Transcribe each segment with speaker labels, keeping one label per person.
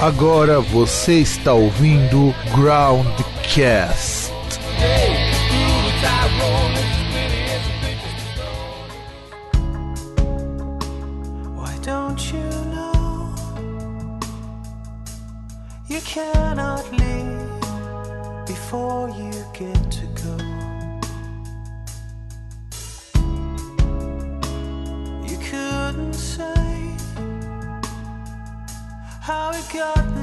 Speaker 1: Agora você está ouvindo Groundcast.
Speaker 2: Why don't you know you cannot leave before you get got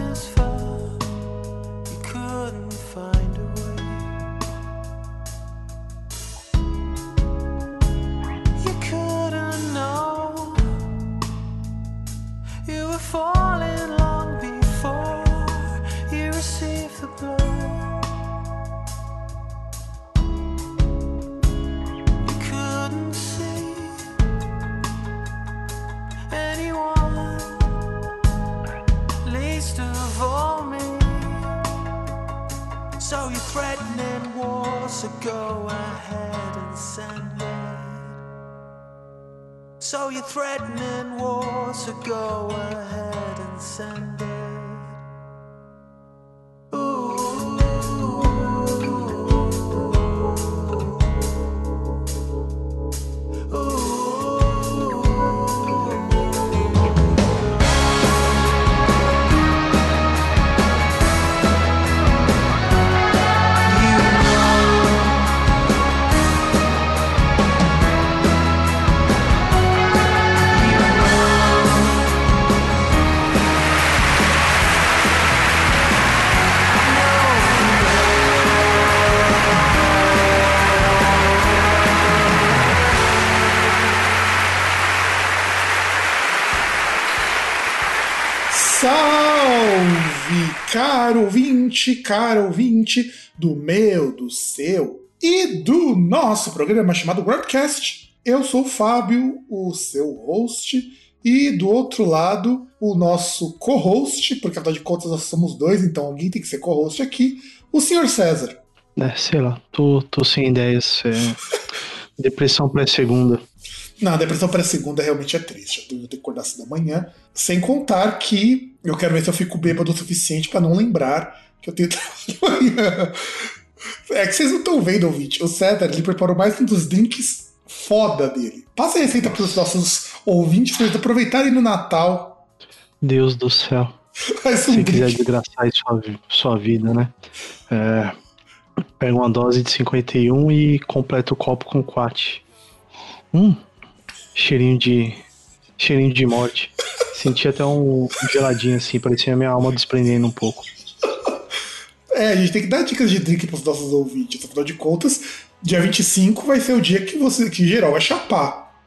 Speaker 3: caro ouvinte, cara ouvinte do meu, do seu e do nosso programa chamado Broadcast. Eu sou o Fábio, o seu host, e do outro lado, o nosso co-host, porque afinal de contas nós somos dois, então alguém tem que ser co-host aqui, o senhor César.
Speaker 4: É, sei lá, tô, tô sem ideias. É... Depressão pré-segunda.
Speaker 3: Não, depressão pré-segunda realmente é triste. Eu ter que acordar assim da manhã. Sem contar que eu quero ver se eu fico bêbado o suficiente pra não lembrar que eu tenho trabalho amanhã. É que vocês não estão vendo, ouvinte. O César ele preparou mais um dos drinks foda dele. Passa a receita pros nossos ouvintes pra eles aproveitarem no Natal.
Speaker 4: Deus do céu.
Speaker 3: Faz um
Speaker 4: Se quiser
Speaker 3: drink.
Speaker 4: desgraçar aí sua, sua vida, né? É, pega uma dose de 51 e completa o copo com 4. Hum, cheirinho de. cheirinho de morte. Senti até um geladinho assim, parecia a minha alma desprendendo um pouco.
Speaker 3: É, a gente tem que dar dicas de drink pros nossos ouvintes. Afinal de contas, dia 25 vai ser o dia que você, que geral vai chapar.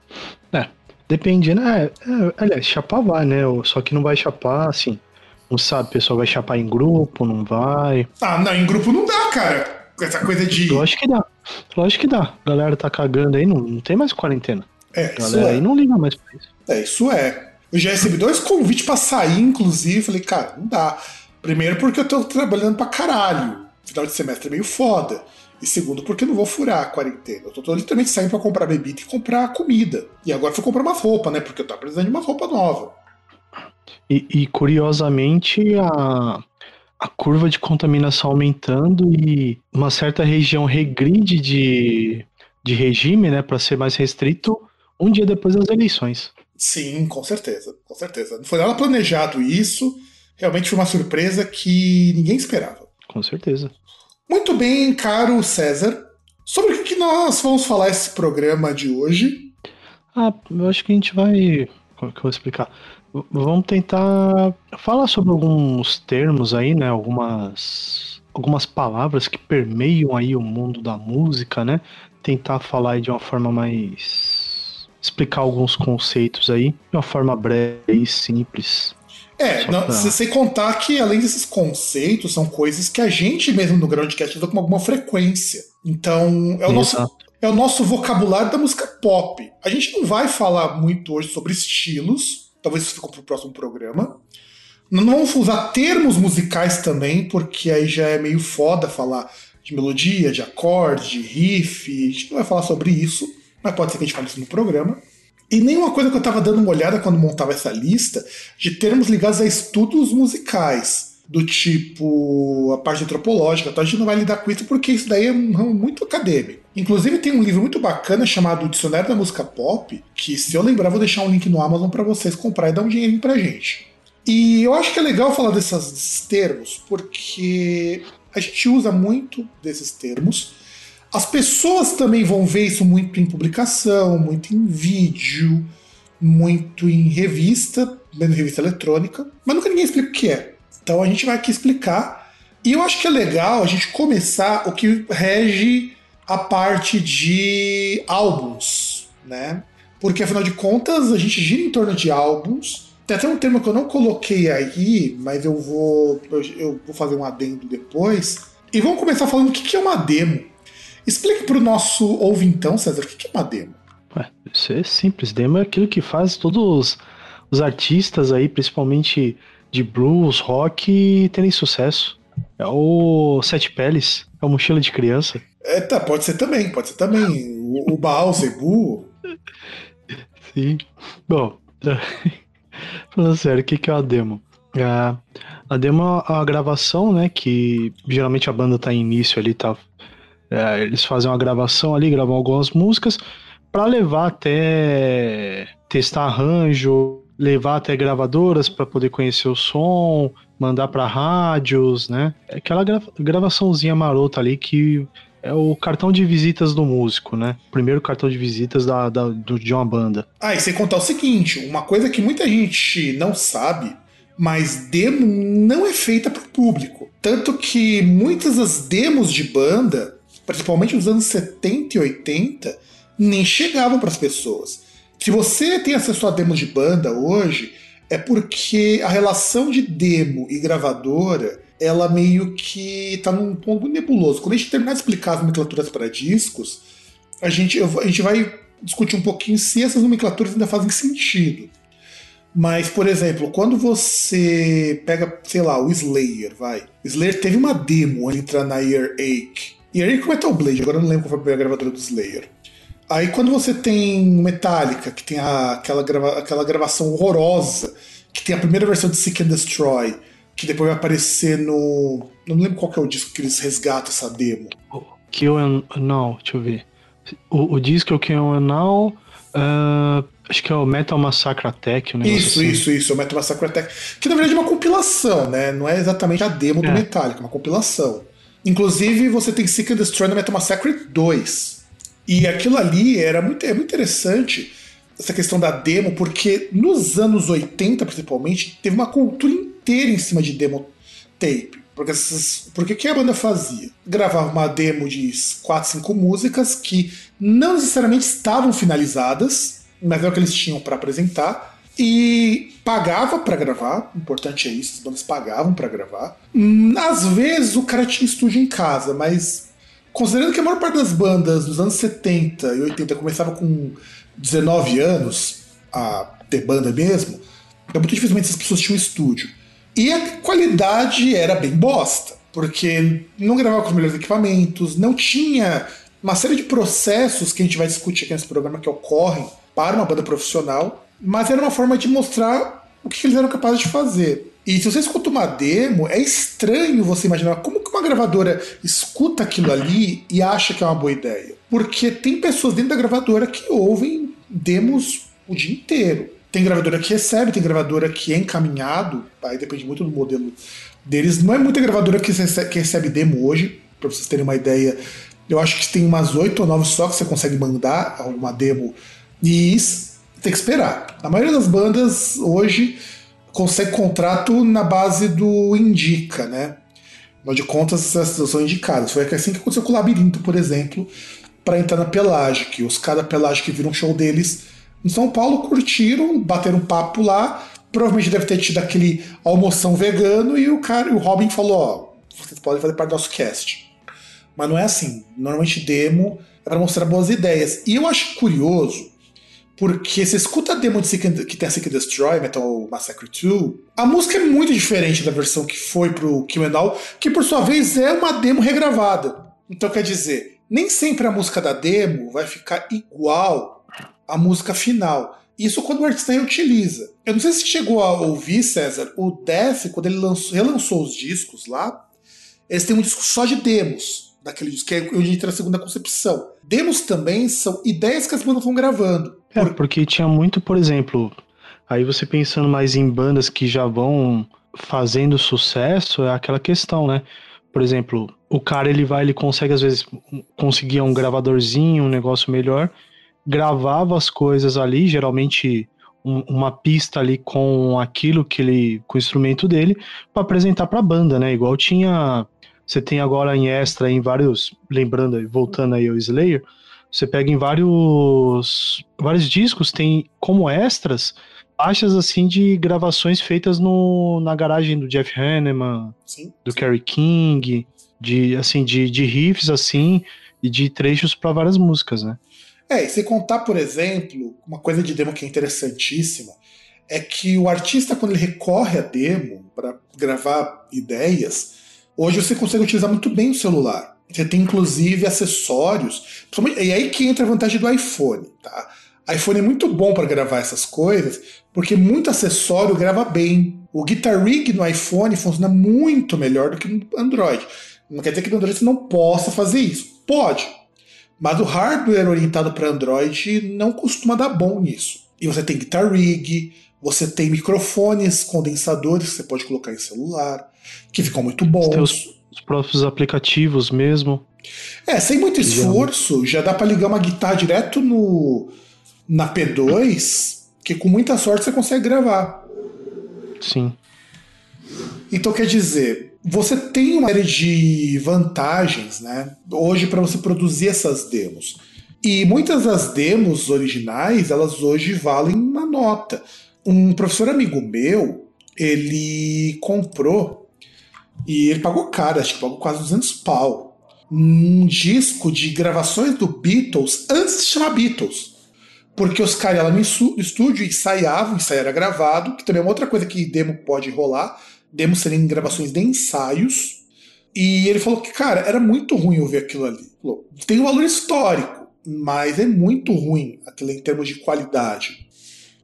Speaker 4: É, depende, né? É, aliás, chapar vai, né? Só que não vai chapar assim. Não sabe, o pessoal vai chapar em grupo, não vai.
Speaker 3: Ah, não, em grupo não dá, cara. Essa coisa de.
Speaker 4: Lógico que dá. Lógico que dá. A galera tá cagando aí, não, não tem mais quarentena.
Speaker 3: É, isso
Speaker 4: galera
Speaker 3: é.
Speaker 4: aí não liga mais pra isso.
Speaker 3: É, isso é. Eu já recebi dois convites pra sair, inclusive. Falei, cara, não dá. Primeiro, porque eu tô trabalhando pra caralho. Final de semestre é meio foda. E segundo, porque eu não vou furar a quarentena. Eu tô, tô literalmente saindo pra comprar bebida e comprar comida. E agora fui comprar umas roupas, né? Porque eu tava precisando de uma roupa nova.
Speaker 4: E, e, curiosamente, a, a curva de contaminação aumentando e uma certa região regride de, de regime, né, para ser mais restrito, um dia depois das eleições.
Speaker 3: Sim, com certeza. Com certeza. Não foi nada planejado isso. Realmente foi uma surpresa que ninguém esperava.
Speaker 4: Com certeza.
Speaker 3: Muito bem, caro César. Sobre o que nós vamos falar esse programa de hoje?
Speaker 4: Ah, eu acho que a gente vai. Como que eu vou explicar? Vamos tentar falar sobre alguns termos aí, né? Algumas, algumas palavras que permeiam aí o mundo da música, né? Tentar falar aí de uma forma mais. Explicar alguns conceitos aí, de uma forma breve e simples.
Speaker 3: É, não,
Speaker 4: pra-
Speaker 3: se- sem contar que além desses conceitos, são coisas que a gente mesmo no Groundcast usa com alguma frequência. Então, é o, nosso, é o nosso vocabulário da música pop. A gente não vai falar muito hoje sobre estilos, talvez isso fique para o próximo programa. Não vamos usar termos musicais também, porque aí já é meio foda falar de melodia, de acorde, de riff. A gente não vai falar sobre isso, mas pode ser que a gente fale isso no programa. E nenhuma coisa que eu tava dando uma olhada quando montava essa lista de termos ligados a estudos musicais. Do tipo a parte antropológica, então a gente não vai lidar com isso porque isso daí é muito acadêmico. Inclusive tem um livro muito bacana chamado Dicionário da Música Pop, que se eu lembrar vou deixar um link no Amazon para vocês comprar e dar um dinheirinho pra gente. E eu acho que é legal falar desses termos porque a gente usa muito desses termos. As pessoas também vão ver isso muito em publicação, muito em vídeo, muito em revista, menos revista eletrônica, mas nunca ninguém explica o que é. Então a gente vai aqui explicar. E eu acho que é legal a gente começar o que rege a parte de álbuns, né? Porque afinal de contas a gente gira em torno de álbuns. Tem até um termo que eu não coloquei aí, mas eu vou, eu, vou fazer um adendo depois. E vamos começar falando o que é uma demo. Explique para o nosso ouvintão, César, o que é uma demo.
Speaker 4: Ué, isso é simples. Demo é aquilo que faz todos os, os artistas aí, principalmente de blues, rock, terem sucesso. É o Sete Peles, é o Mochila de Criança.
Speaker 3: É, tá, pode ser também, pode ser também. O, o Baal, Zebu.
Speaker 4: Sim. Bom, falando sério, o que é a demo? A, a demo é a gravação, né? Que geralmente a banda tá em início ali, tá? É, eles fazem uma gravação ali, gravam algumas músicas para levar até testar arranjo, levar até gravadoras para poder conhecer o som, mandar para rádios, né? É aquela gra- gravaçãozinha marota ali que é o cartão de visitas do músico, né? Primeiro cartão de visitas da, da- do- de uma banda.
Speaker 3: Ah, e sem contar o seguinte: uma coisa que muita gente não sabe, mas demo não é feita para o público. Tanto que muitas das demos de banda, principalmente nos anos 70 e 80, nem chegavam para as pessoas. Se você tem acesso a demos de banda hoje, é porque a relação de demo e gravadora ela meio que tá num ponto nebuloso. Quando a gente terminar de explicar as nomenclaturas para discos, a gente, a gente vai discutir um pouquinho se essas nomenclaturas ainda fazem sentido. Mas, por exemplo, quando você pega, sei lá, o Slayer, vai. Slayer teve uma demo antes de na Earache. Earache ou Metal Blade, agora eu não lembro qual foi a gravadora do Slayer. Aí quando você tem Metallica, que tem a- aquela, grava- aquela gravação horrorosa, que tem a primeira versão de Seek and Destroy, que depois vai aparecer no. Não lembro qual que é o disco que eles resgatam essa demo.
Speaker 4: Kill and Now, deixa eu ver. O, o disco é o Kill and Now, ah, acho que é o Metal Massacre Attack, um negócio
Speaker 3: Isso,
Speaker 4: assim.
Speaker 3: isso, isso, o Metal Massacre Attack. Que na verdade é uma compilação, né? Não é exatamente a demo do
Speaker 4: É.
Speaker 3: Metallica, é uma compilação. Inclusive, você tem Destroy no Metal Massacre 2. E aquilo ali era muito, é muito interessante, essa questão da demo, porque nos anos 80, principalmente, teve uma cultura inteira em cima de demo tape. Porque, essas, porque o que a banda fazia? Gravava uma demo de 4, 5 músicas que não necessariamente estavam finalizadas, mas era o que eles tinham para apresentar. E pagava para gravar, importante é isso, as bandas pagavam para gravar. Hum, Às vezes o cara tinha estúdio em casa, mas considerando que a maior parte das bandas dos anos 70 e 80 começava com 19 anos a ter banda mesmo, então muito dificilmente essas pessoas tinham estúdio. E a qualidade era bem bosta, porque não gravava com os melhores equipamentos, não tinha uma série de processos que a gente vai discutir aqui nesse programa que ocorrem para uma banda profissional, mas era uma forma de mostrar o que eles eram capazes de fazer. E se você escuta uma demo, é estranho você imaginar como que uma gravadora escuta aquilo ali e acha que é uma boa ideia. Porque tem pessoas dentro da gravadora que ouvem demos o dia inteiro. Tem gravadora que recebe, tem gravadora que é encaminhado, aí depende muito do modelo deles. Não é muita gravadora que recebe, demo hoje, para vocês terem uma ideia. Eu acho que tem umas 8 ou 9 só que você consegue mandar alguma demo. E tem que esperar. A maioria das bandas hoje consegue contrato na base do Indica, né? Afinal de contas, essas são indicadas. Foi assim que aconteceu com o Labirinto, por exemplo, para entrar na Pelagic. Os caras da Pelagic viram um show deles em São Paulo, curtiram, bateram papo lá. Provavelmente deve ter tido aquele almoção vegano e o cara, o Robin falou: Ó, vocês podem fazer parte do nosso cast. Mas não é assim. Normalmente demo é para mostrar boas ideias. E eu acho curioso, porque você escuta a demo de que tem a Seek Destroy, Metal Massacre 2, a música é muito diferente da versão que foi pro Kill and que por sua vez é uma demo regravada. Então quer dizer, nem sempre a música da demo vai ficar igual a música final. Isso quando o artista reutiliza. Eu não sei se chegou a ouvir, César, o Def, quando ele lançou, relançou os discos lá, eles têm um disco só de demos daquele disco, que é onde entra a segunda concepção. Demos também são ideias que as bandas vão gravando.
Speaker 4: É, porque tinha muito, por exemplo, aí você pensando mais em bandas que já vão fazendo sucesso, é aquela questão, né? Por exemplo, o cara ele vai, ele consegue às vezes conseguir um gravadorzinho, um negócio melhor, gravava as coisas ali, geralmente um- uma pista ali com aquilo que ele, com o instrumento dele, para apresentar para a banda, né? Igual tinha, você tem agora em extra em vários, lembrando, aí, voltando aí ao Slayer, você pega em vários vários discos tem como extras faixas assim de gravações feitas no, na garagem do Jeff Hanneman,
Speaker 3: Sim.
Speaker 4: do Kerry King, de assim de, de riffs assim e de trechos para várias músicas, né?
Speaker 3: É, e se contar, por exemplo, uma coisa de demo que é interessantíssima, é que o artista, quando ele recorre a demo para gravar ideias, hoje você consegue utilizar muito bem o celular. Você tem inclusive acessórios. E aí que entra a vantagem do iPhone, tá? iPhone é muito bom para gravar essas coisas, porque muito acessório grava bem. O Guitar Rig no iPhone funciona muito melhor do que no Android. Não quer dizer que no Android você não possa fazer isso. Pode. Mas o hardware orientado para Android não costuma dar bom nisso. E você tem Guitar Rig, você tem microfones condensadores que você pode colocar em celular, que ficam muito bons.
Speaker 4: Tem os, os próprios aplicativos mesmo.
Speaker 3: É, sem muito esforço, já dá para ligar uma guitarra direto no na P2, que com muita sorte você consegue gravar.
Speaker 4: Sim.
Speaker 3: Então quer dizer, você tem uma série de vantagens, né? Hoje para você produzir essas demos. E muitas das demos originais, elas hoje valem uma nota. Um professor amigo meu, ele comprou e ele pagou caro, acho que pagou quase 200 pau. Um disco de gravações do Beatles antes de chamar Beatles. Porque os caras lá no estúdio ensaiavam, ensaio era gravado, que também é uma outra coisa que demo pode rolar. Demos serem gravações de ensaios. E ele falou que, cara, era muito ruim ouvir aquilo ali. Falou, tem um valor histórico, mas é muito ruim aquilo em termos de qualidade.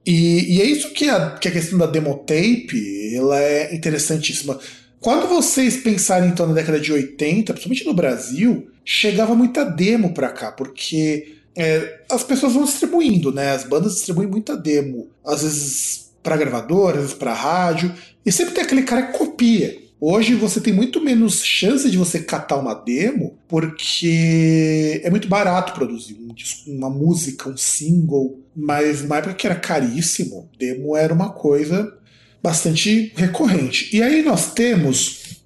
Speaker 3: E, e é isso que a, que a questão da demotape ela é interessantíssima. Quando vocês pensarem então na década de 80, principalmente no Brasil, chegava muita demo pra cá, porque é, as pessoas vão distribuindo, né? As bandas distribuem muita demo. Às vezes pra gravadora, às vezes pra rádio. E sempre tem aquele cara que copia. Hoje você tem muito menos chance de você catar uma demo, porque é muito barato produzir um disco, uma música, um single. Mas na época que era caríssimo, demo era uma coisa bastante recorrente. E aí nós temos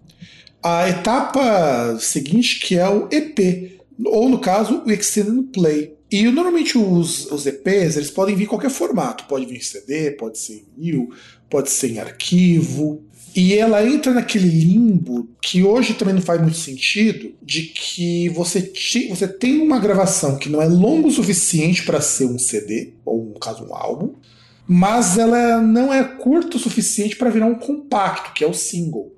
Speaker 3: a etapa seguinte, que é o EP, ou no caso, o Extended Play. E normalmente os, os EPs eles podem vir em qualquer formato. Pode vir em CD, pode ser em vinil, pode ser em arquivo. E ela entra naquele limbo que hoje também não faz muito sentido, de que você, ti- você tem uma gravação que não é longa o suficiente para ser um CD, ou no caso um álbum, mas ela não é curta o suficiente para virar um compacto, que é o single.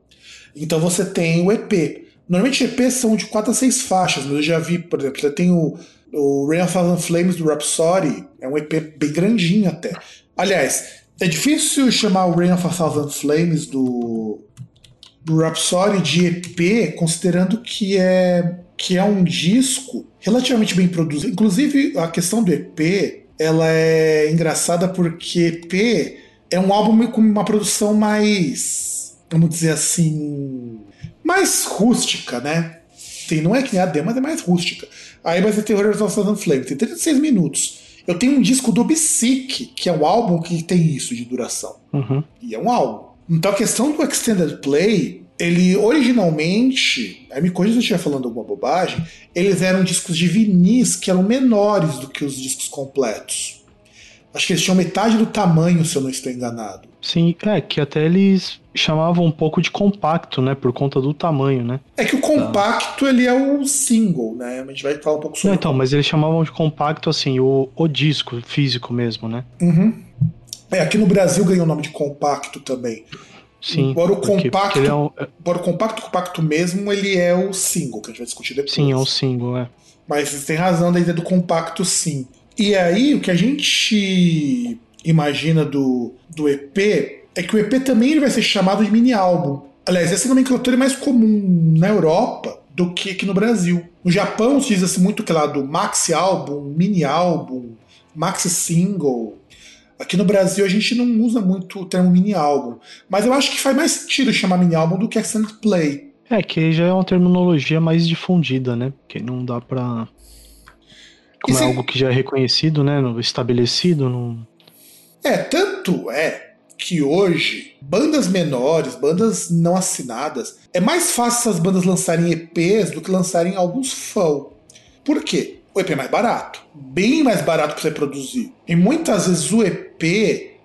Speaker 3: Então você tem o EP. Normalmente EPs são de 4 a 6 faixas, mas eu já vi, por exemplo, você tem o, o Rain of Thousand Flames do Rhapsody, é um EP bem grandinho até. Aliás, é difícil chamar o Rain of a Thousand Flames do, do Rhapsody de EP, considerando que é, que é um disco relativamente bem produzido. Inclusive, a questão do EP ela é engraçada porque EP é um álbum com uma produção mais, vamos dizer assim, mais rústica, né? Tem, não é que nem a demo, mas é mais rústica. Aí vai ter Horrors of Thousand Flames, tem 36 minutos. Eu tenho um disco do Obsic, que é um álbum que tem isso de duração.
Speaker 4: Uhum.
Speaker 3: E é um álbum. Então a questão do Extended Play, ele originalmente, aí me corrija se eu estiver falando alguma bobagem, eles eram discos de vinis que eram menores do que os discos completos. Acho que eles tinham metade do tamanho, se eu não estou enganado.
Speaker 4: Sim, é que até eles chamavam um pouco de compacto, né? Por conta do tamanho, né?
Speaker 3: É que o compacto ele é o single, né? A gente vai falar um pouco
Speaker 4: Não,
Speaker 3: sobre.
Speaker 4: então, mas eles chamavam de compacto assim, o, o disco físico mesmo, né?
Speaker 3: Uhum. É, aqui no Brasil ganhou o nome de compacto também.
Speaker 4: Sim.
Speaker 3: Embora o
Speaker 4: porque-
Speaker 3: compacto-
Speaker 4: porque é um- é-
Speaker 3: Embora o compacto, compacto mesmo, ele é o single, que a gente vai discutir depois.
Speaker 4: sim, é um single, é.
Speaker 3: Mas você tem razão da ideia do compacto, sim. E aí, o que a gente imagina do, do EP é que o EP também ele vai ser chamado de mini álbum. Aliás, essa nomenclatura é mais comum na Europa do que aqui no Brasil. No Japão se diz assim muito que lá do maxi álbum, mini álbum, maxi single. Aqui no Brasil a gente não usa muito o termo mini álbum, mas eu acho que faz mais sentido chamar mini álbum do que extended play.
Speaker 4: É, que já é uma terminologia mais difundida, né? Porque não dá pra. Como é
Speaker 3: se-
Speaker 4: algo que já é reconhecido, né? Estabelecido, não.
Speaker 3: É, tanto é que hoje, bandas menores, bandas não assinadas, é mais fácil essas bandas lançarem EPs do que lançarem álbuns full. Por quê? O EP é mais barato. Bem mais barato para você produzir. E muitas vezes o EP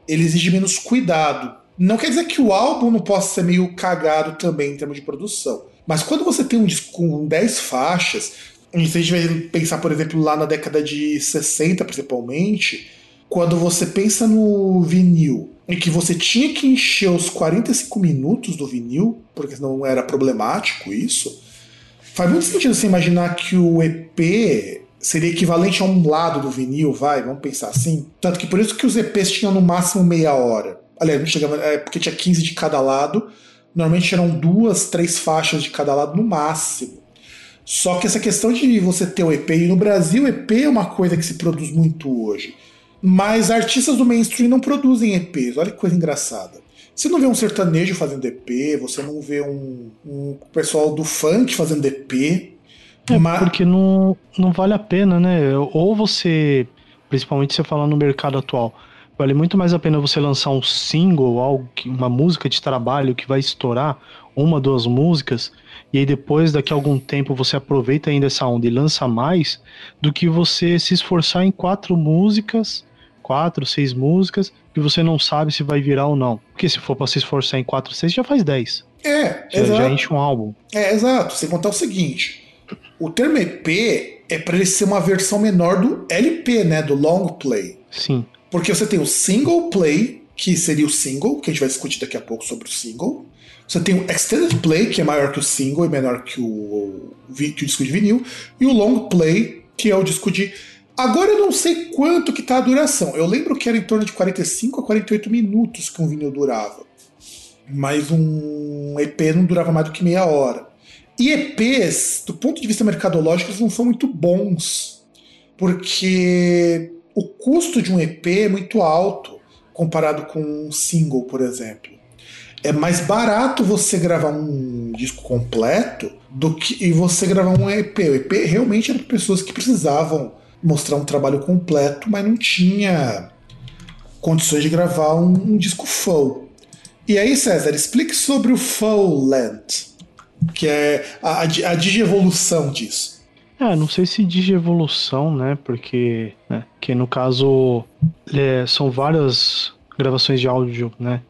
Speaker 3: ele exige menos cuidado. Não quer dizer que o álbum não possa ser meio cagado também em termos de produção. Mas quando você tem um disco com 10 faixas, e se a gente vai pensar, por exemplo, lá na década de 60, principalmente, quando você pensa no vinil, em que você tinha que encher os 45 minutos do vinil, porque senão era problemático isso, faz muito sentido você imaginar que o EP seria equivalente a um lado do vinil, vai, vamos pensar assim. Tanto que por isso que os EPs tinham no máximo meia hora. Aliás, não chegava, é porque tinha 15 de cada lado. Normalmente eram duas, três faixas de cada lado no máximo. Só que essa questão de você ter o EP, e no Brasil EP é uma coisa que se produz muito hoje. Mas artistas do mainstream não produzem EPs, olha que coisa engraçada. Você não vê um sertanejo fazendo EP, você não vê um, um pessoal do funk fazendo EP.
Speaker 4: É,
Speaker 3: mas-
Speaker 4: porque não, não vale a pena, né? Ou você, principalmente se você falar no mercado atual, vale muito mais a pena você lançar um single, algo uma música de trabalho que vai estourar, uma, duas músicas, e aí depois, daqui a algum tempo, você aproveita ainda essa onda e lança mais, do que você se esforçar em quatro músicas, quatro, seis músicas, que você não sabe se vai virar ou não. Porque se for pra se esforçar em quatro, seis, já faz dez.
Speaker 3: É,
Speaker 4: Já,
Speaker 3: exato.
Speaker 4: já enche um álbum.
Speaker 3: É, exato. Sem contar o seguinte: o termo EP é para ele ser uma versão menor do LP, né? Do long play.
Speaker 4: Sim.
Speaker 3: Porque você tem o single play, que seria o single, que a gente vai discutir daqui a pouco sobre o single. Você tem o extended play, que é maior que o single e menor que o, que o disco de vinil. E o long play, que é o disco de. Agora eu não sei quanto que tá a duração. Eu lembro que era em torno de 45 a 48 minutos que um vinil durava. Mas um EP não durava mais do que meia hora. E EPs, do ponto de vista mercadológico, eles não são muito bons. Porque o custo de um EP é muito alto comparado com um single, por exemplo. É mais barato você gravar um disco completo do que você gravar um EP. O EP realmente era para pessoas que precisavam mostrar um trabalho completo, mas não tinha condições de gravar um, um disco full. E aí, César, explique sobre o full length, que é a, a, di- a digievolução disso.
Speaker 4: É, não sei se diz evolução, né? Porque, né, que no caso é, são várias gravações de áudio, né?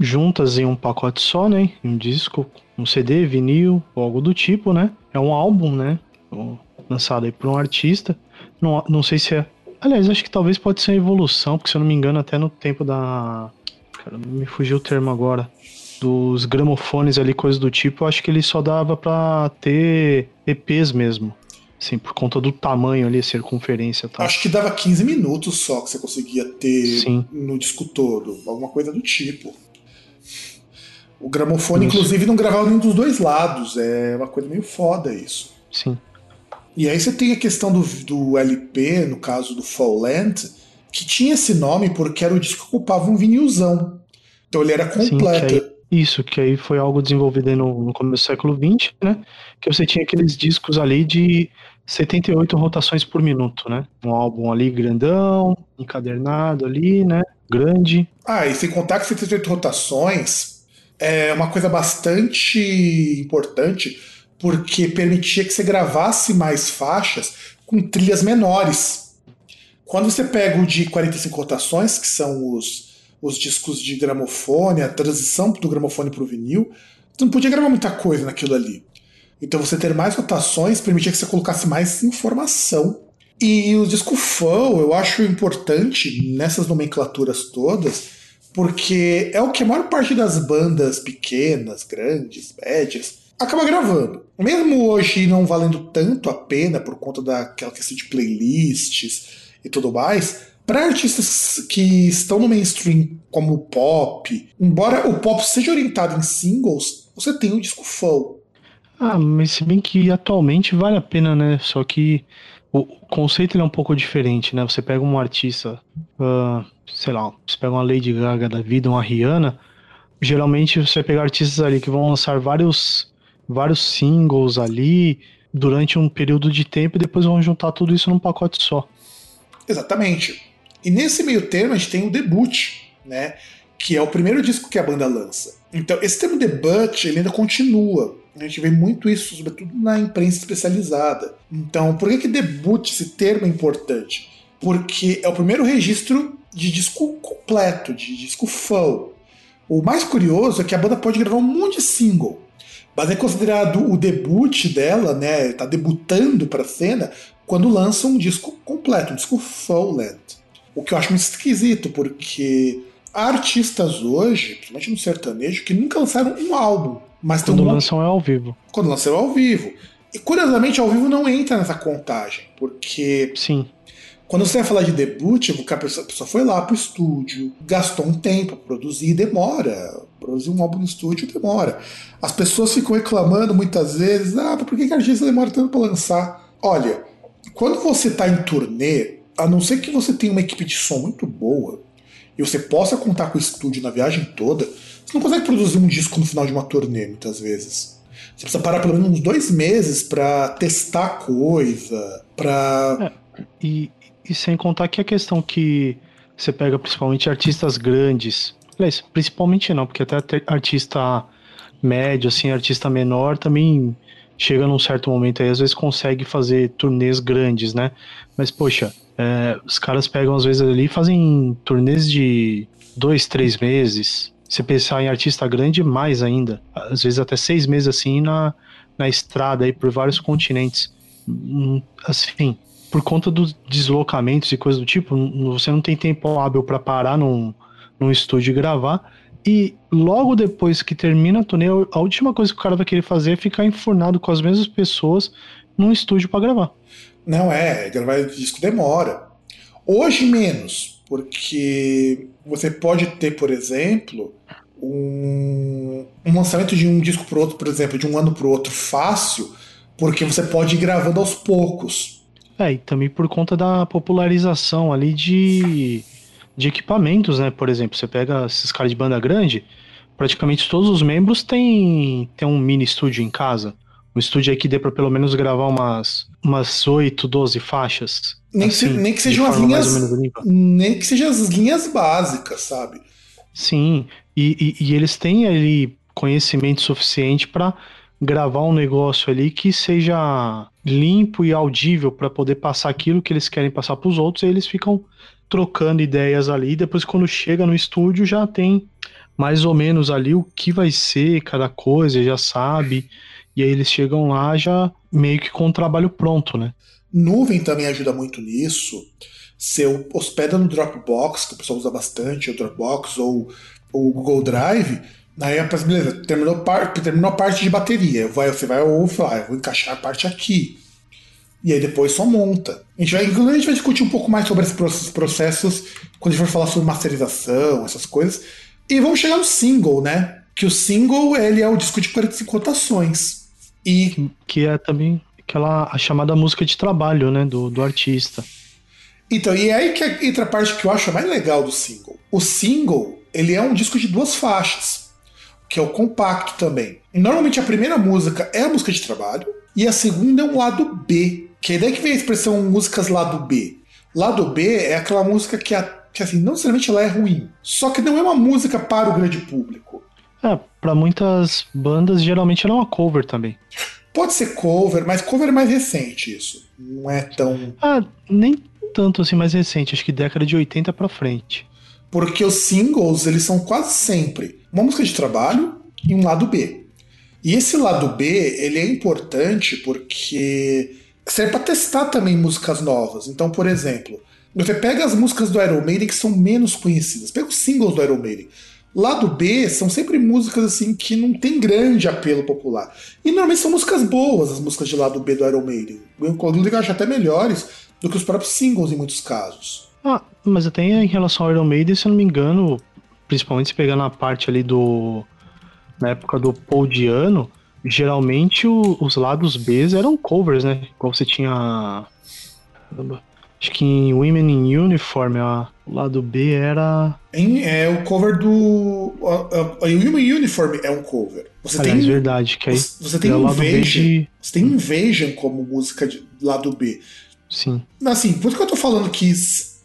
Speaker 4: Juntas em um pacote só, né? Em um disco, um CD, vinil, ou algo do tipo, né? É um álbum, né? Lançado aí por um artista. Não, não sei se é. Aliás, acho que talvez pode ser uma evolução, porque se eu não me engano, até no tempo da. Cara, me fugiu o termo agora. Dos gramofones ali, coisas do tipo, eu acho que ele só dava pra ter EPs mesmo. Assim, por conta do tamanho ali, circunferência tal.
Speaker 3: Acho que dava 15 minutos só que você conseguia ter
Speaker 4: Sim.
Speaker 3: no disco todo, alguma coisa do tipo. O gramofone,
Speaker 4: Isso.
Speaker 3: inclusive, não gravava nenhum dos dois lados. É uma coisa meio foda isso.
Speaker 4: Sim.
Speaker 3: E aí você tem a questão do, do LP, no caso do Fall Length, que tinha esse nome porque era o disco que ocupava um vinilzão. Então ele era
Speaker 4: Sim,
Speaker 3: completo.
Speaker 4: aí- Isso, que aí foi algo desenvolvido no, no começo do século XX, né? Que você tinha aqueles discos ali de 78 rotações por minuto, né? Um álbum ali grandão, encadernado ali, né? Grande.
Speaker 3: Ah, e sem contar que 78 rotações é uma coisa bastante importante, porque permitia que você gravasse mais faixas com trilhas menores. Quando você pega o de 45 rotações, que são os, os discos de gramofone, a transição do gramofone para o vinil, você não podia gravar muita coisa naquilo ali. Então você ter mais rotações permitia que você colocasse mais informação. E o disco full eu acho importante nessas nomenclaturas todas, porque é o que a maior parte das bandas pequenas, grandes, médias, acaba gravando. Mesmo hoje não valendo tanto a pena por conta daquela questão de playlists e tudo mais, para artistas que estão no mainstream, como o pop, embora o pop seja orientado em singles, você tem o disco full.
Speaker 4: Ah, mas se bem que atualmente vale a pena, né? Só que o conceito é um pouco diferente, né? Você pega um artista, uh, sei lá, você pega uma Lady Gaga da vida, uma Rihanna, geralmente você vai pegar artistas ali que vão lançar vários, vários singles ali durante um período de tempo e depois vão juntar tudo isso num pacote só.
Speaker 3: Exatamente. E nesse meio termo a gente tem o debut, né? Que é o primeiro disco que a banda lança. Então, esse termo debut ele ainda continua. A gente vê muito isso, sobretudo na imprensa especializada. Então, por que, que debut, esse termo é importante? Porque é o primeiro registro de disco completo, de disco full. O mais curioso é que a banda pode gravar um monte de single, mas é considerado o debut dela, né? Tá debutando para a cena quando lança um disco completo, um disco full length. O que eu acho muito esquisito, porque há artistas hoje, principalmente no sertanejo, que nunca lançaram um álbum. Mas
Speaker 4: Quando
Speaker 3: um...
Speaker 4: lançam é ao vivo.
Speaker 3: Quando lançam é ao vivo. E curiosamente, ao vivo não entra nessa contagem, porque
Speaker 4: Sim.
Speaker 3: quando você vai falar de debut, a pessoa, a pessoa foi lá pro estúdio, gastou um tempo para produzir, demora. Produzir um álbum no estúdio demora. As pessoas ficam reclamando muitas vezes: ah, por que, a artista demora tanto para lançar? Olha, quando você está em turnê, a não ser que você tenha uma equipe de som muito boa e você possa contar com o estúdio na viagem toda, você não consegue produzir um disco no final de uma turnê, muitas vezes. Você precisa parar pelo menos uns dois meses para testar coisa, para
Speaker 4: E, e sem contar que a questão que você pega principalmente artistas grandes, aliás, principalmente não, porque até artista médio, assim, artista menor também chega num certo momento aí, às vezes consegue fazer turnês grandes, né? Mas, poxa, é, os caras pegam às vezes ali e fazem turnês de dois, três meses. Se pensar em artista grande, mais ainda. Às vezes até seis meses assim na, na estrada aí por vários continentes. Hum, Assim, por conta dos deslocamentos e coisas do tipo, você não tem tempo hábil para parar num, num estúdio e gravar. E logo depois que termina a turnê, a última coisa que o cara vai querer fazer é ficar enfurnado com as mesmas pessoas num estúdio para gravar.
Speaker 3: Não é, gravar disco demora. Hoje menos, porque você pode ter, por exemplo, um, um lançamento de um disco pro outro, por exemplo, de um ano pro outro fácil, porque você pode ir gravando aos poucos.
Speaker 4: É, e também por conta da popularização ali de, de equipamentos, né? Por exemplo, você pega esses caras de banda grande, praticamente todos os membros têm, têm um mini estúdio em casa. Um estúdio aí que dê pra pelo menos gravar umas, umas 8, 12 faixas.
Speaker 3: Nem que se- nem que sejam as linhas-. Nem que sejam as linhas básicas, sabe?
Speaker 4: Sim, e, e- e eles têm ali conhecimento suficiente para gravar um negócio ali que seja limpo e audível para poder passar aquilo que eles querem passar para os outros, e eles ficam trocando ideias ali, depois quando chega no estúdio já tem mais ou menos ali o que vai ser cada coisa, já sabe, e aí eles chegam lá já meio que com o trabalho pronto, né?
Speaker 3: Nuvem também ajuda muito nisso. Você hospeda no Dropbox, que o pessoal usa bastante, o Dropbox ou o Google Drive. Aí beleza, terminou, par, terminou a parte de bateria. Vai, você vai ou eu vou encaixar a parte aqui. E aí depois só monta. A gente vai, inclusive, a gente vai discutir um pouco mais sobre esses pro- esses processos quando a gente for falar sobre masterização, essas coisas. E vamos chegar no single, né? Que o single ele é o disco de 45 rotações. E
Speaker 4: Que é também aquela a chamada música de trabalho, né, do, do artista.
Speaker 3: Então, e é aí que entra a parte que eu acho mais legal do single. O single, ele é um disco de duas faixas, que é o compacto também. E normalmente a primeira música é a música de trabalho, e a segunda é um lado B, que é daí que vem a expressão músicas lado B. Lado B é aquela música que, que assim, não necessariamente ela é ruim, só que não é uma música para o grande público.
Speaker 4: É, pra muitas bandas geralmente ela é uma cover também.
Speaker 3: Pode ser cover, mas cover é mais recente isso. Não é tão
Speaker 4: Ah, nem tanto assim mais recente, acho que década de 80 pra frente.
Speaker 3: Porque os singles, eles são quase sempre uma música de trabalho e um lado B. E esse lado B, ele é importante porque serve para testar também músicas novas. Então, por exemplo, você pega as músicas do Iron Maiden que são menos conhecidas, pega os singles do Iron Maiden. Lado B são sempre músicas assim que não tem grande apelo popular. E normalmente são músicas boas, as músicas de lado B do Iron Maiden. Eu inclusive acho até melhores do que os próprios singles em muitos casos.
Speaker 4: Ah, mas até em relação ao Iron Maiden, se eu não me engano, principalmente se pegar na parte ali do. Na época do Paul Diano, geralmente o- os lados B eram covers, né? Igual você tinha. Acho que em Women in Uniform, ó, o lado B era.
Speaker 3: É o cover do. A, a, a Human Uniform é um cover. Você
Speaker 4: Aliás,
Speaker 3: tem.
Speaker 4: verdade, que aí
Speaker 3: Você, tem
Speaker 4: é
Speaker 3: Invasion.
Speaker 4: de.
Speaker 3: Você tem Invasion como música de lado B.
Speaker 4: Sim.
Speaker 3: Assim, por isso que eu tô falando que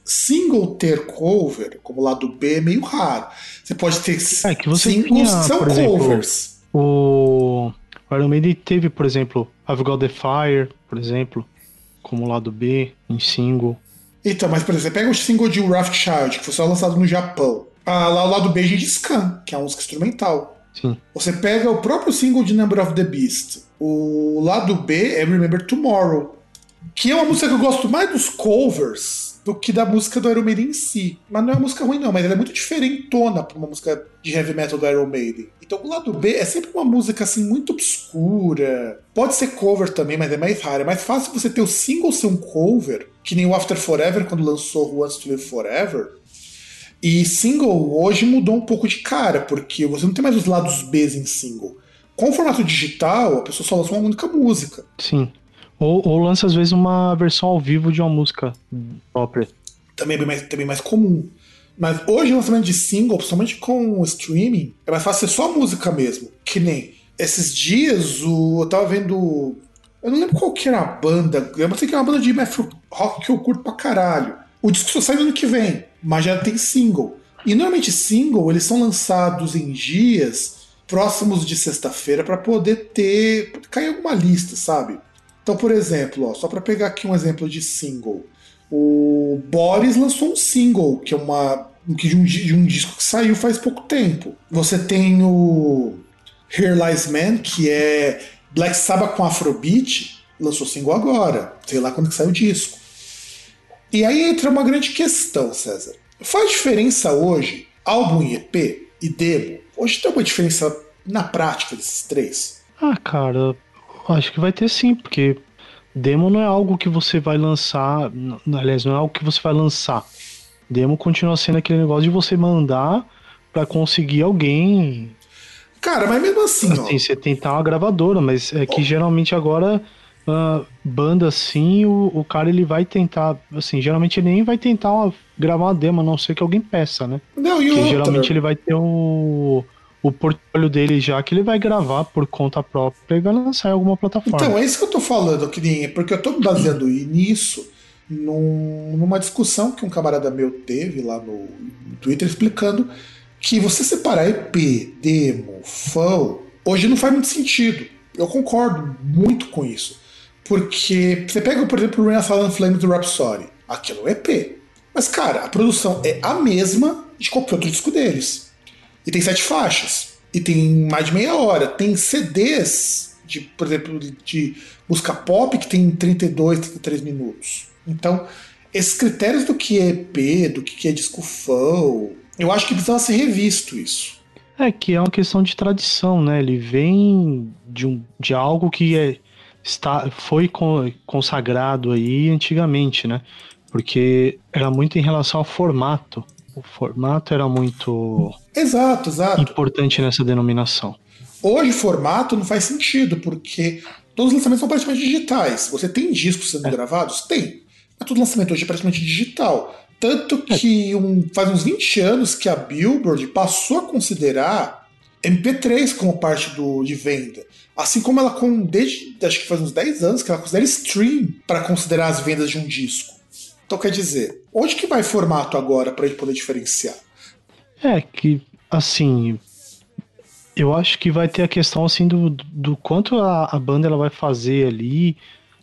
Speaker 3: single ter cover como lado B é meio raro. Você pode ter
Speaker 4: É, que você
Speaker 3: singles
Speaker 4: tinha,
Speaker 3: que são
Speaker 4: exemplo,
Speaker 3: covers.
Speaker 4: O o Iron Maiden teve, por exemplo, I've Got the Fire, por exemplo, como lado B, em single.
Speaker 3: Então, mas por exemplo, você pega o single de Wrath Child, que foi só lançado no Japão. Ah, lá o lado B de Scan, que é uma música instrumental.
Speaker 4: Sim.
Speaker 3: Você pega o próprio single de Number of the Beast. O lado B é Remember Tomorrow. Que é uma música que eu gosto mais dos covers do que da música do Iron Maiden em si. Mas não é uma música ruim, não, mas ela é muito diferentona pra uma música de heavy metal do Iron Maiden. Então o lado B é sempre uma música assim muito obscura. Pode ser cover também, mas é mais raro. É mais fácil você ter o single ser um cover, que nem o After Forever, quando lançou Wants to Live Forever. E single hoje mudou um pouco de cara, porque você não tem mais os lados B em single. Com o formato digital, a pessoa só lança uma única música.
Speaker 4: Sim. Ou, ou lança, às vezes, uma versão ao vivo de uma música própria.
Speaker 3: Também é bem mais, também mais comum. Mas hoje o lançamento de single, principalmente com streaming, é mais fácil ser só música mesmo. Que nem esses dias o, eu tava vendo. Eu não lembro qual que era a banda. Eu sei que é uma banda de math rock que eu curto pra caralho. O disco só sai no ano que vem, mas já tem single. E normalmente single eles são lançados em dias próximos de sexta-feira pra poder ter. cair alguma lista, sabe? Então, por exemplo, ó, só pra pegar aqui um exemplo de single. O Boris lançou um single, que é uma. de um, de um disco que saiu faz pouco tempo. Você tem o Here Lies Man, que é Black Sabbath com Afrobeat, lançou single agora. Sei lá quando que saiu o disco. E aí entra uma grande questão, César. Faz diferença hoje álbum e EP e demo? Hoje tem uma diferença na prática desses três?
Speaker 4: Ah, cara, acho que vai ter sim, porque demo não é algo que você vai lançar. Aliás, não é algo que você vai lançar. Demo continua sendo aquele negócio de você mandar pra conseguir alguém.
Speaker 3: Cara, mas mesmo assim, ó.
Speaker 4: Assim, você tentar uma gravadora, mas é que geralmente agora. ah, banda assim, o, o cara ele vai tentar, assim, geralmente ele nem vai tentar uma- gravar uma demo, a não ser que alguém peça, né?
Speaker 3: Não, e
Speaker 4: Porque
Speaker 3: outra.
Speaker 4: geralmente ele vai ter o, o portfólio dele já que ele vai gravar por conta própria e vai lançar em alguma plataforma.
Speaker 3: Então, é isso que eu tô falando, nem, porque eu tô baseando nisso num- numa discussão que um camarada meu teve lá no, Twitter explicando que você separar EP, demo, fã, hoje não faz muito sentido. Eu concordo muito com isso. Porque você pega, por exemplo, o Rain Silent Flames do Rhapsody. Aquilo é EP. Mas, cara, a produção é a mesma de qualquer outro disco deles. E tem sete faixas. E tem mais de meia hora. Tem CDs, de, por exemplo, de música pop que tem 32, 33 minutos. Então, esses critérios do que é EP, do que é disco fã, eu acho que precisava ser revisto isso.
Speaker 4: É que é uma questão de tradição, né? Ele vem de, um, de algo que é, está, foi con- consagrado aí antigamente, né? Porque era muito em relação ao formato. O formato era muito
Speaker 3: Exato, exato.
Speaker 4: importante nessa denominação.
Speaker 3: Hoje, formato não faz sentido, porque todos os lançamentos são praticamente digitais. Você tem discos sendo
Speaker 4: É.
Speaker 3: gravados? Tem. Mas todo lançamento hoje é praticamente digital. Tanto que um- faz uns 20 anos que a Billboard passou a considerar MP3 como parte do, de venda. Assim como ela, com, desde acho que faz uns 10 anos, que ela considera stream para considerar as vendas de um disco. Então quer dizer, onde que vai formato agora para a gente poder diferenciar?
Speaker 4: É que, assim, eu acho que vai ter a questão, assim, do, do quanto a, a banda ela vai fazer ali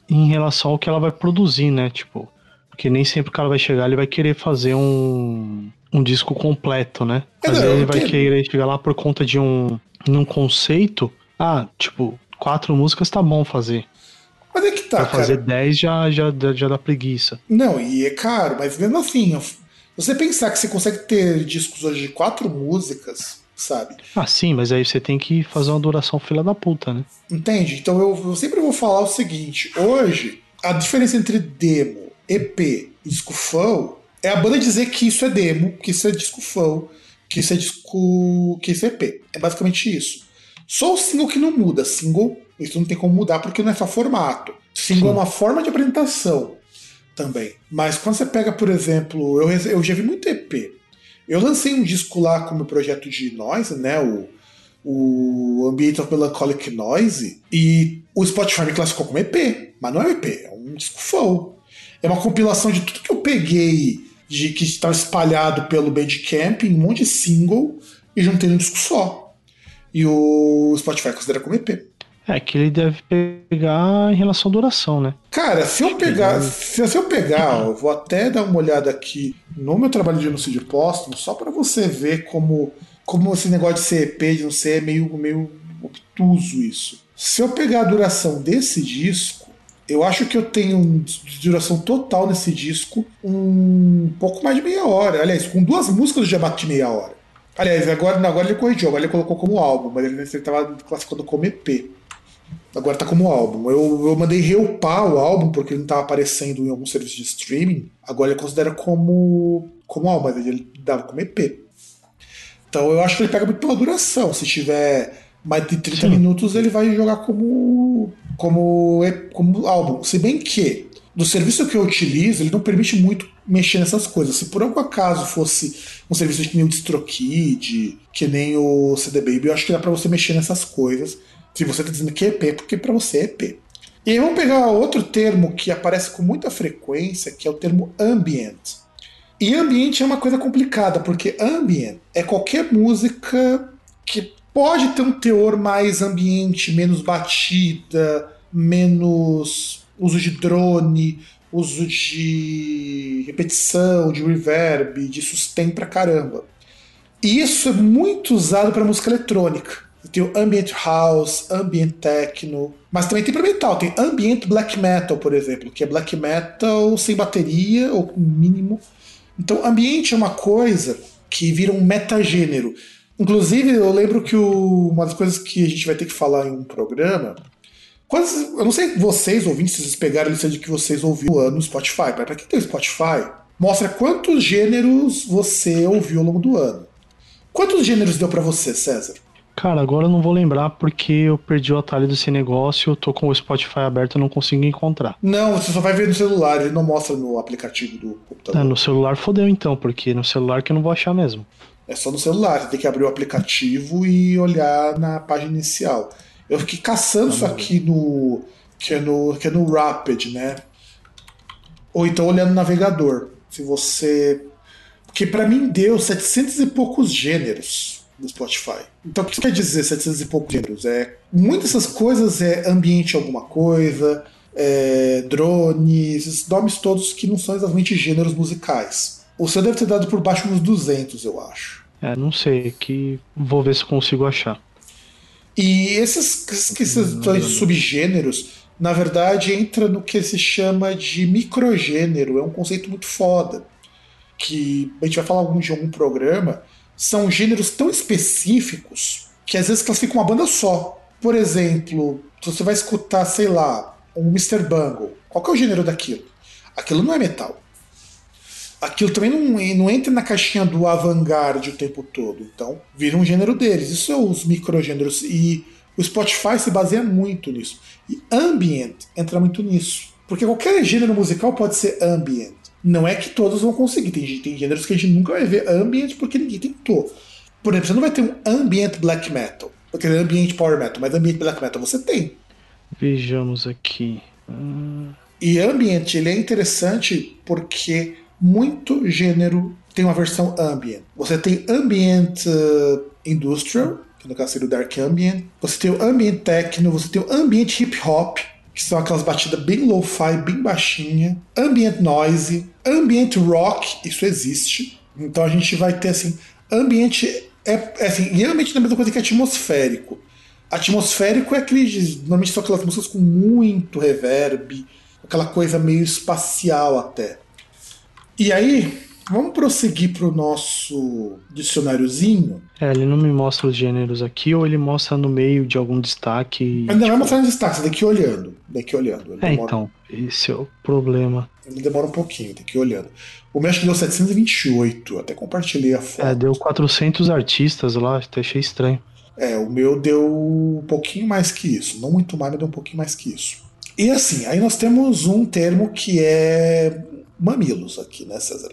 Speaker 4: em relação ao que ela vai produzir, né? Tipo, porque nem sempre o cara vai chegar, ele vai querer fazer um, um disco completo, né?
Speaker 3: É,
Speaker 4: Às
Speaker 3: não, eu
Speaker 4: ele vai
Speaker 3: entendo.
Speaker 4: querer chegar lá por conta de um, num conceito. Ah, tipo, quatro músicas tá bom fazer.
Speaker 3: Mas é que tá,
Speaker 4: Pra fazer
Speaker 3: cara.
Speaker 4: dez já, já, já dá preguiça.
Speaker 3: Não, e é caro, mas mesmo assim, você pensar que você consegue ter discos hoje de quatro músicas, sabe?
Speaker 4: Ah, sim, mas aí você tem que fazer uma duração fila da puta, né?
Speaker 3: Entende? Então eu, eu sempre vou falar o seguinte: hoje, a diferença entre demo EP e disco fã, é a banda dizer que isso é demo, que isso é disco fã, que isso é disco. que isso é EP. É basicamente isso. Só o single que não muda. Single, isso não tem como mudar porque não é só formato. Single
Speaker 4: Sim.
Speaker 3: é uma forma de apresentação também. Mas quando você pega, por exemplo, eu, eu já vi muito EP. Eu lancei um disco lá com o meu projeto de noise, né? O, o Ambient of Melancholic Noise. E o Spotify me classificou como EP. Mas não é um EP, é um disco full. É uma compilação de tudo que eu peguei de que estava espalhado pelo Bandcamp em um monte de single e juntei num disco só. E o Spotify considera como EP.
Speaker 4: É que ele deve pegar em relação à duração, né?
Speaker 3: Cara, se eu pegar, se, se eu pegar, eu vou até dar uma olhada aqui no meu trabalho de genocídio póstumo, só para você ver como, como esse negócio de ser EP, de não ser, é meio, meio obtuso isso. Se eu pegar a duração desse disco, eu acho que eu tenho de duração total nesse disco um pouco mais de meia hora. Aliás, com duas músicas eu já bati meia hora. Aliás, agora, não, agora ele corrigiu, agora ele colocou como álbum, mas ele estava classificando como EP. Agora tá como álbum. Eu, eu mandei reupar o álbum porque ele não tava aparecendo em algum serviço de streaming. Agora ele considera como, como álbum, mas ele dava como EP. Então eu acho que ele pega muito pela duração. Se tiver mais de 30
Speaker 4: Sim.
Speaker 3: minutos, ele vai jogar como, como, como álbum. Se bem que, do serviço que eu utilizo, ele não permite muito mexer nessas coisas. Se por algum acaso fosse um serviço que nem o DistroKid, que nem o CD Baby, eu acho que dá pra você mexer nessas coisas. Se você tá dizendo que é EP, porque pra você é EP. E aí vamos pegar outro termo que aparece com muita frequência, que é o termo ambient. E ambient é uma coisa complicada, porque ambient é qualquer música que pode ter um teor mais ambiente, menos batida, menos uso de drone, uso de repetição, de reverb, de sustain pra caramba. E isso é muito usado para música eletrônica. Tem o ambient house, ambient techno, mas também tem para metal. Tem ambient black metal, por exemplo, que é black metal sem bateria ou com mínimo. Então, ambiente é uma coisa que vira um metagênero. Inclusive, eu lembro que o- uma das coisas que a gente vai ter que falar em um programa. Eu não sei vocês, ouvintes, se vocês pegaram a lista de que vocês ouviram no Spotify. Para quem tem o Spotify, mostra quantos gêneros você ouviu ao longo do ano. Quantos gêneros deu para você, César?
Speaker 4: Cara, agora eu não vou lembrar porque eu perdi o atalho desse negócio, eu tô com o Spotify aberto e não consigo encontrar.
Speaker 3: Não, você só vai ver no celular, ele não mostra no aplicativo do computador.
Speaker 4: É, no celular fodeu então, porque no celular que eu não vou achar mesmo.
Speaker 3: É só no celular, você tem que abrir o aplicativo e olhar na página inicial. Eu fiquei caçando isso aqui no que é no que é no Rapid, né? Ou então olhando no navegador. Se você porque pra mim deu 700 e poucos gêneros no Spotify. Então o que quer dizer 700 e poucos gêneros? É muitas dessas coisas é ambiente alguma coisa, é, drones, esses nomes todos que não são exatamente gêneros musicais. O seu deve ter dado por baixo uns 200, eu acho.
Speaker 4: É, não sei, que vou ver se consigo achar.
Speaker 3: E esses, esses, esses dois subgêneros, na verdade, entra no que se chama de microgênero. É um conceito muito foda. Que a gente vai falar algum de algum programa. São gêneros tão específicos que às vezes classificam uma banda só. Por exemplo, se você vai escutar, sei lá, um Mr. Bungle. Qual que é o gênero daquilo? Aquilo não é metal. Aquilo também não, não entra na caixinha do avant-garde o tempo todo. Então, vira um gênero deles. Isso são os microgêneros. E o Spotify se baseia muito nisso. E ambient entra muito nisso. Porque qualquer gênero musical pode ser ambient. Não é que todos vão conseguir. Tem, tem gêneros que a gente nunca vai ver ambient porque ninguém tentou. Por exemplo, você não vai ter um ambient black metal. Porque é ambient power metal, mas ambient black metal você tem.
Speaker 4: Vejamos aqui. Hum,
Speaker 3: E ambient ele é interessante porque muito gênero tem uma versão ambient. Você tem ambient uh, industrial, que no caso seria o dark ambient. Você tem o ambient techno, você tem o ambient hip hop, que são aquelas batidas bem lo-fi, bem baixinha. Ambient noise, ambient rock, isso existe. Então a gente vai ter assim, ambient é, é assim, é a mesma coisa que atmosférico. Atmosférico é aquele. Normalmente são aquelas músicas com muito reverb, aquela coisa meio espacial até. E aí, Vamos prosseguir para o nosso dicionáriozinho.
Speaker 4: É, ele não me mostra os gêneros aqui, ou ele mostra no meio de algum destaque.
Speaker 3: Ainda vai mostrar no destaque, ir olhando. Ir olhando. Ele
Speaker 4: É,
Speaker 3: demora,
Speaker 4: então, esse é o problema.
Speaker 3: ele demora um pouquinho, tem que ir olhando. O meu acho que deu 728, até compartilhei a foto.
Speaker 4: É, deu 400 artistas lá, até achei estranho.
Speaker 3: É, o meu deu um pouquinho mais que isso. Não muito mais, mas deu um pouquinho mais que isso. E assim, aí nós temos um termo que é mamilos aqui, né, César?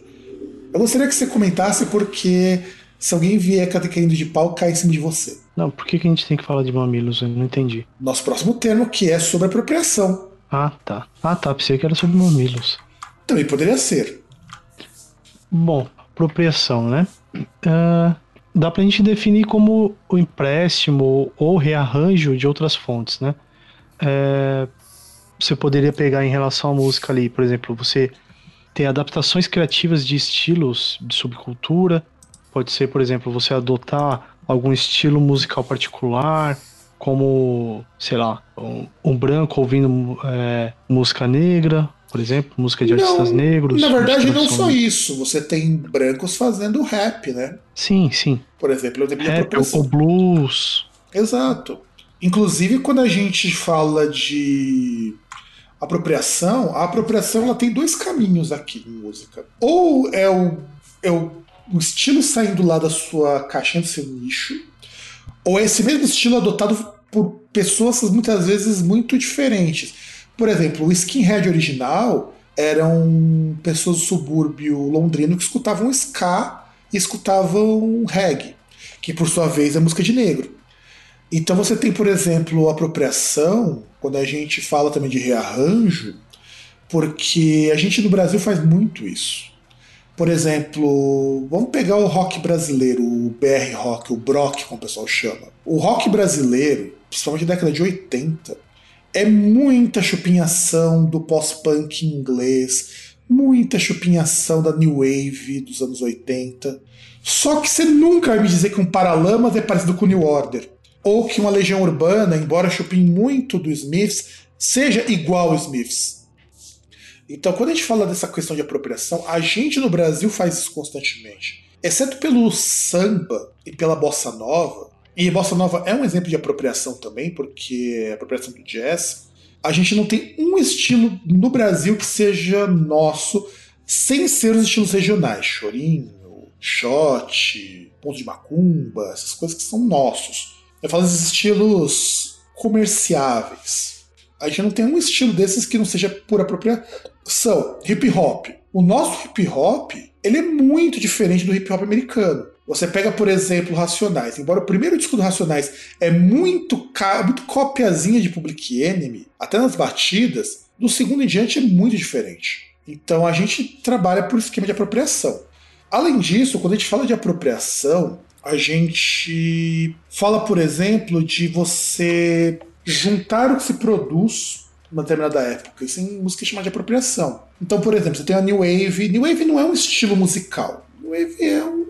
Speaker 3: Eu gostaria que você comentasse porque se alguém vier caindo de pau, cai em cima de você.
Speaker 4: Não, por que, que a gente tem que falar de mamilos? Eu não entendi.
Speaker 3: Nosso próximo termo, que é sobre apropriação.
Speaker 4: Ah, tá. Ah, tá. Pensei que era sobre mamilos.
Speaker 3: Também poderia ser.
Speaker 4: Bom, apropriação, né? Ah, dá pra gente definir como o empréstimo ou rearranjo de outras fontes, né? É, você poderia pegar em relação à música ali, por exemplo, você ter adaptações criativas de estilos de subcultura. Pode ser, por exemplo, você adotar algum estilo musical particular, como, sei lá, um, um branco ouvindo é, música negra, por exemplo, música de artistas
Speaker 3: Não,
Speaker 4: negros.
Speaker 3: Na verdade, não só isso. Você tem brancos fazendo rap, né?
Speaker 4: Sim, sim.
Speaker 3: Por exemplo, eu
Speaker 4: Rap, o blues.
Speaker 3: Exato. Inclusive, quando a gente fala de apropriação, a apropriação ela tem dois caminhos aqui em música. Ou é o, é o, o estilo saindo lá da sua caixinha do seu nicho, ou é esse mesmo estilo adotado por pessoas muitas vezes muito diferentes. Por exemplo, o skinhead original eram pessoas do subúrbio londrino que escutavam ska e escutavam reggae, que por sua vez é música de negro. Então você tem, por exemplo, apropriação, quando a gente fala também de rearranjo, porque a gente no Brasil faz muito isso. Por exemplo, vamos pegar o rock brasileiro, o BR rock, o Brock, como o pessoal chama. O rock brasileiro, principalmente na década de 80, é muita chupinhação do pós-punk inglês, muita chupinhação da new wave dos anos 80. Só que você nunca vai me dizer que um Paralamas é parecido com o New Order ou que uma Legião Urbana, embora chupinhe muito do Smiths, seja igual ao Smiths. Então, quando a gente fala dessa questão de apropriação, a gente no Brasil faz isso constantemente. Exceto pelo samba e pela bossa nova, e bossa nova é um exemplo de apropriação também, porque é apropriação do jazz, a gente não tem um estilo no Brasil que seja nosso, sem ser os estilos regionais. Chorinho, shot, ponto de macumba, essas coisas que são nossos. Eu falo desses estilos comerciáveis. A gente não tem um estilo desses que não seja por apropriação. Hip hop. O nosso hip hop, ele é muito diferente do hip hop americano. Você pega, por exemplo, Racionais. Embora o primeiro disco do Racionais é muito, muito copiazinha de Public Enemy, até nas batidas, do segundo em diante é muito diferente. Então a gente trabalha por esquema de apropriação. Além disso, quando a gente fala de apropriação, a gente fala, por exemplo, de você juntar o que se produz numa determinada época. Isso em música chamada de apropriação. Então, por exemplo, você tem a New Wave. New Wave não é um estilo musical. New Wave é um,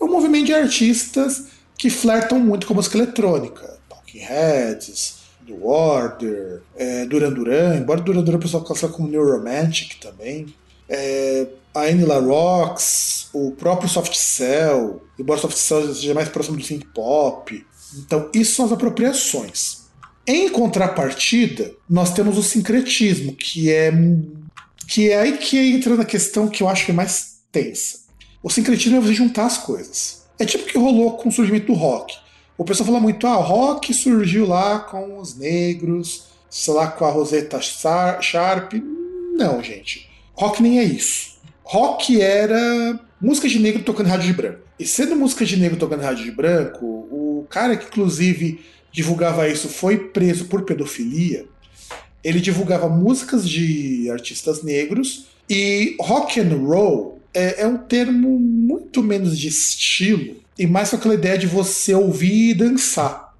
Speaker 3: é um movimento de artistas que flertam muito com a música eletrônica. Talking Heads, New Order, é, Duran Duran, embora Duran Duran o pessoal classifica como New Romantic também. É, a Annie La Rocks, o próprio Soft Cell, embora Soft Cell seja mais próximo do synth pop. Então, isso são as apropriações. Em contrapartida, nós temos o sincretismo, que é que é aí que entra na questão que eu acho que é mais tensa. O sincretismo é você juntar as coisas. É tipo o que rolou com o surgimento do rock. O pessoal fala muito, ah, o rock surgiu lá com os negros, sei lá, com a Rosetta Sharp. Não, gente. Rock nem é isso. Rock era música de negro tocando rádio de branco. E sendo música de negro tocando rádio de branco, o cara que inclusive divulgava isso foi preso por pedofilia. Ele divulgava músicas de artistas negros e rock and roll é, é um termo muito menos de estilo e mais com aquela ideia de você ouvir e dançar.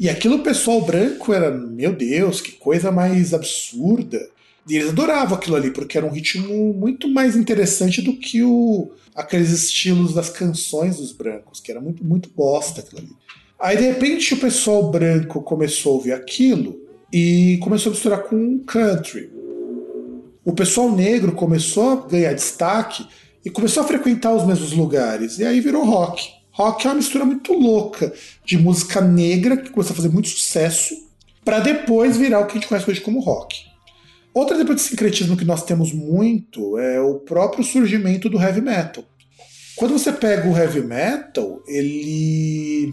Speaker 3: E aquilo o pessoal branco era, meu Deus, que coisa mais absurda. E eles adoravam aquilo ali, porque era um ritmo muito mais interessante do que o, aqueles estilos das canções dos brancos, que era muito, muito bosta aquilo ali. Aí, de repente, o pessoal branco começou a ouvir aquilo e começou a misturar com country. O pessoal negro começou a ganhar destaque e começou a frequentar os mesmos lugares. E aí virou rock. Rock é uma mistura muito louca de música negra, que começou a fazer muito sucesso, para depois virar o que a gente conhece hoje como rock. Outra tipo de sincretismo que nós temos muito é o próprio surgimento do heavy metal. Quando você pega o heavy metal, ele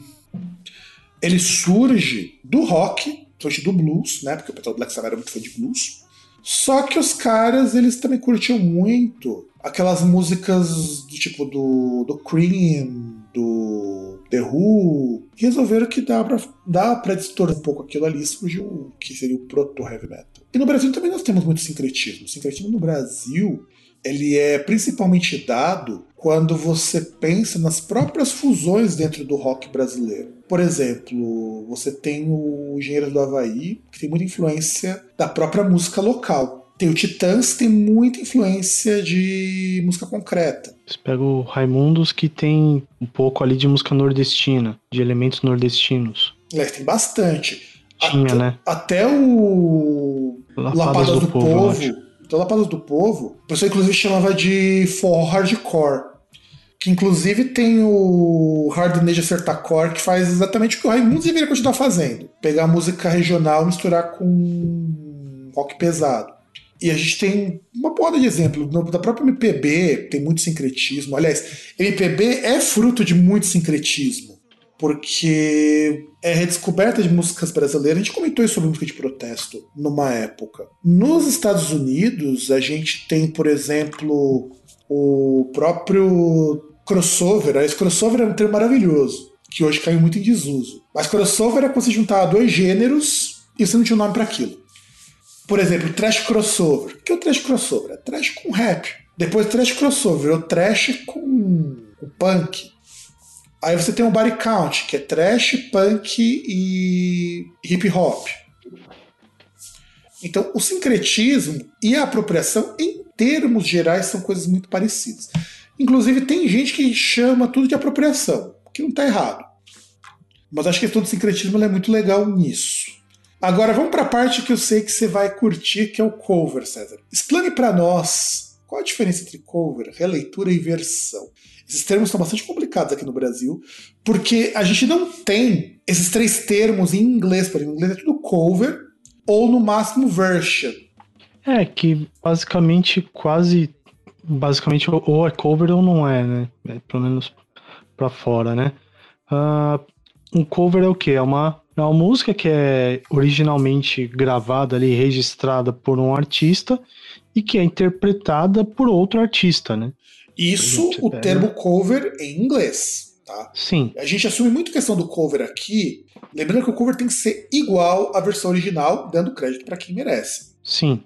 Speaker 3: ele surge do rock, surge do blues, né? Porque o Metal Black Sabbath era muito fã de blues. Só que os caras, eles também curtiam muito aquelas músicas do tipo do, do Cream, do The Who, e resolveram que dá pra, dá pra distorcer um pouco aquilo ali, surgiu o que seria o proto-heavy metal. E no Brasil também nós temos muito sincretismo. O sincretismo no Brasil, ele é principalmente dado quando você pensa nas próprias fusões dentro do rock brasileiro. Por exemplo, você tem o Engenheiro do Havaí, que tem muita influência da própria música local. Tem o Titãs, que tem muita influência de música concreta.
Speaker 4: Você pega o Raimundos, que tem um pouco ali de música nordestina, de elementos nordestinos.
Speaker 3: É, tem bastante.
Speaker 4: Tinha,
Speaker 3: até,
Speaker 4: né?
Speaker 3: Até o
Speaker 4: Lapadas
Speaker 3: Lapadas
Speaker 4: do
Speaker 3: do,
Speaker 4: Povo,
Speaker 3: Povo. Então, Lapadas do Povo, o pessoal inclusive chamava de forró hardcore. Que inclusive tem o Hardnage Acertacore, que faz exatamente o que o Raimundo deveria continuar fazendo. Pegar música regional e misturar com rock pesado. E a gente tem uma porrada de exemplo. Da própria MPB tem muito sincretismo. Aliás, MPB é fruto de muito sincretismo. Porque é redescoberta de músicas brasileiras. A gente comentou isso sobre música de protesto numa época. Nos Estados Unidos, a gente tem, por exemplo, o próprio crossover. Esse crossover é um termo maravilhoso, que hoje caiu muito em desuso. Mas crossover é quando você juntar dois gêneros e você não tinha um nome para aquilo. Por exemplo, trash crossover. O que é o trash crossover? É trash com rap. Depois trash crossover é o trash com, com punk. Aí você tem o body count, que é trash, punk e hip hop. Então, o sincretismo e a apropriação, em termos gerais, são coisas muito parecidas. Inclusive, tem gente que chama tudo de apropriação, que não está errado. Mas acho que a questão do sincretismo é muito legal nisso. Agora vamos para a parte que eu sei que você vai curtir, que é o cover, César. Explane para nós qual a diferença entre cover, releitura e versão. Esses termos são bastante complicados aqui no Brasil, porque a gente não tem esses três termos em inglês. Por exemplo, em inglês é tudo cover ou no máximo version.
Speaker 4: É, que basicamente quase. Basicamente, ou- é cover ou não é, né? É, pelo menos pra fora, né? Ah, um cover é o quê? É uma, é uma música que é originalmente gravada ali, registrada por um artista e que é interpretada por outro artista, né?
Speaker 3: Isso o
Speaker 4: pega-
Speaker 3: termo cover em inglês. Tá?
Speaker 4: Sim,
Speaker 3: A gente assume muito a questão do cover aqui, lembrando que o cover tem que ser igual à versão original, dando crédito para quem merece.
Speaker 4: sim.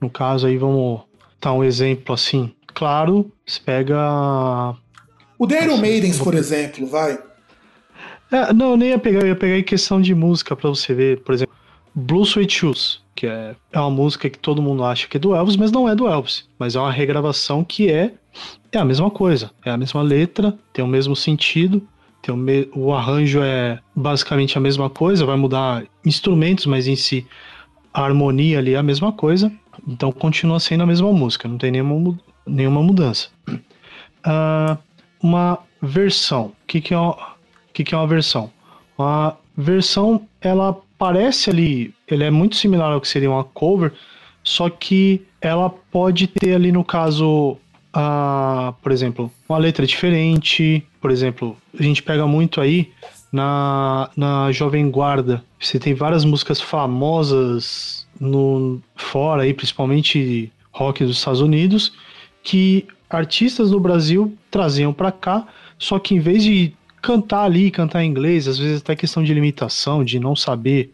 Speaker 4: No caso aí, vamos dar um exemplo assim. Claro, você pega
Speaker 3: O The Iron Maidens, por exemplo, vai.
Speaker 4: É, não, eu nem ia pegar, eu ia pegar em questão de música pra você ver, por exemplo, Blue Sweet Shoes, que é, é uma música que todo mundo acha que é do Elvis, mas não é do Elvis, mas é uma regravação que é, é a mesma coisa, é a mesma letra, tem o mesmo sentido, tem o, me- o arranjo é basicamente a mesma coisa, vai mudar instrumentos, mas em si a harmonia ali é a mesma coisa, então continua sendo a mesma música, não tem nenhuma, nenhuma mudança. Ah, uma versão, o que, que é uma, que, que é uma versão? Uma versão, ela parece ali, ele é muito similar ao que seria uma cover, só que ela pode ter ali no caso, a, por exemplo, uma letra diferente. Por exemplo, a gente pega muito aí na, na Jovem Guarda. Você tem várias músicas famosas no fora aí, principalmente rock dos Estados Unidos, que artistas do Brasil traziam pra cá, só que em vez de cantar ali, cantar em inglês, às vezes até questão de limitação, de não saber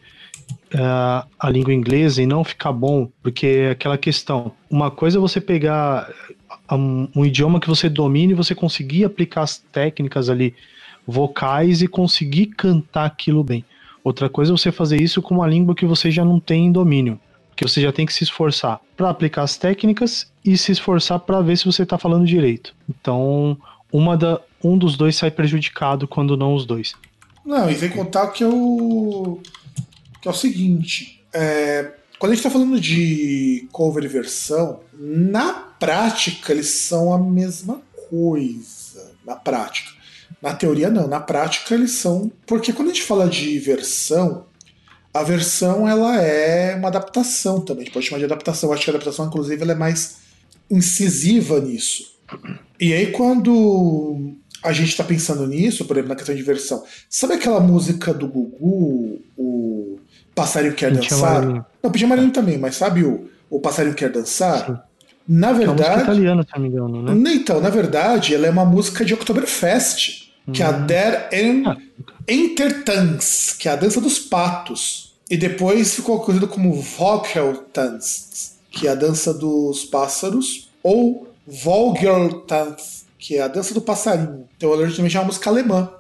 Speaker 4: eh, a língua inglesa e não ficar bom, porque é aquela questão. Uma coisa é você pegar um, um idioma que você domine você conseguir aplicar as técnicas ali vocais e conseguir cantar aquilo bem. Outra coisa é você fazer isso com uma língua que você já não tem em domínio, porque você já tem que se esforçar para aplicar as técnicas e se esforçar para ver se você está falando direito. Então, uma da, um dos dois sai prejudicado quando não os dois.
Speaker 3: Não, e vem contar que é o. que é o seguinte. é, quando a gente tá falando de cover e versão, na prática eles são a mesma coisa na prática. Na teoria, não. Na prática, eles são. Porque quando a gente fala de versão, a versão ela é uma adaptação também. A gente pode chamar de adaptação. Eu acho que a adaptação, inclusive, ela é mais incisiva nisso. E aí, quando a gente está pensando nisso, por exemplo, na questão de versão, sabe aquela música do Gugu, o Passarinho Quer Dançar? Não, Pintinho Amarelinho também, mas sabe o, o Passarinho Quer Dançar?
Speaker 4: Sim.
Speaker 3: Na
Speaker 4: Que é uma
Speaker 3: verdade.
Speaker 4: italiana, se não me engano, né?
Speaker 3: Então, na verdade, ela é uma música de Oktoberfest, que é a Der en
Speaker 4: Ah.
Speaker 3: Intertanz, que é a dança dos patos. E depois ficou conhecido como Vogeltanz, que é a dança dos pássaros, ou Vogeltanz, que é a dança do passarinho. Então, ela originalmente é uma música alemã,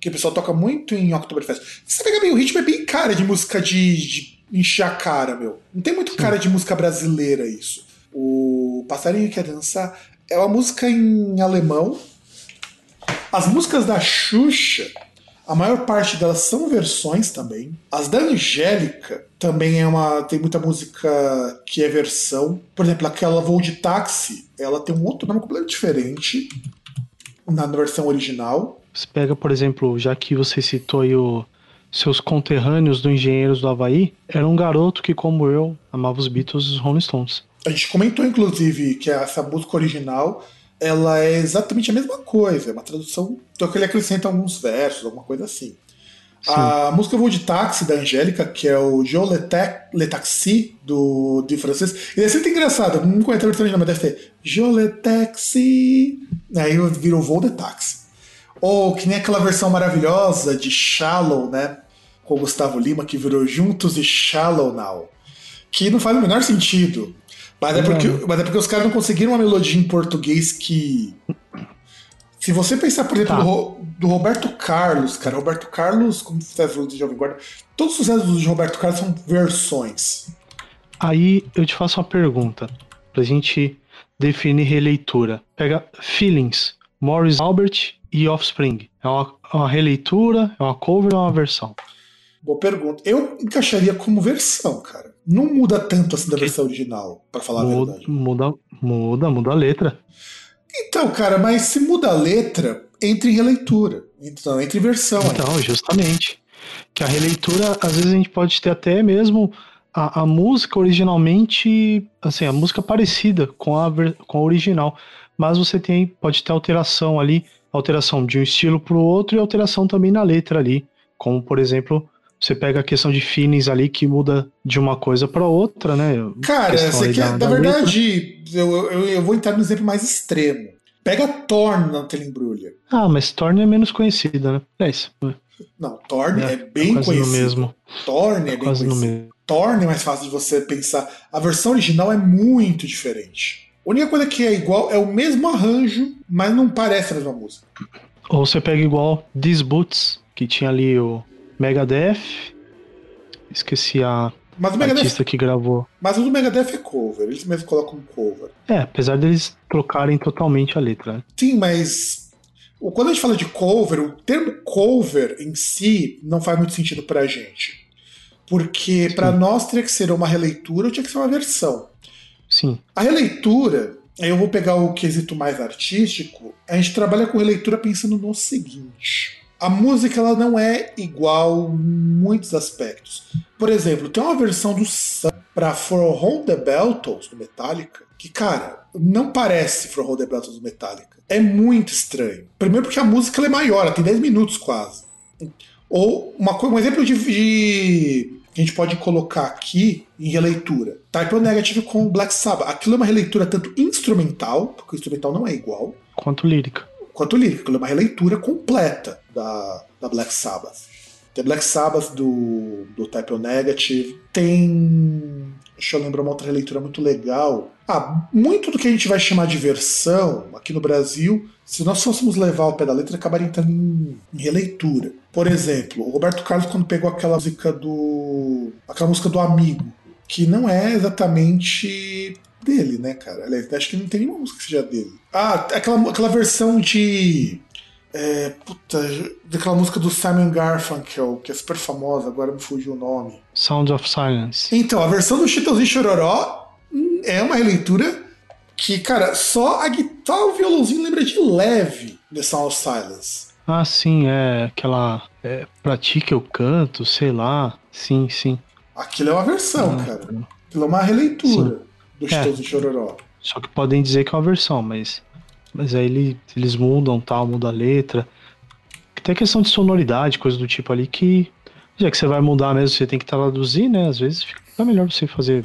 Speaker 3: que o pessoal toca muito em Oktoberfest. Você pegar bem, o ritmo é bem cara de música de, de encher a cara, meu. Não tem muito cara de música brasileira isso. O Passarinho Quer Dançar é uma música em alemão. As músicas da Xuxa, a maior parte delas são versões também. As da Angélica também é uma. tem muita música que é versão. Por exemplo, aquela Voo de Táxi, ela tem um outro nome completamente diferente na versão original.
Speaker 4: Você pega, por exemplo, já que você citou aí o seus conterrâneos do Engenheiros do Havaí, era um garoto que, como eu, amava os Beatles e os Rolling Stones.
Speaker 3: A gente comentou, inclusive, que essa música original ela é exatamente a mesma coisa, é uma tradução, só que ele acrescenta alguns versos, alguma coisa assim.
Speaker 4: Sim.
Speaker 3: A música Voo de Táxi da Angélica, que é o Je le, ta- le Taxi do, de francês, e é sempre engraçado, não conheço a versão original, mas deve ter Je le Taxi, aí virou Voo de Táxi. Ou que nem aquela versão maravilhosa de Shallow, né? Com o Gustavo Lima, que virou Juntos e Shallow Now. Que não faz o menor sentido. Mas é, porque, mas é porque os caras não conseguiram uma melodia em português que. Se você pensar, por exemplo,
Speaker 4: Tá.
Speaker 3: do, do Roberto Carlos, cara, Roberto Carlos, como falou do Jovem Guarda, todos os sucessos de Roberto Carlos são versões.
Speaker 4: Aí eu te faço uma pergunta, pra gente definir releitura. Pega Feelings, Morris Albert e Offspring. É uma, é uma releitura, é uma cover ou é uma versão?
Speaker 3: Boa pergunta. Eu encaixaria como versão, cara. Não muda tanto assim da
Speaker 4: Ok.
Speaker 3: versão original, pra falar a
Speaker 4: Muda,
Speaker 3: verdade.
Speaker 4: muda, muda, muda a letra.
Speaker 3: Então, cara, mas se muda a letra, entra em releitura. Então, entra em versão. aí.
Speaker 4: Então, justamente. Que a releitura, às vezes a gente pode ter até mesmo a, a música originalmente, assim, a música parecida com a, com a original. Mas você tem, pode ter alteração ali, alteração de um estilo para o outro e alteração também na letra ali. Como, por exemplo, você pega a questão de feelings ali que muda de uma coisa para outra, né?
Speaker 3: Cara,
Speaker 4: aí
Speaker 3: quer,
Speaker 4: da-
Speaker 3: na
Speaker 4: da
Speaker 3: verdade, eu, eu, eu vou entrar no exemplo mais extremo. Pega Thorn na Telembrulha.
Speaker 4: Ah, mas Thorn é menos conhecida, né? É isso.
Speaker 3: Não, Thorn é,
Speaker 4: É,
Speaker 3: bem
Speaker 4: quase no
Speaker 3: conhecido.
Speaker 4: mesmo.
Speaker 3: Thorn é bem
Speaker 4: Quase no
Speaker 3: conhecido.
Speaker 4: mesmo.
Speaker 3: Thorn é mais fácil de você pensar. A versão original é muito diferente. A única coisa que é igual é o mesmo arranjo, mas não parece a mesma música.
Speaker 4: Ou você pega igual These Boots, que tinha ali o Megadeth. Esqueci a
Speaker 3: Mas o Megadeth,
Speaker 4: artista que gravou.
Speaker 3: mas o do Megadeth é cover, eles mesmos colocam cover.
Speaker 4: É, apesar deles trocarem totalmente a letra. né?
Speaker 3: Sim, mas quando a gente fala de cover, o termo cover em si não faz muito sentido pra gente. Porque pra nós teria que ser uma releitura ou tinha que ser uma versão.
Speaker 4: Sim,
Speaker 3: A releitura, aí eu vou pegar o quesito mais artístico, a gente trabalha com releitura pensando no seguinte. A música ela não é igual em muitos aspectos. Por exemplo, tem uma versão do Sun pra For Hold the Beltles do Metallica, que, cara, não parece For Hold the Beltles do Metallica. É muito estranho. Primeiro porque a música é maior, ela tem 10 minutos quase. Ou uma, um exemplo de, de- que a gente pode colocar aqui em releitura. Type O Negative com Black Sabbath. Aquilo é uma releitura tanto instrumental, porque o instrumental não é igual,
Speaker 4: quanto lírica.
Speaker 3: Quanto lírica. Aquilo é uma releitura completa da, da Black Sabbath. Tem Black Sabbath do, do Type O Negative. Tem. Deixa eu lembrar uma outra releitura muito legal. Ah, muito do que a gente vai chamar de versão aqui no Brasil, se nós fôssemos levar ao pé da letra, acabaria entrando em, em releitura. Por exemplo, o Roberto Carlos, quando pegou aquela música do. aquela música do Amigo, que não é exatamente dele, né, cara? Aliás, acho que não tem nenhuma música que seja dele. Ah, aquela, aquela versão de. É, puta, daquela música do Simon Garfunkel, que é super famosa, agora me fugiu o nome.
Speaker 4: Sound of Silence.
Speaker 3: Então, a versão do Chitãozinho Chororó hum, é uma releitura Que, cara, só a guitarra o violãozinho lembra de leve The Sound of Silence.
Speaker 4: Ah, sim, é aquela. É, pratique eu canto, sei lá. Sim, sim.
Speaker 3: Aquilo é uma versão,
Speaker 4: Ah,
Speaker 3: cara. Aquilo é uma releitura do
Speaker 4: É.
Speaker 3: Chitãozinho e Chororó.
Speaker 4: Só que podem dizer que é uma versão, mas. Mas aí ele- eles mudam tal, muda a letra. Tem questão de sonoridade, coisa do tipo ali que. Já que você vai mudar mesmo, você tem que traduzir, né? Às vezes fica melhor você fazer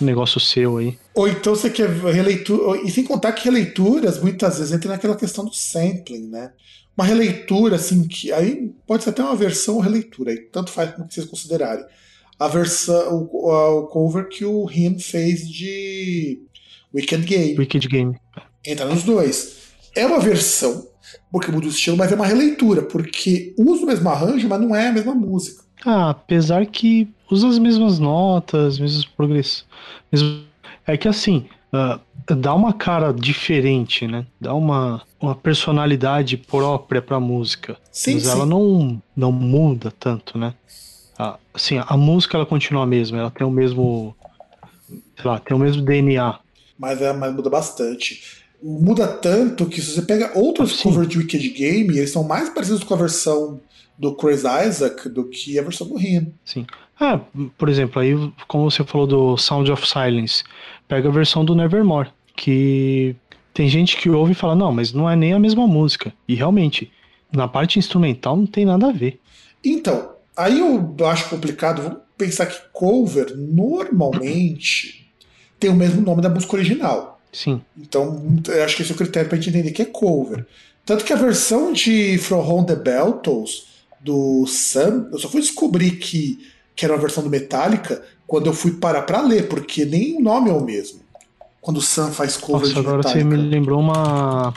Speaker 4: um negócio seu aí.
Speaker 3: Ou então você quer releitura. E sem contar que releituras muitas vezes entram naquela questão do sampling, né? Uma releitura, assim, que. Aí pode ser até uma versão ou releitura, aí tanto faz como que vocês considerarem. A versão, o, a- o cover que o Him fez de Wicked Game.
Speaker 4: Wicked Game.
Speaker 3: Entra nos dois. É uma versão, porque muda o estilo, mas é uma releitura, porque usa o mesmo arranjo, mas não é a mesma música.
Speaker 4: Ah, apesar que usa as mesmas notas, mesmos progressos. Mesmo... É que assim, ah, dá uma cara diferente, né? Dá uma, uma personalidade própria pra música.
Speaker 3: Sim,
Speaker 4: mas
Speaker 3: sim.
Speaker 4: ela não, não muda tanto, né? Assim, a música ela continua a mesma, ela tem o mesmo. Sei lá, tem o mesmo DNA.
Speaker 3: Mas, é, mas muda bastante. Muda tanto que se você pega outros
Speaker 4: Sim.
Speaker 3: covers de Wicked Game, eles são mais parecidos com a versão do Chris Isaac do que a versão do Him.
Speaker 4: Sim. Ah, por exemplo, aí, como você falou do Sound of Silence, pega a versão do Nevermore, que tem gente que ouve e fala, não, mas não é nem a mesma música. E realmente, na parte instrumental não tem nada a ver.
Speaker 3: Então, aí eu acho complicado. Vamos pensar que cover normalmente tem o mesmo nome da música original.
Speaker 4: Sim,
Speaker 3: Então, eu acho que esse é o critério pra gente entender que é cover. Tanto que a versão de From Home the Beltles do Sam, eu só fui descobrir que, que era uma versão do Metallica quando eu fui parar pra ler, porque nem o nome é o mesmo. Quando o Sam faz cover
Speaker 4: Nossa,
Speaker 3: de
Speaker 4: agora você
Speaker 3: Metallica.
Speaker 4: me lembrou uma,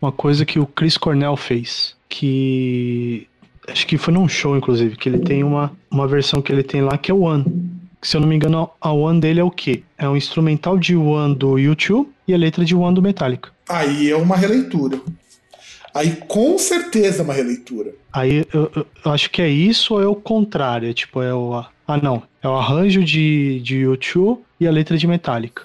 Speaker 4: uma coisa que o Chris Cornell fez. Que. Acho que foi num show, inclusive, que ele tem uma, uma versão que ele tem lá que é o One. Que, se eu não me engano, a One dele é o quê? É um instrumental de One do YouTube e a letra de One do Metallica.
Speaker 3: Aí é uma releitura. Aí com certeza é uma releitura.
Speaker 4: Aí eu, eu- acho que é isso ou é o contrário? É tipo, é o. Ah, não. É o arranjo de, de YouTube e a letra de Metallica.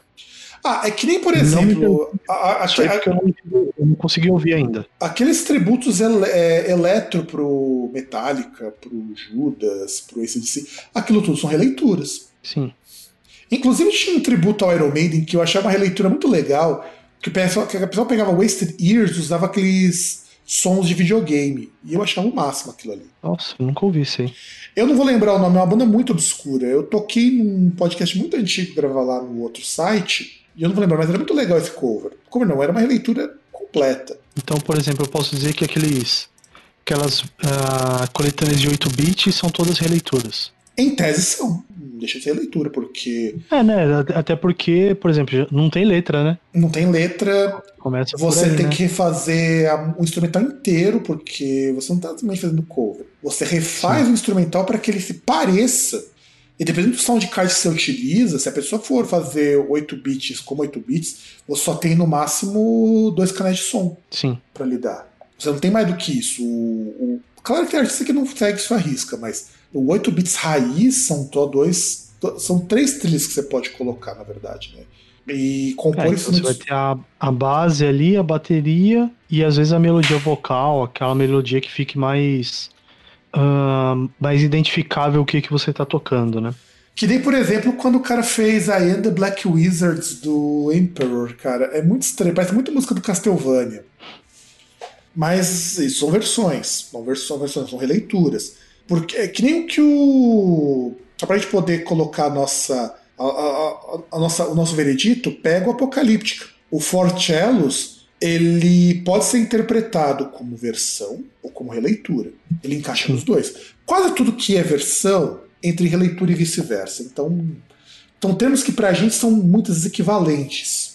Speaker 3: Ah, é que nem, por
Speaker 4: Não
Speaker 3: exemplo, a- a-
Speaker 4: aí
Speaker 3: a-
Speaker 4: porque eu não, eu não consegui ouvir ainda.
Speaker 3: aqueles tributos ele, é, eletro pro Metallica, pro Judas, pro ACDC, aquilo tudo são releituras.
Speaker 4: Sim.
Speaker 3: Inclusive tinha um tributo ao Iron Maiden que eu achava uma releitura muito legal, que o pessoal, que a pessoa pegava Wasted Years e usava aqueles sons de videogame. E eu achava o máximo aquilo ali.
Speaker 4: Nossa, eu nunca ouvi isso aí.
Speaker 3: Eu não vou lembrar o nome, é uma banda muito obscura. Eu toquei num podcast muito antigo, gravar lá no outro site, e eu não vou lembrar, mas era muito legal esse cover. Cover não, era uma releitura completa.
Speaker 4: Então, por exemplo, eu posso dizer que aqueles. Aquelas ah, coletâneas de 8 bits são todas releituras.
Speaker 3: Em tese são. Deixa de ser releitura, porque
Speaker 4: É, né? Até- porque, por exemplo, não tem letra, né?
Speaker 3: não tem letra,
Speaker 4: Começa
Speaker 3: você
Speaker 4: aí,
Speaker 3: tem
Speaker 4: né?
Speaker 3: que refazer o instrumental inteiro, porque você não está também fazendo cover. Você refaz o instrumental para que ele se pareça. E dependendo do soundcard que você utiliza, se a pessoa for fazer 8 bits como 8 bits, você só tem no máximo dois canais de som
Speaker 4: Sim.
Speaker 3: para lidar. Você não tem mais do que isso. O, o- claro que tem artista que não segue sua risca, mas o 8 bits raiz são só dois. São três trilhas que você pode colocar, na verdade, né? E
Speaker 4: É,
Speaker 3: compor
Speaker 4: então
Speaker 3: isso
Speaker 4: você vai ter a, a base ali, a bateria e às vezes a melodia vocal, aquela melodia que fique mais. Ah, mais identificável o que, que você tá tocando, né?
Speaker 3: Que nem, por exemplo, quando o cara fez a End the Black Wizards do Emperor, cara. É muito estranho, parece muito música do Castlevania. Mas isso são versões, são versões, são releituras. Porque é que nem o que o. Só pra gente poder colocar a nossa, a- a- a nossa, o nosso veredito, pega o Apocalíptica. O Forcellos, ele pode ser interpretado como versão ou como releitura. Ele encaixa nos dois. Quase tudo que é versão entre releitura e vice-versa. Então, então termos que pra gente são muitas vezes equivalentes.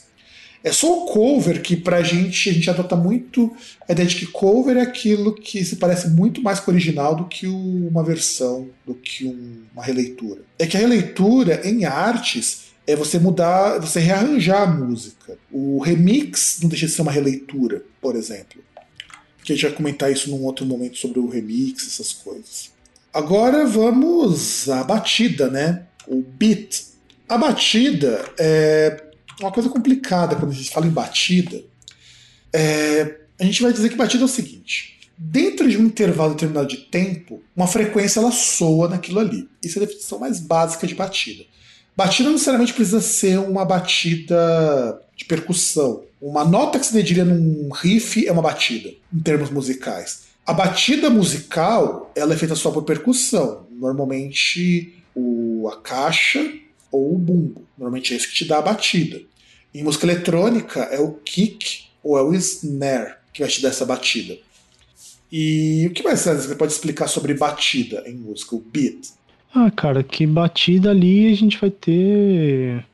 Speaker 3: É só o cover que pra gente a gente adota muito a ideia de que cover é aquilo que se parece muito mais com o original do que uma versão, do que um- uma releitura. É que a releitura em artes é você mudar, você rearranjar a música. O remix não deixa de ser uma releitura, por exemplo. Que a gente vai comentar isso num outro momento sobre o remix, essas coisas. Agora vamos à batida, né? O beat. A batida é uma coisa complicada quando a gente fala em batida. É, a gente vai dizer que batida é o seguinte: dentro de um intervalo determinado de tempo, uma frequência ela soa naquilo ali. Isso é a definição mais básica de batida. Batida não necessariamente precisa ser uma batida de percussão. Uma nota que se dedilha num riff é uma batida, em termos musicais. A batida musical ela é feita só por percussão. Normalmente o, a caixa ou o bumbo. Normalmente é isso que te dá a batida. Em música eletrônica é o kick ou é o snare que vai te dar essa batida. E o que mais você pode explicar sobre batida em música, o beat?
Speaker 4: Ah, cara, que batida ali a gente vai ter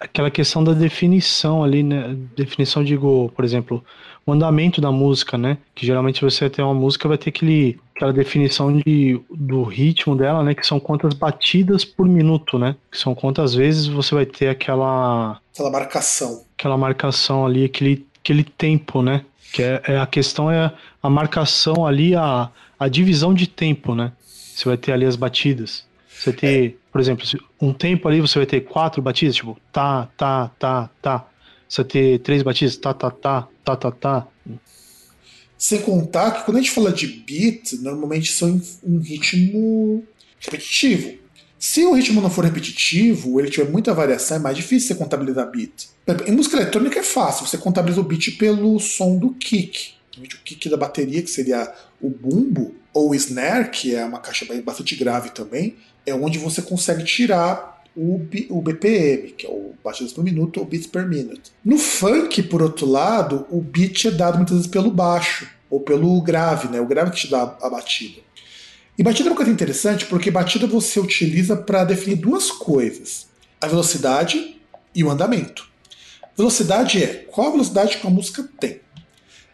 Speaker 4: aquela questão da definição ali, né? Definição, digo, por exemplo, o andamento da música, né? Que geralmente você vai ter uma música, vai ter aquele, aquela definição de, do ritmo dela, né? Que são quantas batidas por minuto, né? Que são quantas vezes você vai ter aquela.
Speaker 3: Aquela marcação.
Speaker 4: Aquela marcação ali, aquele, aquele tempo, né? Que é, é a questão é a marcação ali, a, a divisão de tempo, né? Você vai ter ali as batidas. Você ter, é. por exemplo, um tempo ali você vai ter quatro batidas, tipo, tá, tá, tá, tá. Você ter três batidas, tá, tá, tá, tá, tá, tá.
Speaker 3: Sem contar que quando a gente fala de beat, normalmente são um ritmo repetitivo. Se o ritmo não for repetitivo, ele tiver muita variação, é mais difícil você contabilizar beat. Em música eletrônica é fácil, você contabiliza o beat pelo som do kick. O kick da bateria, que seria o bumbo, ou snare, que é uma caixa bastante grave também, é onde você consegue tirar o, o BPM, que é o batidas por minuto ou beats per minute. No funk, por outro lado, o beat é dado muitas vezes pelo baixo ou pelo grave, né? O grave que te dá a batida. E batida é uma coisa interessante porque batida você utiliza para definir duas coisas: a velocidade e o andamento. Velocidade é qual a velocidade que a música tem.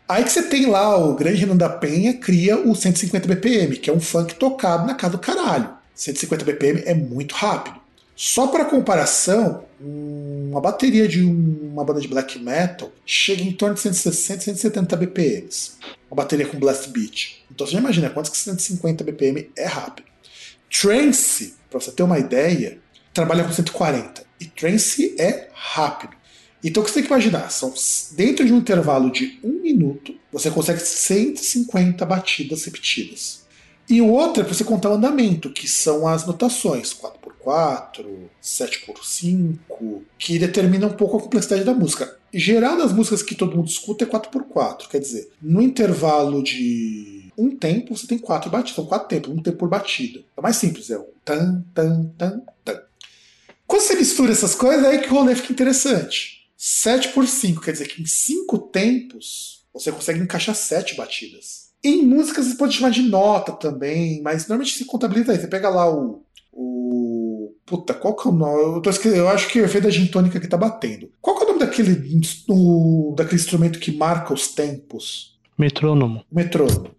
Speaker 3: Aí que você tem lá o grande Renan da Penha cria o 150 BPM, que é um funk tocado na casa do caralho. 150 BPM é muito rápido. Só para comparação, uma bateria de uma banda de black metal chega em torno de 160, 170 BPMs. Uma bateria com blast beat. Então você já imagina quantos que 150 BPM é rápido. Trance, para você ter uma ideia, trabalha com 140. E trance é rápido. Então o que você tem que imaginar? São dentro de um intervalo de um minuto, você consegue 150 batidas repetidas. E o outro é para você contar o andamento, que são as notações 4x4, 7x5, que determinam um pouco a complexidade da música. Geral das músicas que todo mundo escuta é 4x4, quer dizer, no intervalo de um tempo você tem quatro batidas, são quatro tempos, um tempo por batida. É mais simples, é um tan, tan, tan, tan. Quando você mistura essas coisas, é aí que o rolê fica interessante. 7 por 5, quer dizer que em cinco tempos você consegue encaixar sete batidas. Em músicas você pode chamar de nota também, mas normalmente se contabiliza aí. Você pega lá o. o puta, qual que é o nome? Eu, tô eu acho que é o efeito da gintônica que tá batendo. Qual que é o nome daquele, o, daquele instrumento que marca os tempos?
Speaker 4: Metrônomo.
Speaker 3: Metrônomo.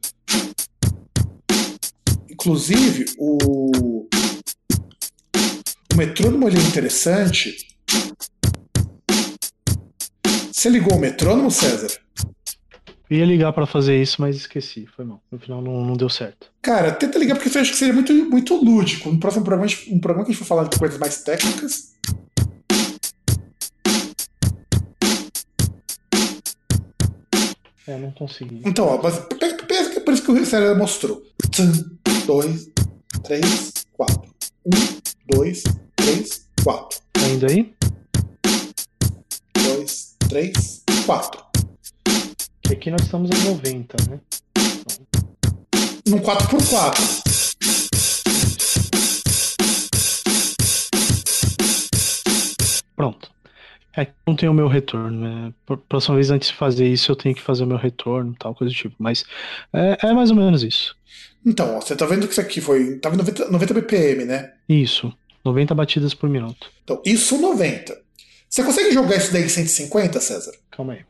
Speaker 3: Inclusive, o. O metrônomo ele é interessante. Você ligou o metrônomo, César?
Speaker 4: Eu ia ligar para fazer isso, mas esqueci. Foi mal. No final não, não deu certo.
Speaker 3: Cara, tenta ligar porque eu acho que seria muito, muito lúdico. No próximo programa, um programa que a gente for falar de coisas mais técnicas.
Speaker 4: É, não consegui.
Speaker 3: Então, ó, mas pega, pega por isso que o César mostrou. Um, dois, três, quatro. Um, dois, três, quatro.
Speaker 4: Tá indo aí?
Speaker 3: Três, quatro.
Speaker 4: Que aqui nós estamos em 90, né?
Speaker 3: Num 4x4.
Speaker 4: Pronto. É que não tem o meu retorno, né? Próxima vez antes de fazer isso eu tenho que fazer o meu retorno tal, coisa do tipo. Mas é, é mais ou menos isso.
Speaker 3: Então, ó, você tá vendo que isso aqui foi. Tava 90, 90 BPM, né?
Speaker 4: Isso. 90 batidas por minuto.
Speaker 3: Então, isso 90. Você consegue jogar isso daí em 150, César?
Speaker 4: Calma
Speaker 3: aí.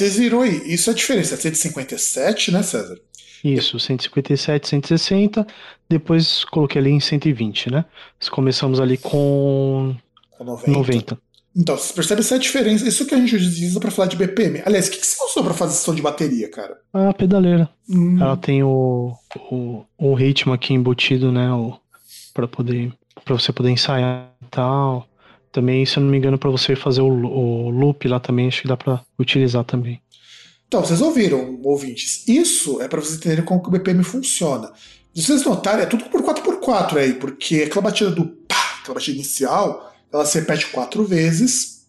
Speaker 3: Vocês viram aí. Isso é a diferença. 157, né, César?
Speaker 4: Isso, 157, 160. Depois coloquei ali em 120, né? Começamos ali com
Speaker 3: Com 90.
Speaker 4: 90.
Speaker 3: Então, vocês percebem essa diferença. Isso que a gente utiliza pra falar de BPM. Aliás, o que, que você usou pra fazer som de bateria, cara?
Speaker 4: A pedaleira.
Speaker 3: Hum,
Speaker 4: Ela tem o, o, o ritmo aqui embutido, né? O, pra, poder, pra você poder ensaiar e tal. Também, se eu não me engano, pra você fazer o, o loop lá também, acho que dá pra utilizar também.
Speaker 3: Então, vocês ouviram, ouvintes. Isso é pra vocês entenderem como que o BPM funciona. Se vocês notarem, é tudo por 4x4 aí, porque aquela batida do pá, aquela batida inicial, ela se repete quatro vezes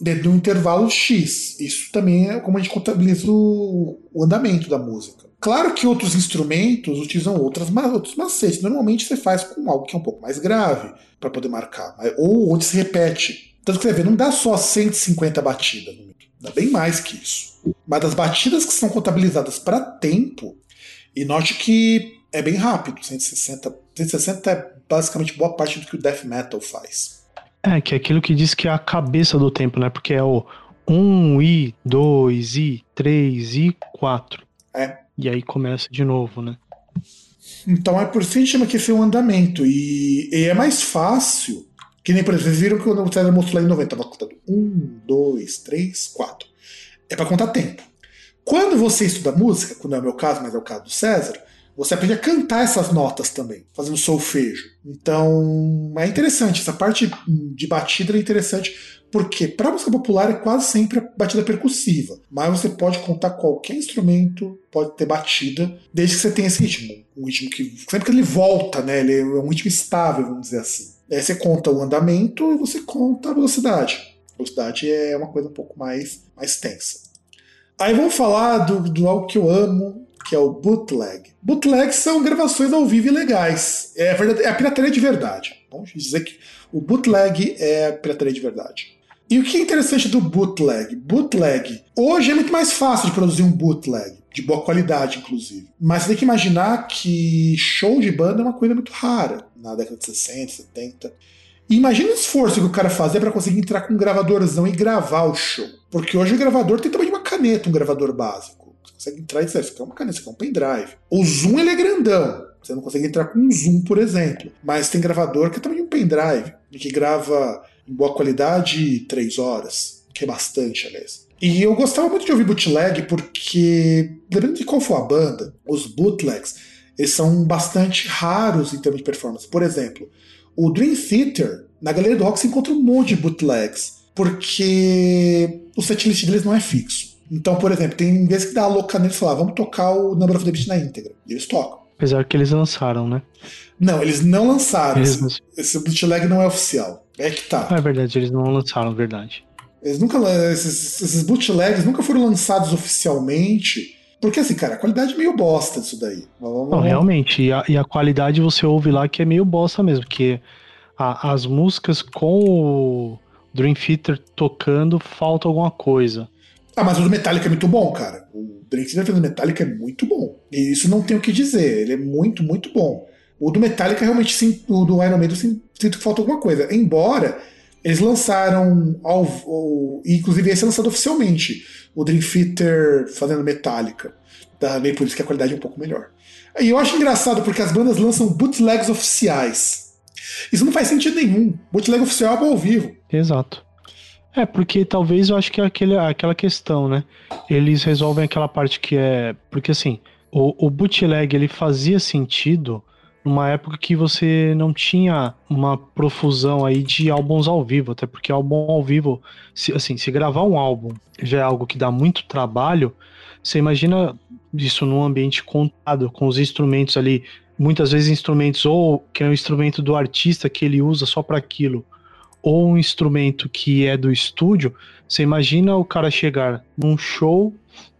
Speaker 3: dentro de um intervalo X. Isso também é como a gente contabiliza o, o andamento da música. Claro que outros instrumentos utilizam outras, outros macetes. Normalmente você faz com algo que é um pouco mais grave para poder marcar, ou onde se repete. Tanto que você vê, não dá só 150 batidas, no minuto, dá bem mais que isso. Mas das batidas que são contabilizadas para tempo, e note que é bem rápido, 160, 160 é basicamente boa parte do que o death metal faz.
Speaker 4: É, que é aquilo que diz que é a cabeça do tempo, né? Porque é o 1 e 2 e 3 e 4.
Speaker 3: É.
Speaker 4: E aí começa de novo, né?
Speaker 3: Então é por isso que a gente chama que esse é um andamento. E, e é mais fácil. Que nem, por exemplo, vocês viram que quando o César mostrou lá em 90, tava contando 1, 2, 3, 4. É para contar tempo. Quando você estuda música, quando é o meu caso, mas é o caso do César, você aprende a cantar essas notas também, fazendo solfejo. Então é interessante, essa parte de batida é interessante, porque para música popular é quase sempre a batida percussiva, mas você pode contar qualquer instrumento, pode ter batida, desde que você tenha esse ritmo. Um ritmo que sempre que ele volta, né? Ele é um ritmo estável, vamos dizer assim. Aí você conta o andamento e você conta a velocidade. A velocidade é uma coisa um pouco mais, mais tensa. Aí vamos falar do, do algo que eu amo, que é o bootleg. Bootlegs são gravações ao vivo ilegais. É é a pirataria de verdade. Vamos dizer que o bootleg é a pirataria de verdade. E o que é interessante do bootleg? Bootleg. Hoje é muito mais fácil de produzir um bootleg, de boa qualidade, inclusive. Mas você tem que imaginar que show de banda é uma coisa muito rara na década de 60, 70. E imagina o esforço que o cara fazia para conseguir entrar com um gravadorzão e gravar o show. Porque hoje o gravador tem de uma caneta, um gravador básico. Você consegue entrar e dizer, isso aqui é uma caneta, isso aqui é um pendrive. O zoom ele é grandão. Você não consegue entrar com um zoom, por exemplo. Mas tem gravador que é de um pendrive, que grava em boa qualidade três horas, que é bastante, aliás. E eu gostava muito de ouvir bootleg porque, dependendo de qual for a banda, os bootlegs eles são bastante raros em termos de performance. Por exemplo, o Dream Theater, na Galeria do Rock, você encontra um monte de bootlegs, porque o setlist deles não é fixo. Então, por exemplo, tem vezes que dá a louca neles e falar, vamos tocar o Number of the Beast na íntegra. E eles tocam.
Speaker 4: Apesar que eles lançaram, né?
Speaker 3: Não, eles não lançaram.
Speaker 4: Eles
Speaker 3: esse bootleg não é oficial. É que tá.
Speaker 4: É verdade, eles não lançaram, verdade.
Speaker 3: Eles nunca, esses, esses bootlegs nunca foram lançados oficialmente. Porque, assim, cara, a qualidade é meio bosta disso daí. Vamos-
Speaker 4: Não, realmente, e a, e a qualidade você ouve lá que é meio bosta mesmo, porque a- as músicas com o Dream Theater tocando falta alguma coisa.
Speaker 3: Ah, mas o do Metallica é muito bom, cara. O Dream Theater do Metallica é muito bom. E isso não tem o que dizer. Ele é muito, muito bom. O do Metallica realmente sim, o do Iron Maiden sim- sinto que falta alguma coisa. Embora eles lançaram, ao, ao- inclusive esse é lançado oficialmente, o Dream Theater fazendo Metallica. Também por isso que a qualidade é um pouco melhor. E eu acho engraçado porque as bandas lançam bootlegs oficiais. Isso não faz sentido nenhum. Bootleg oficial é ao vivo.
Speaker 4: Exato. É, porque talvez eu acho que é aquele, aquela questão, né? Eles resolvem aquela parte que é. Porque assim, o, o bootleg ele fazia sentido numa época que você não tinha uma profusão aí de álbuns ao vivo, até porque álbum ao vivo, se, assim, se gravar um álbum já é algo que dá muito trabalho, você imagina isso num ambiente contado, com os instrumentos ali, muitas vezes instrumentos ou que é o instrumento do artista que ele usa só para aquilo, ou um instrumento que é do estúdio, você imagina o cara chegar num show,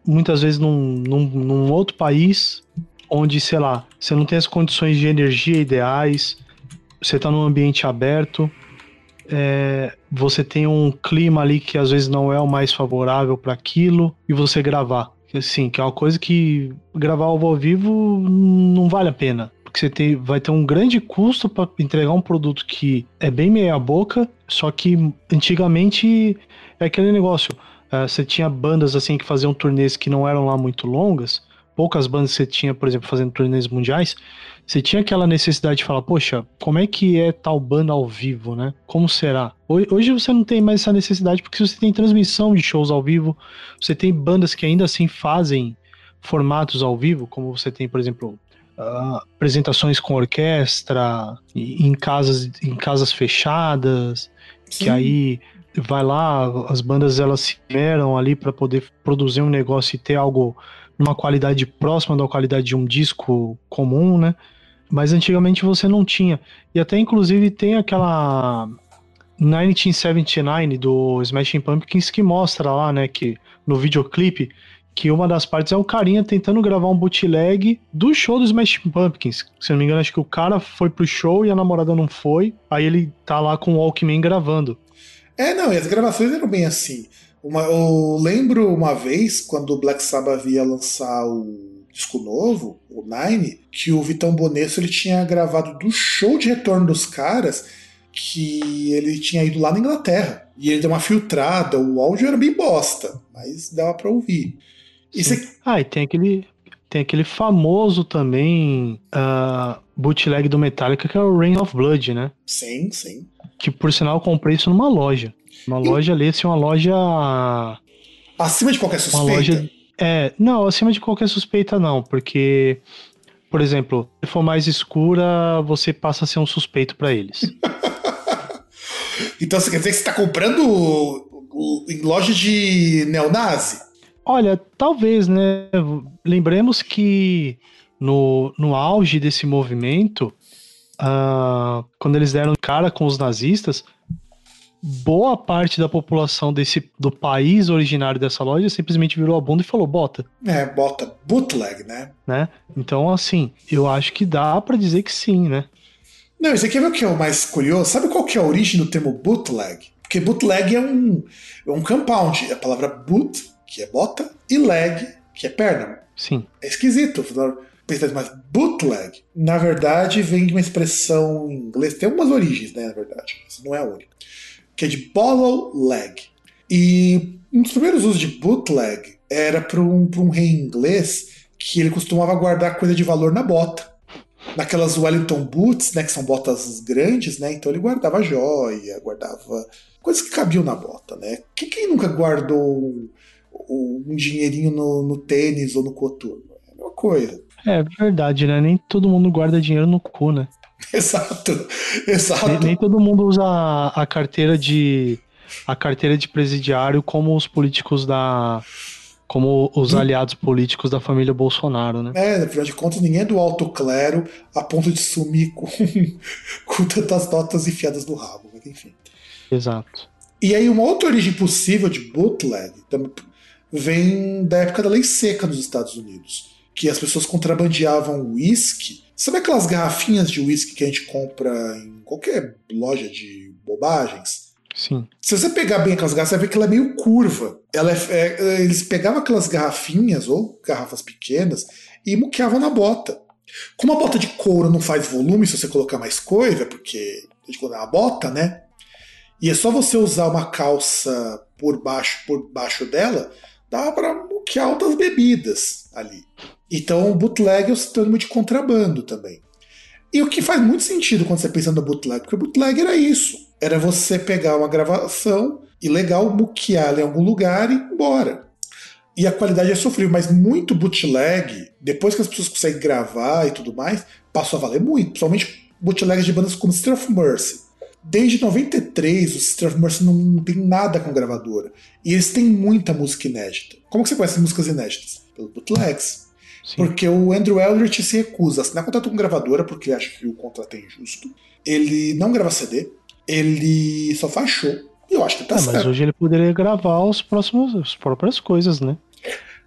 Speaker 4: muitas vezes num, num, num outro país, onde, sei lá, você não tem as condições de energia ideais, você tá num ambiente aberto, é, você tem um clima ali que às vezes não é o mais favorável para aquilo e você gravar. Assim, que é uma coisa que gravar ao vivo não vale a pena. Porque você tem, vai ter um grande custo para entregar um produto que é bem meia boca, só que antigamente é aquele negócio. Uh, você tinha bandas assim que faziam turnês que não eram lá muito longas, poucas bandas que você tinha, por exemplo, fazendo turnês mundiais, você tinha aquela necessidade de falar, poxa, como é que é tal banda ao vivo, né? Como será? Hoje você não tem mais essa necessidade porque você tem transmissão de shows ao vivo, você tem bandas que ainda assim fazem formatos ao vivo, como você tem, por exemplo, uh, apresentações com orquestra em casas, em casas fechadas, Sim. que aí vai lá, as bandas elas se meram ali para poder produzir um negócio e ter algo numa qualidade próxima da qualidade de um disco comum, né? Mas antigamente você não tinha. E até inclusive tem aquela 1979 do Smashing Pumpkins que mostra lá, né, que no videoclipe que uma das partes é um carinha tentando gravar um bootleg do show do Smashing Pumpkins. Se não me engano, acho que o cara foi pro show e a namorada não foi. Aí ele tá lá com o Walkman gravando.
Speaker 3: É, não, e as gravações eram bem assim. Uma, eu lembro uma vez, quando o Black Sabbath ia lançar o disco novo, o Nine, que o Vitão Bonesso ele tinha gravado do show de retorno dos caras, que ele tinha ido lá na Inglaterra. E ele deu uma filtrada, o áudio era bem bosta, mas dava para ouvir.
Speaker 4: Isso Ah, e tem aquele, tem aquele famoso também uh, bootleg do Metallica que é o Rain of Blood, né?
Speaker 3: Sim, sim.
Speaker 4: Que por sinal eu comprei isso numa loja. Uma loja ali, assim, uma loja.
Speaker 3: Acima de qualquer suspeita. Uma loja
Speaker 4: é, não, acima de qualquer suspeita não, porque, por exemplo, se for mais escura, você passa a ser um suspeito para eles.
Speaker 3: então você quer dizer que você está comprando em loja de neonazi?
Speaker 4: Olha, talvez, né? Lembremos que no, no auge desse movimento, uh, quando eles deram cara com os nazistas, boa parte da população desse do país originário dessa loja simplesmente virou a bunda e falou bota.
Speaker 3: É, bota bootleg, né?
Speaker 4: né? Então, assim, eu acho que dá para dizer que sim, né?
Speaker 3: Não, isso aqui é o que é o mais curioso. Sabe qual que é a origem do termo bootleg? Porque bootleg é um, é um compound. É a palavra boot, que é bota, e leg, que é perna.
Speaker 4: Sim.
Speaker 3: É esquisito. Mas bootleg, na verdade, vem de uma expressão em inglês. Tem algumas origens, né, na verdade. Mas não é a única que é de Bollow Leg. E um dos primeiros usos de bootleg era para um, um rei inglês que ele costumava guardar coisa de valor na bota. Naquelas Wellington Boots, né, que são botas grandes, né? Então ele guardava joia, guardava coisas que cabiam na bota, né? Quem, quem nunca guardou um, um dinheirinho no, no, tênis ou no coturno? É a mesma coisa.
Speaker 4: É verdade, né? Nem todo mundo guarda dinheiro no cu, né?
Speaker 3: Exato, exato.
Speaker 4: Nem, nem, todo mundo usa a, carteira de a carteira de presidiário como os políticos da como os hum. aliados políticos da família Bolsonaro, né?
Speaker 3: É, afinal de contas, ninguém é do alto clero a ponto de sumir com, com tantas notas enfiadas no rabo, mas enfim.
Speaker 4: Exato.
Speaker 3: E aí, uma outra origem possível de bootleg vem da época da lei seca nos Estados Unidos, que as pessoas contrabandeavam uísque Sabe aquelas garrafinhas de uísque que a gente compra em qualquer loja de bobagens?
Speaker 4: Sim.
Speaker 3: Se você pegar bem aquelas garrafas, você vai ver que ela é meio curva. Ela é, é, eles pegavam aquelas garrafinhas ou garrafas pequenas e muqueavam na bota. Como a bota de couro não faz volume se você colocar mais coisa, porque de quando é uma bota, né? E é só você usar uma calça por baixo, por baixo dela, dá para muquear outras bebidas ali. Então, o bootleg é um sinônimo de contrabando também. E o que faz muito sentido quando você pensa no bootleg, porque o bootleg era isso. Era você pegar uma gravação ilegal, muquear ela em algum lugar e ir embora. E a qualidade é sofrível, mas muito bootleg, depois que as pessoas conseguem gravar e tudo mais, passou a valer muito. Principalmente bootlegs de bandas como Sister Mercy. Desde 93, o Sister Mercy não tem nada com gravadora. E eles têm muita música inédita. Como que você conhece músicas inéditas? Pelos bootlegs. Sim. Porque o Andrew Eldritch se recusa a assinar contrato com gravadora porque ele acha que o contrato é injusto. Ele não grava CD, ele só faz show. E eu acho que tá é, certo.
Speaker 4: Mas hoje ele poderia gravar os próximos, as próprias coisas, né?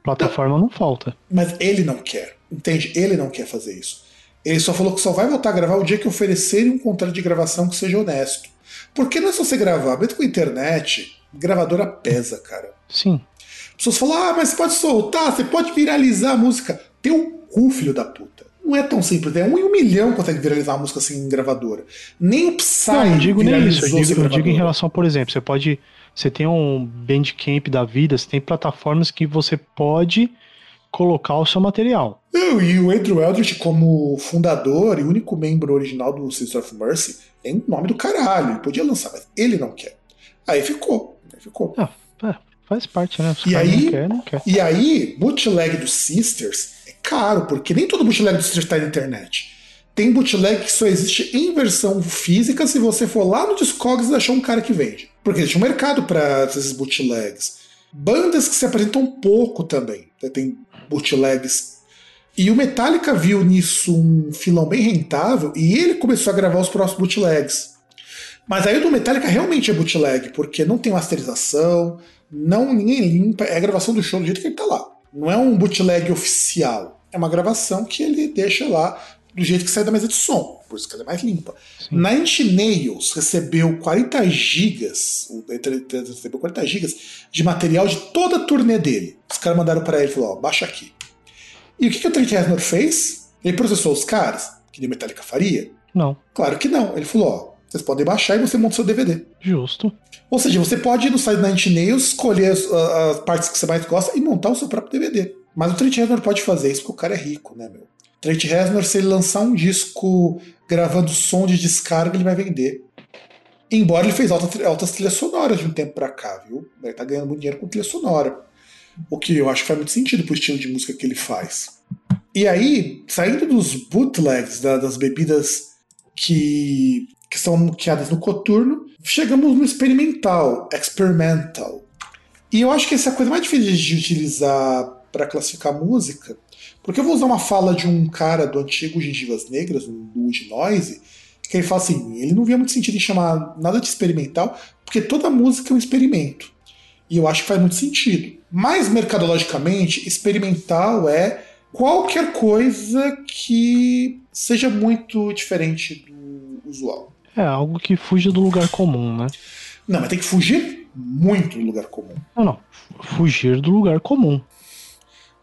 Speaker 4: Plataforma não, não falta.
Speaker 3: Mas ele não quer, entende? Ele não quer fazer isso. Ele só falou que só vai voltar a gravar o dia que oferecerem um contrato de gravação que seja honesto. Porque não é só você gravar, mesmo com a internet, gravadora pesa, cara.
Speaker 4: Sim.
Speaker 3: As pessoas falam, ah, mas você pode soltar, você pode viralizar a música. Tem um cu, filho da puta. Não é tão simples, é um em um milhão consegue viralizar uma música assim em gravadora. Nem o Psy
Speaker 4: Não, não digo nem isso. Eu digo, eu digo em relação, por exemplo, você pode. Você tem um Bandcamp da vida, você tem plataformas que você pode colocar o seu material.
Speaker 3: Não, e o Andrew Eldritch, como fundador e único membro original do Sister of Mercy, tem um nome do caralho. Ele podia lançar, mas ele não quer. Aí ficou. Aí ficou.
Speaker 4: Ah, é, faz parte, né? Se
Speaker 3: E aí-
Speaker 4: não quer, não quer.
Speaker 3: E aí, bootleg do Sisters é caro, porque nem todo bootleg do Sisters tá na internet. Tem bootleg que só existe em versão física se você for lá no Discogs e achar um cara que vende. Porque existe um mercado para esses bootlegs. Bandas que se apresentam pouco também. Tem bootlegs. E o Metallica viu nisso um filão bem rentável e ele começou a gravar os próximos bootlegs. Mas aí o do Metallica realmente é bootleg, porque não tem masterização, não ninguém limpa, é a gravação do show do jeito que ele tá lá. Não é um bootleg oficial. É uma gravação que ele deixa lá do jeito que sai da mesa de som, por isso que ela é mais limpa.
Speaker 4: Sim.
Speaker 3: Nine Nails recebeu 40 gigas, o- recebeu 40 gigas de material de toda a turnê dele. Os caras mandaram para ele e falou, ó, baixa aqui. E o que, que o Trent Reznor fez? Ele processou os caras, que nem Metallica faria?
Speaker 4: Não,
Speaker 3: Claro que não. Ele falou, ó, vocês podem baixar e você monta seu DVD.
Speaker 4: justo.
Speaker 3: Ou seja, você pode ir no site da Nails, escolher as, as partes que você mais gosta e montar o seu próprio DVD. Mas o Trent Reznor pode fazer isso porque o cara é rico, né, meu? Trent Reznor, se ele lançar um disco gravando som de descarga, ele vai vender. Embora ele fez altas, altas trilhas sonoras de um tempo pra cá, viu? Ele tá ganhando muito dinheiro com trilha sonora. O que eu acho que faz muito sentido pro estilo de música que ele faz. E aí, saindo dos bootlegs, da- das bebidas que, que são muqueadas no coturno, chegamos no experimental, experimental. E eu acho que essa é a coisa mais difícil de utilizar para classificar música, porque eu vou usar uma fala de um cara do antigo Gengivas Negras, o Luigi Noise, que ele fala assim: ele não via muito sentido em chamar nada de experimental, porque toda música é um experimento. E eu acho que faz muito sentido. Mas, mercadologicamente, experimental é qualquer coisa que seja muito diferente do usual.
Speaker 4: É algo que fuja do lugar comum, né?
Speaker 3: Não, mas tem que fugir muito do lugar comum.
Speaker 4: Não, não. Fugir do lugar comum.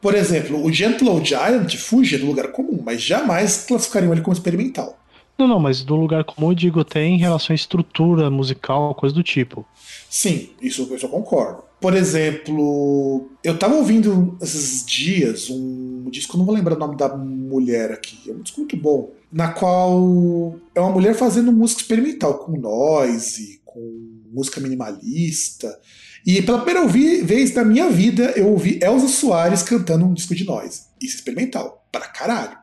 Speaker 3: Por exemplo, o Gentle Giant fuge do lugar comum, mas jamais classificariam ele como experimental.
Speaker 4: Não, não, mas do lugar comum eu digo até em relação à estrutura musical, coisa do tipo.
Speaker 3: Sim, isso, eu concordo. Por exemplo, eu tava ouvindo esses dias um disco, não vou lembrar o nome da mulher aqui, é um disco muito bom, na qual é uma mulher fazendo música experimental, com noise, com música minimalista. E pela primeira vez da minha vida eu ouvi Elza Soares cantando um disco de noise. Isso é experimental, pra caralho.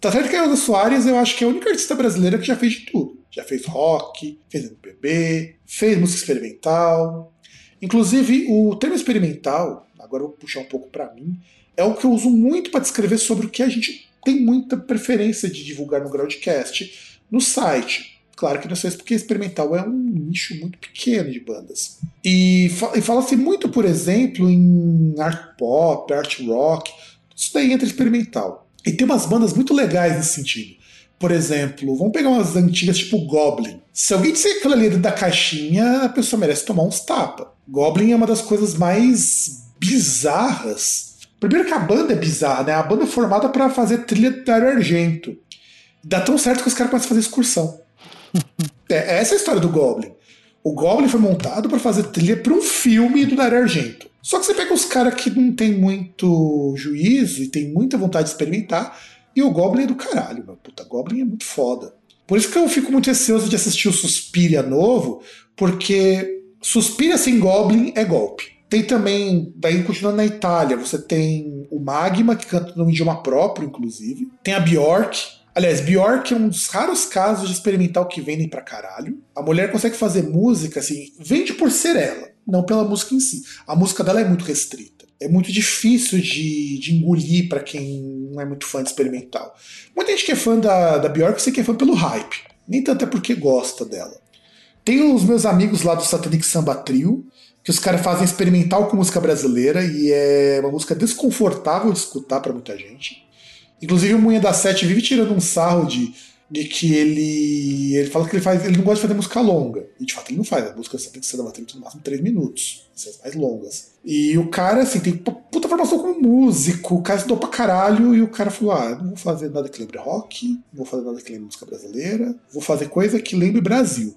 Speaker 3: Tá certo que a Elza Soares eu acho que é a única artista brasileira que já fez de tudo. Já fez rock, fez MPB, fez música experimental. Inclusive, o termo experimental, agora eu vou puxar um pouco pra mim, é o que eu uso muito para descrever sobre o que a gente tem muita preferência de divulgar no Groundcast no site. Claro que não sei se porque experimental é um nicho muito pequeno de bandas. E, fa- e fala-se muito, por exemplo, em art pop, art rock, isso daí entra experimental. E tem umas bandas muito legais nesse sentido. Por exemplo, vamos pegar umas antigas tipo Goblin. Se alguém disser aquilo ali é da caixinha, a pessoa merece tomar uns tapa. Goblin é uma das coisas mais bizarras. Primeiro que a banda é bizarra, né? A banda é formada para fazer trilha do Dario Argento. Dá tão certo que os caras começam a fazer excursão. é, essa é a história do Goblin. O Goblin foi montado para fazer trilha para um filme do Dario Argento. Só que você pega os caras que não tem muito juízo e tem muita vontade de experimentar, e o Goblin é do caralho, meu. Puta, Goblin é muito foda. Por isso que eu fico muito receoso de assistir o Suspiria novo, porque Suspiria sem Goblin é golpe. Tem também, daí continuando na Itália, você tem o Magma, que canta num idioma próprio, inclusive. Tem a Bjork. Aliás, Bjork é um dos raros casos de experimental que vendem pra caralho. A mulher consegue fazer música, assim, vende por ser ela, não pela música em si. A música dela é muito restrita. É muito difícil de, de engolir pra quem não é muito fã de experimental. Muita gente que é fã da, da Bjork, sei que é fã pelo hype. Nem tanto é porque gosta dela. Tem os meus amigos lá do Satanic Samba Trio, que os caras fazem experimental com música brasileira e é uma música desconfortável de escutar pra muita gente. Inclusive o Munha da Sete vive tirando um sarro de de que ele. Ele fala que ele faz. Ele não gosta de fazer música longa. E de fato ele não faz. A música tem que ser tem no máximo 3 minutos. Ser mais longas. E o cara, assim, tem puta formação como músico. O cara estudou pra caralho. E o cara falou: ah, não vou fazer nada que lembre rock. Não vou fazer nada que lembre música brasileira. Vou fazer coisa que lembre Brasil.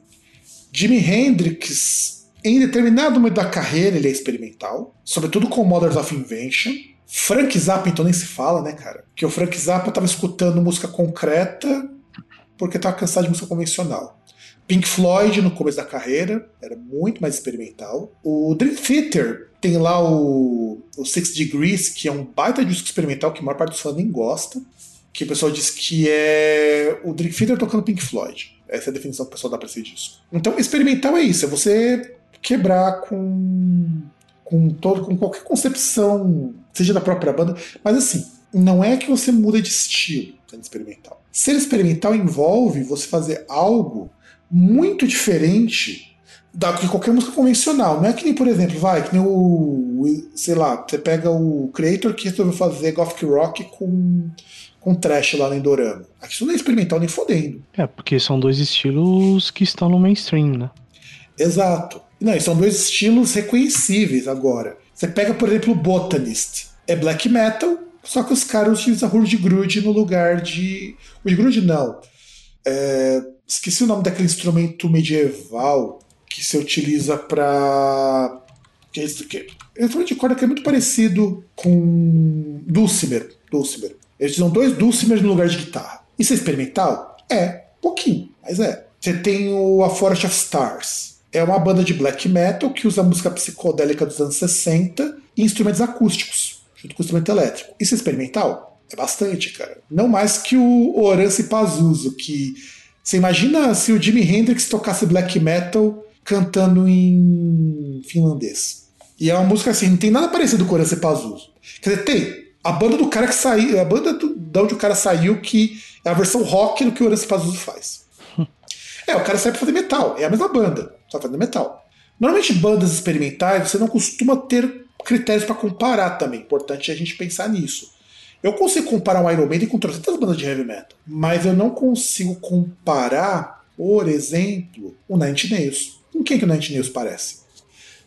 Speaker 3: Jimi Hendrix, em determinado momento da carreira, ele é experimental. Sobretudo com Mothers of Invention. Frank Zappa, então nem se fala, né, cara? Que o Frank Zappa tava escutando música concreta porque estava cansado de música convencional. Pink Floyd no começo da carreira era muito mais experimental. O Dream Theater tem lá o, o Six Degrees, que é um baita disco experimental que a maior parte dos fãs nem gosta. Que o pessoal diz que é o Dream Theater tocando Pink Floyd. Essa é a definição que o pessoal dá para esse disco. Então, experimental é isso, é você quebrar com com todo com qualquer concepção, seja da própria banda, mas assim, não é que você muda de estilo sendo experimental. Ser experimental envolve você fazer algo muito diferente da que qualquer música convencional. Não é que nem, por exemplo, vai, que nem o, sei lá, você pega o creator que resolveu fazer gothic rock com com trash lá no Endorama. Aqui isso não é experimental nem fodendo.
Speaker 4: É, porque são dois estilos que estão no mainstream, né?
Speaker 3: Exato. Não, são dois estilos reconhecíveis agora. Você pega, por exemplo, o Botanist. É black metal, só que os caras utilizam Hurdy-Grude no lugar de. Hurdy-Grude não. É... Esqueci o nome daquele instrumento medieval que se utiliza para. Que é que... É um instrumento de corda que é muito parecido com Dulcimer. Dulcimer. Eles usam dois Dulcimers no lugar de guitarra. Isso é experimental? É, pouquinho, mas é. Você tem o A Forest of Stars. É uma banda de black metal que usa música psicodélica dos anos 60 e instrumentos acústicos junto com instrumento elétrico. Isso é experimental? É bastante, cara. Não mais que o Orance Pazuzu, que você imagina se o Jimi Hendrix tocasse black metal cantando em finlandês. E é uma música assim, não tem nada parecido com Orance Pazuzu. Quer dizer, tem. A banda do cara que saiu, a banda do, de onde o cara saiu, que é a versão rock do que o Orance Pazuzu faz. É, o cara sai pra fazer metal. É a mesma banda, só fazendo metal. Normalmente bandas experimentais, você não costuma ter critérios para comparar também. Importante a gente pensar nisso. Eu consigo comparar um Iron Maiden com tantas bandas de heavy metal, mas eu não consigo comparar, por exemplo, o Nine Nails. Com quem que o Nine Nails parece?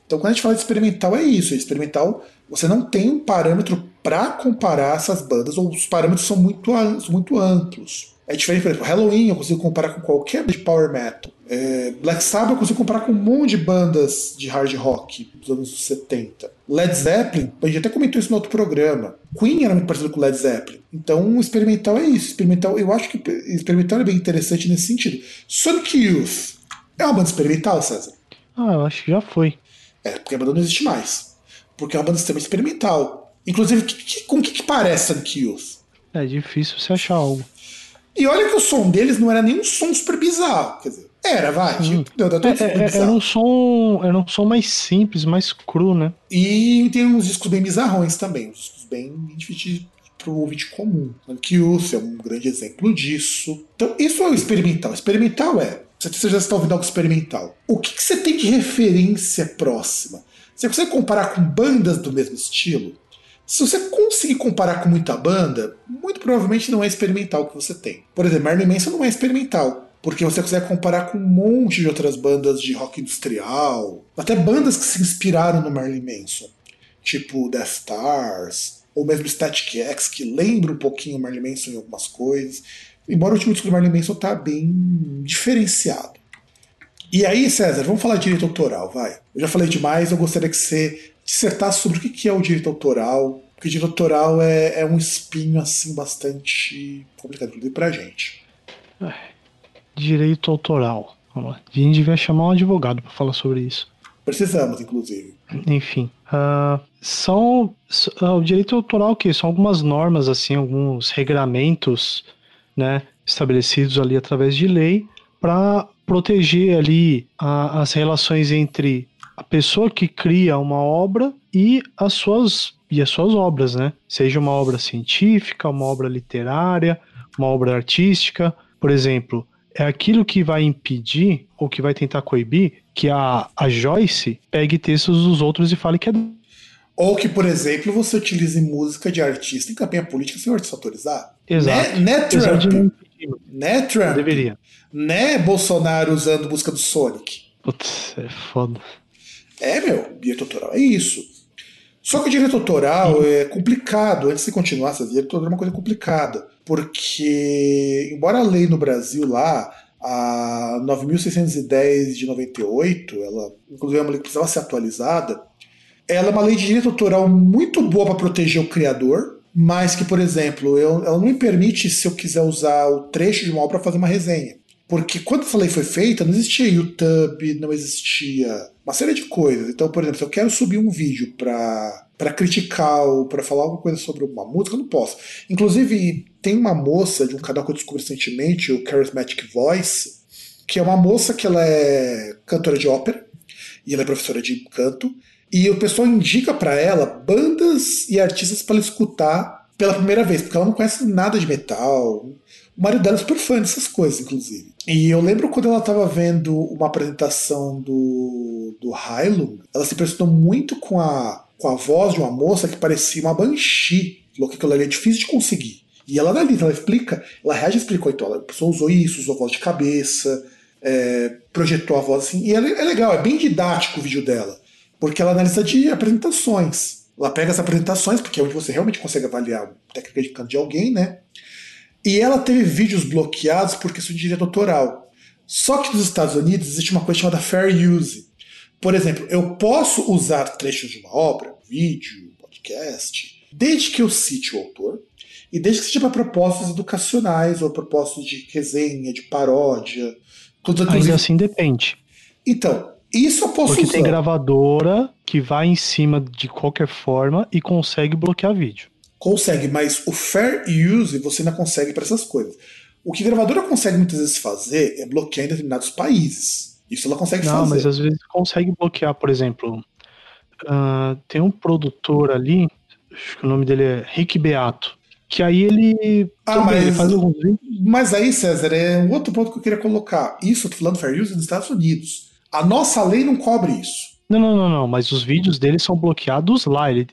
Speaker 3: Então, quando a gente fala de experimental, é isso. Experimental, você não tem um parâmetro para comparar essas bandas, ou os parâmetros são muito, muito amplos. É diferente, por exemplo, Halloween eu consigo comparar com qualquer de power metal. É, Black Sabbath eu consigo comparar com um monte de bandas de hard rock dos anos 70. Led Zeppelin, a gente até comentou isso no outro programa. Queen era muito parecido com Led Zeppelin. Então, experimental é isso. Experimental, eu acho que experimental é bem interessante nesse sentido. Sonic Youth é uma banda experimental, César?
Speaker 4: Ah, eu acho que já foi.
Speaker 3: É, porque a banda não existe mais. Porque é uma banda extremamente experimental. Inclusive, que, que, com o que, que parece Sonic Youth?
Speaker 4: É difícil você achar algo.
Speaker 3: E olha que o som deles não era nem um som super bizarro. Quer dizer, era, vai. Tipo, deu, deu,
Speaker 4: é, é, era um som. Era um som mais simples, mais cru, né?
Speaker 3: E tem uns discos bem bizarrões também. Uns discos bem difíceis para o ouvinte comum. Kyuss é um grande exemplo disso. Então, isso é o experimental. Experimental é. Você já está ouvindo algo experimental. O que, que você tem de referência próxima? Você consegue comparar com bandas do mesmo estilo? Se você conseguir comparar com muita banda, muito provavelmente não é experimental que você tem. Por exemplo, Marilyn Manson não é experimental, porque você consegue comparar com um monte de outras bandas de rock industrial, até bandas que se inspiraram no Marilyn Manson, tipo Death Stars, ou mesmo Static X, que lembra um pouquinho o Marilyn Manson em algumas coisas. Embora o último disco do Marilyn Manson tá bem diferenciado. E aí, César, vamos falar de direito autoral, vai. Eu já falei demais, eu gostaria que você dissertar sobre o que é o direito autoral, porque direito autoral é, é um espinho assim bastante complicado, inclusive pra gente.
Speaker 4: Direito autoral. Vamos lá. A gente devia chamar um advogado para falar sobre isso.
Speaker 3: Precisamos, inclusive.
Speaker 4: Enfim. Uh, são. Uh, o direito autoral o quê? São algumas normas, assim, alguns regramentos né, estabelecidos ali através de lei para proteger ali a, as relações entre a pessoa que cria uma obra e as suas e as suas obras, né? Seja uma obra científica, uma obra literária, uma obra artística, por exemplo, é aquilo que vai impedir ou que vai tentar coibir que a, a Joyce pegue textos dos outros e fale que é
Speaker 3: ou que, por exemplo, você utilize música de artista em campanha política sem o artista autorizar.
Speaker 4: Exato.
Speaker 3: Né, né Trump? Né, Trump?
Speaker 4: deveria.
Speaker 3: Né, Bolsonaro usando música do Sonic?
Speaker 4: Putz, é foda.
Speaker 3: É, meu, direito autoral é isso. Só que o direito autoral é complicado. Antes de continuar, essa direito autoral é uma coisa complicada. Porque, embora a lei no Brasil lá, a 9.610 de 98, ela, inclusive é uma lei que precisava ser atualizada, ela é uma lei de direito autoral muito boa para proteger o criador, mas que, por exemplo, eu, ela não me permite, se eu quiser usar o trecho de uma obra, fazer uma resenha. Porque quando essa lei foi feita, não existia YouTube, não existia uma série de coisas. Então, por exemplo, se eu quero subir um vídeo para para criticar ou para falar alguma coisa sobre uma música, eu não posso. Inclusive, tem uma moça de um canal que eu descobri recentemente, o Charismatic Voice, que é uma moça que ela é cantora de ópera e ela é professora de canto, e o pessoal indica para ela bandas e artistas para ela escutar pela primeira vez, porque ela não conhece nada de metal. O marido dela é super fã dessas coisas, inclusive. E eu lembro quando ela estava vendo uma apresentação do, do Hylung, ela se impressionou muito com a, com a voz de uma moça que parecia uma banshee. Falou que aquilo ali é difícil de conseguir. E ela analisa, ela explica, ela reage e explicou, então, a pessoa usou isso, usou voz de cabeça, é, projetou a voz assim. E é, é legal, é bem didático o vídeo dela, porque ela analisa de apresentações. Ela pega as apresentações, porque é onde você realmente consegue avaliar a técnica de canto de alguém, né? E ela teve vídeos bloqueados por questão de direito autoral. Só que nos Estados Unidos existe uma coisa chamada fair use. Por exemplo, eu posso usar trechos de uma obra, vídeo, podcast, desde que eu cite o autor e desde que seja para propósitos educacionais ou propósitos de resenha, de paródia. Tudo,
Speaker 4: Ainda assim depende.
Speaker 3: Então, isso eu posso
Speaker 4: Porque
Speaker 3: usar.
Speaker 4: tem gravadora que vai em cima de qualquer forma e consegue bloquear vídeo.
Speaker 3: Consegue, mas o fair use você ainda consegue para essas coisas. O que a gravadora consegue muitas vezes fazer é bloquear em determinados países. Isso ela consegue
Speaker 4: Não,
Speaker 3: fazer.
Speaker 4: mas às vezes consegue bloquear, por exemplo. ah, tem um produtor ali, acho que o nome dele é Rick Beato. Que aí ele.
Speaker 3: Ah, mas-
Speaker 4: ele faz alguns vídeos.
Speaker 3: Mas aí, César, é um outro ponto que eu queria colocar. Isso, eu tô falando fair use nos Estados Unidos. A nossa lei não cobre isso.
Speaker 4: Não, não, não, não. Mas os vídeos dele são bloqueados lá. Ele,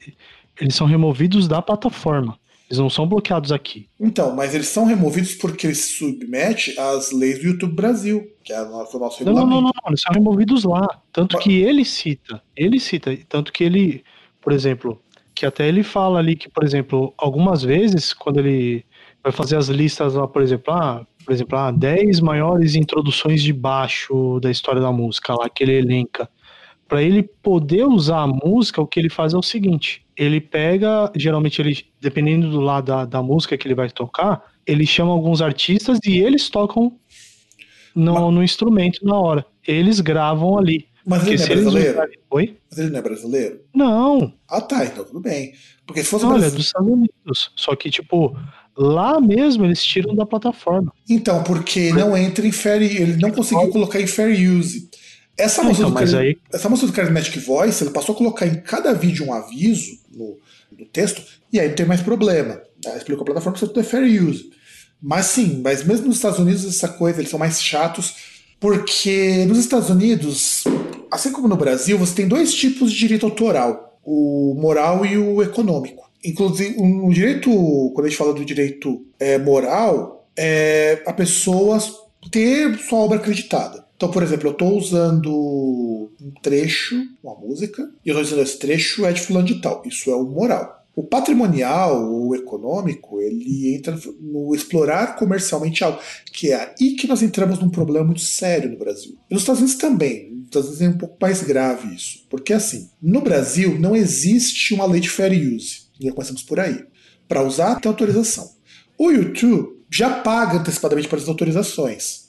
Speaker 4: eles são removidos da plataforma. Eles não são bloqueados aqui.
Speaker 3: Então, mas eles são removidos porque eles se submetem às leis do YouTube Brasil, que é o nosso, nosso
Speaker 4: Não, não,
Speaker 3: regulamento.
Speaker 4: não, não, Eles são removidos lá. Tanto que ele cita. Ele cita. Tanto que ele, por exemplo, que até ele fala ali que, por exemplo, algumas vezes, quando ele vai fazer as listas lá, por exemplo, ah, por exemplo, ah, 10 maiores introduções de baixo da história da música lá que ele elenca. Para ele poder usar a música, o que ele faz é o seguinte: ele pega, geralmente ele, dependendo do lado da, da música que ele vai tocar, ele chama alguns artistas e eles tocam no, no instrumento na hora. Eles gravam ali.
Speaker 3: Mas ele não é brasileiro?
Speaker 4: usarem. Oi?
Speaker 3: Mas ele não é brasileiro?
Speaker 4: Não,
Speaker 3: Ah, tá, então tudo bem. Porque se fosse
Speaker 4: olha, é dos Estados Unidos. Só que, tipo, lá mesmo eles tiram da plataforma.
Speaker 3: Então, porque não entra em fair ele não conseguiu colocar em fair use. Essa
Speaker 4: Ah,
Speaker 3: moça,
Speaker 4: então,
Speaker 3: do,
Speaker 4: mas
Speaker 3: Chari-
Speaker 4: aí-
Speaker 3: essa moça do Charismatic Voice, ele passou a colocar em cada vídeo um aviso no, no texto, e aí tem mais problema. Ela explicou a plataforma que é fair use. Mas sim, mas mesmo nos Estados Unidos, essa coisa, eles são mais chatos, porque nos Estados Unidos, assim como no Brasil, você tem dois tipos de direito autoral: o moral e o econômico. Inclusive, o direito, quando a gente fala do direito é, moral, é a pessoa ter sua obra acreditada. Então, por exemplo, eu estou usando um trecho, uma música, e eu estou dizendo esse trecho é de fulano de tal. Isso é o moral. O patrimonial, o econômico, ele entra no explorar comercialmente algo, que é aí que nós entramos num problema muito sério no Brasil. E nos Estados Unidos também. Nos Estados Unidos é um pouco mais grave isso. Porque, assim, no Brasil não existe uma lei de fair use. Já começamos por aí. Para usar, tem autorização. O YouTube já paga antecipadamente para as autorizações.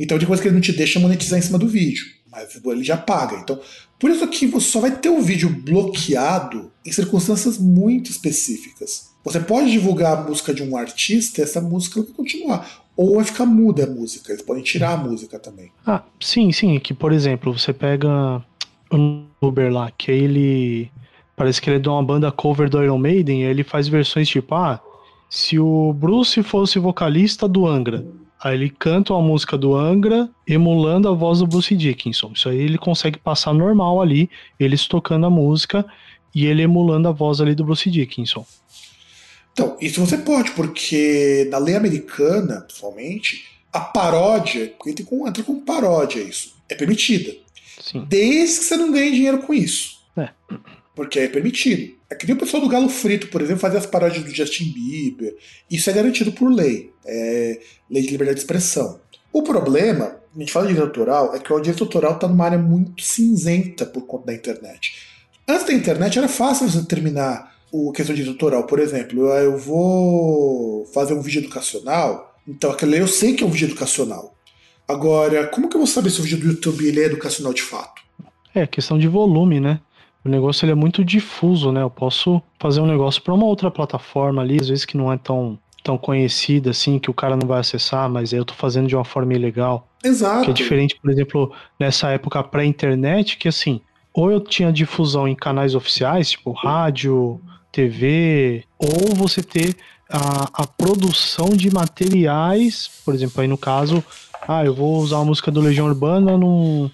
Speaker 3: Então, de coisa que ele não te deixa monetizar em cima do vídeo. Mas ele já paga. Então, por isso que você só vai ter o vídeo bloqueado em circunstâncias muito específicas. Você pode divulgar a música de um artista essa música vai continuar. Ou vai ficar muda a música. Eles podem tirar a música também.
Speaker 4: Ah, sim, sim. Que, por exemplo, você pega o Uber lá, que ele. Parece que ele é de uma banda cover do Iron Maiden, e ele faz versões tipo, ah, se o Bruce fosse vocalista do Angra. Aí ele canta uma música do Angra, emulando a voz do Bruce Dickinson. Isso aí ele consegue passar normal ali, eles tocando a música e ele emulando a voz ali do Bruce Dickinson.
Speaker 3: Então, isso você pode, porque na lei americana, principalmente, a paródia, entra com, entra com paródia isso, é permitida.
Speaker 4: Sim.
Speaker 3: Desde que você não ganhe dinheiro com isso.
Speaker 4: É.
Speaker 3: Porque é permitido. É que nem o pessoal do Galo Frito, por exemplo, fazer as paródias do Justin Bieber. Isso é garantido por lei. É lei de liberdade de expressão. O problema, a gente fala de direito autoral, é que o direito autoral está numa área muito cinzenta por conta da internet. Antes da internet era fácil você determinar o questão de direito autoral. Por exemplo, eu- eu vou fazer um vídeo educacional, então eu sei que é um vídeo educacional. Agora, como que eu vou saber se o vídeo do YouTube é educacional de fato?
Speaker 4: É, questão de volume, né? O negócio ele é muito difuso, né? Eu posso fazer um negócio para uma outra plataforma ali, às vezes que não é tão, tão conhecida assim, que o cara não vai acessar, mas aí eu tô fazendo de uma forma ilegal.
Speaker 3: Exato.
Speaker 4: Que é diferente, por exemplo, nessa época pré-internet, que assim, ou eu tinha difusão em canais oficiais, tipo rádio, TV, ou você ter a, a produção de materiais, por exemplo, aí no caso, ah, eu vou usar a música do Legião Urbana num,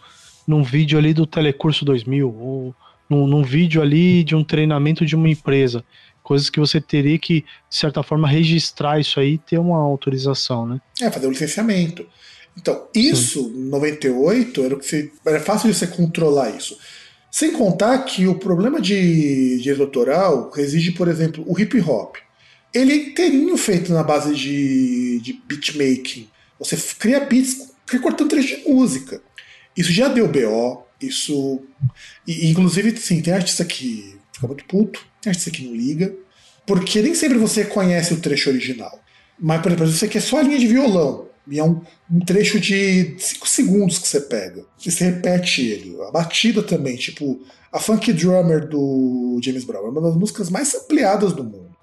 Speaker 4: num vídeo ali do Telecurso 2000, ou num, num vídeo ali de um treinamento de uma empresa. Coisas que você teria que, de certa forma, registrar isso aí e ter uma autorização, né?
Speaker 3: É, fazer o licenciamento. Então, isso, em 98, era, o que você, era fácil de você controlar isso. Sem contar que o problema de direito autoral reside, por exemplo, o hip hop. Ele é inteirinho feito na base de, de beatmaking. Você cria beats recortando trecho de música. Isso já deu BO, isso. E, inclusive, sim, tem artista que fica muito puto, tem artista que não liga, porque nem sempre você conhece o trecho original. Mas, por exemplo, você quer só a linha de violão. E é um, um trecho de 5 segundos que você pega. E você repete ele. A batida também, tipo, a Funk Drummer do James Brown é uma das músicas mais ampliadas do mundo.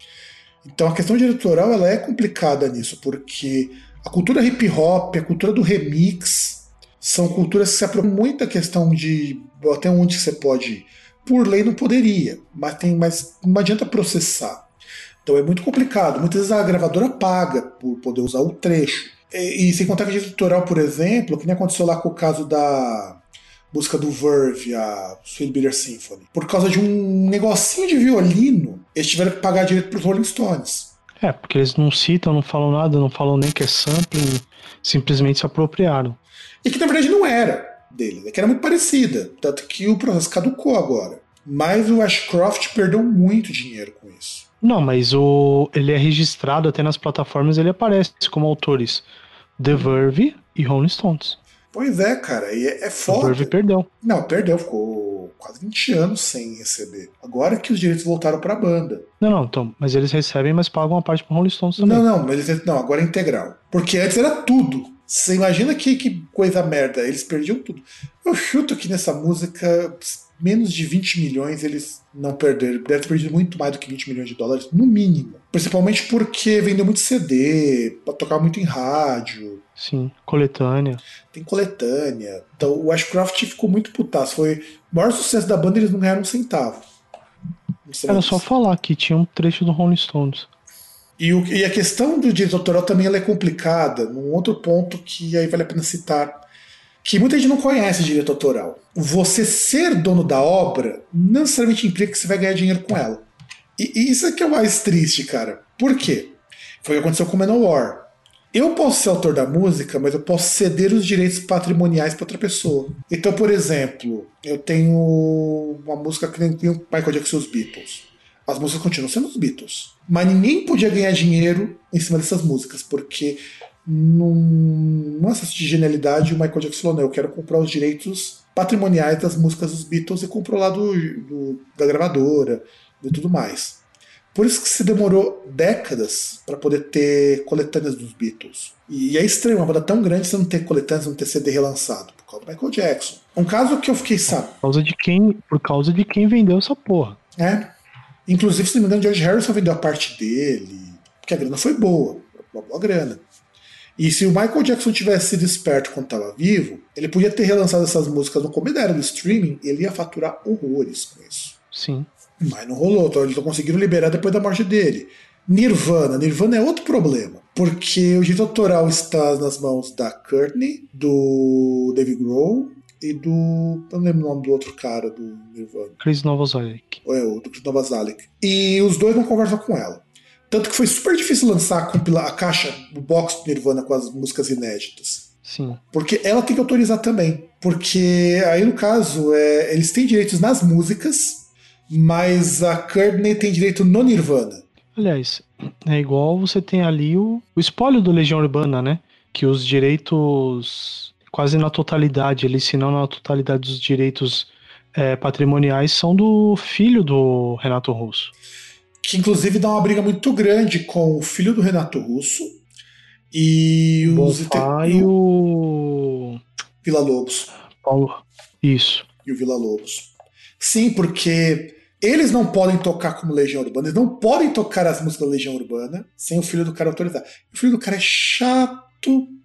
Speaker 3: Então a questão diretoral ela é complicada nisso, porque a cultura hip hop, a cultura do remix, são culturas que se apropriam muito da questão de até onde você pode ir. Por lei não poderia, mas, tem, mas não adianta processar. Então é muito complicado. Muitas vezes a gravadora paga por poder usar o trecho. E, e sem contar que direito autoral, por exemplo, que nem aconteceu lá com o caso da música do Verve, a Sweet Bitter Symphony. Por causa de um negocinho de violino, eles tiveram que pagar direito pros Rolling Stones.
Speaker 4: É, porque eles não citam, não falam nada, não falam nem que é sampling, simplesmente se apropriaram.
Speaker 3: E que na verdade não era dele, é que era muito parecida. Tanto que o processo caducou agora. Mas o Ashcroft perdeu muito dinheiro com isso.
Speaker 4: Não, mas o ele é registrado até nas plataformas, ele aparece como autores The Verve e Rolling Stones.
Speaker 3: Pois é, cara, e é, é
Speaker 4: O
Speaker 3: foda.
Speaker 4: Verve perdeu.
Speaker 3: Não, perdeu, ficou quase 20 anos sem receber. Agora que os direitos voltaram pra banda.
Speaker 4: Não, não, então, mas eles recebem, mas pagam uma parte pro Rolling Stones também.
Speaker 3: Não, não, mas eles- não, agora é integral. Porque antes era tudo. Você imagina que, que coisa merda, eles perdiam tudo. Eu chuto que nessa música, menos de 20 milhões eles não perderam. Deve ter perdido muito mais do que 20 milhões de dólares, no mínimo. Principalmente porque vendeu muito CD, tocar muito em rádio,
Speaker 4: Sim, coletânea.
Speaker 3: tem coletânea. Então o Ashcroft ficou muito putaço. Foi o maior sucesso da banda, eles não ganharam um centavo.
Speaker 4: Era só falar que tinha um trecho do Rolling Stones.
Speaker 3: E, o- e a questão do direito autoral também é complicada, num outro ponto que aí vale a pena citar, que muita gente não conhece direito autoral. Você ser dono da obra não necessariamente implica que você vai ganhar dinheiro com ela. E, e isso é que é o mais triste, cara. Por quê? Foi o que aconteceu com Manowar. Eu posso ser autor da música, mas eu posso ceder os direitos patrimoniais para outra pessoa. Então, por exemplo, eu tenho uma música que nem o Michael Jackson e os Beatles. As músicas continuam sendo os Beatles. Mas ninguém podia ganhar dinheiro em cima dessas músicas, porque num acesso de genialidade o Michael Jackson falou, não, eu quero comprar os direitos patrimoniais das músicas dos Beatles e comprou lá do, do- da gravadora e tudo mais. Por isso que se demorou décadas para poder ter coletâneas dos Beatles. E é estranho, uma banda tão grande você não ter coletâneas, não ter CD relançado, por causa do Michael Jackson. Um caso que eu fiquei sabendo.
Speaker 4: Por causa de quem, por causa de quem vendeu essa porra.
Speaker 3: É. Inclusive, se não me engano, George Harrison vendeu a parte dele, porque a grana foi boa, uma boa grana. E se o Michael Jackson tivesse sido esperto quando estava vivo, ele podia ter relançado essas músicas no começo da era do streaming e ele ia faturar horrores com isso.
Speaker 4: Sim.
Speaker 3: Mas não rolou, então eles não conseguiram liberar depois da morte dele. Nirvana. Nirvana é outro problema, porque o direito autoral está nas mãos da Courtney, do Dave Grohl e do. Eu não lembro o nome do outro cara do Nirvana.
Speaker 4: Chris Novoselic.
Speaker 3: É, o do Chris Novoselic. E os dois não conversam com ela. Tanto que foi super difícil lançar a, a caixa, o box do Nirvana com as músicas inéditas.
Speaker 4: Sim.
Speaker 3: Porque ela tem que autorizar também. Porque aí, no caso, é, eles têm direitos nas músicas, mas a Courtney tem direito no Nirvana.
Speaker 4: Aliás, é igual você tem ali o, o espólio do Legião Urbana, né? Que os direitos, quase na totalidade, ali, se não na totalidade dos direitos é, patrimoniais, são do filho do Renato Russo.
Speaker 3: Que inclusive dá uma briga muito grande com o filho do Renato Russo e
Speaker 4: O
Speaker 3: os
Speaker 4: Bonfá
Speaker 3: e
Speaker 4: e
Speaker 3: o
Speaker 4: o
Speaker 3: Vila Lobos.
Speaker 4: Paulo. Isso.
Speaker 3: e o Vila Lobos. Sim, porque eles não podem tocar como Legião Urbana, eles não podem tocar as músicas da Legião Urbana sem o filho do cara autorizar. O filho do cara é chato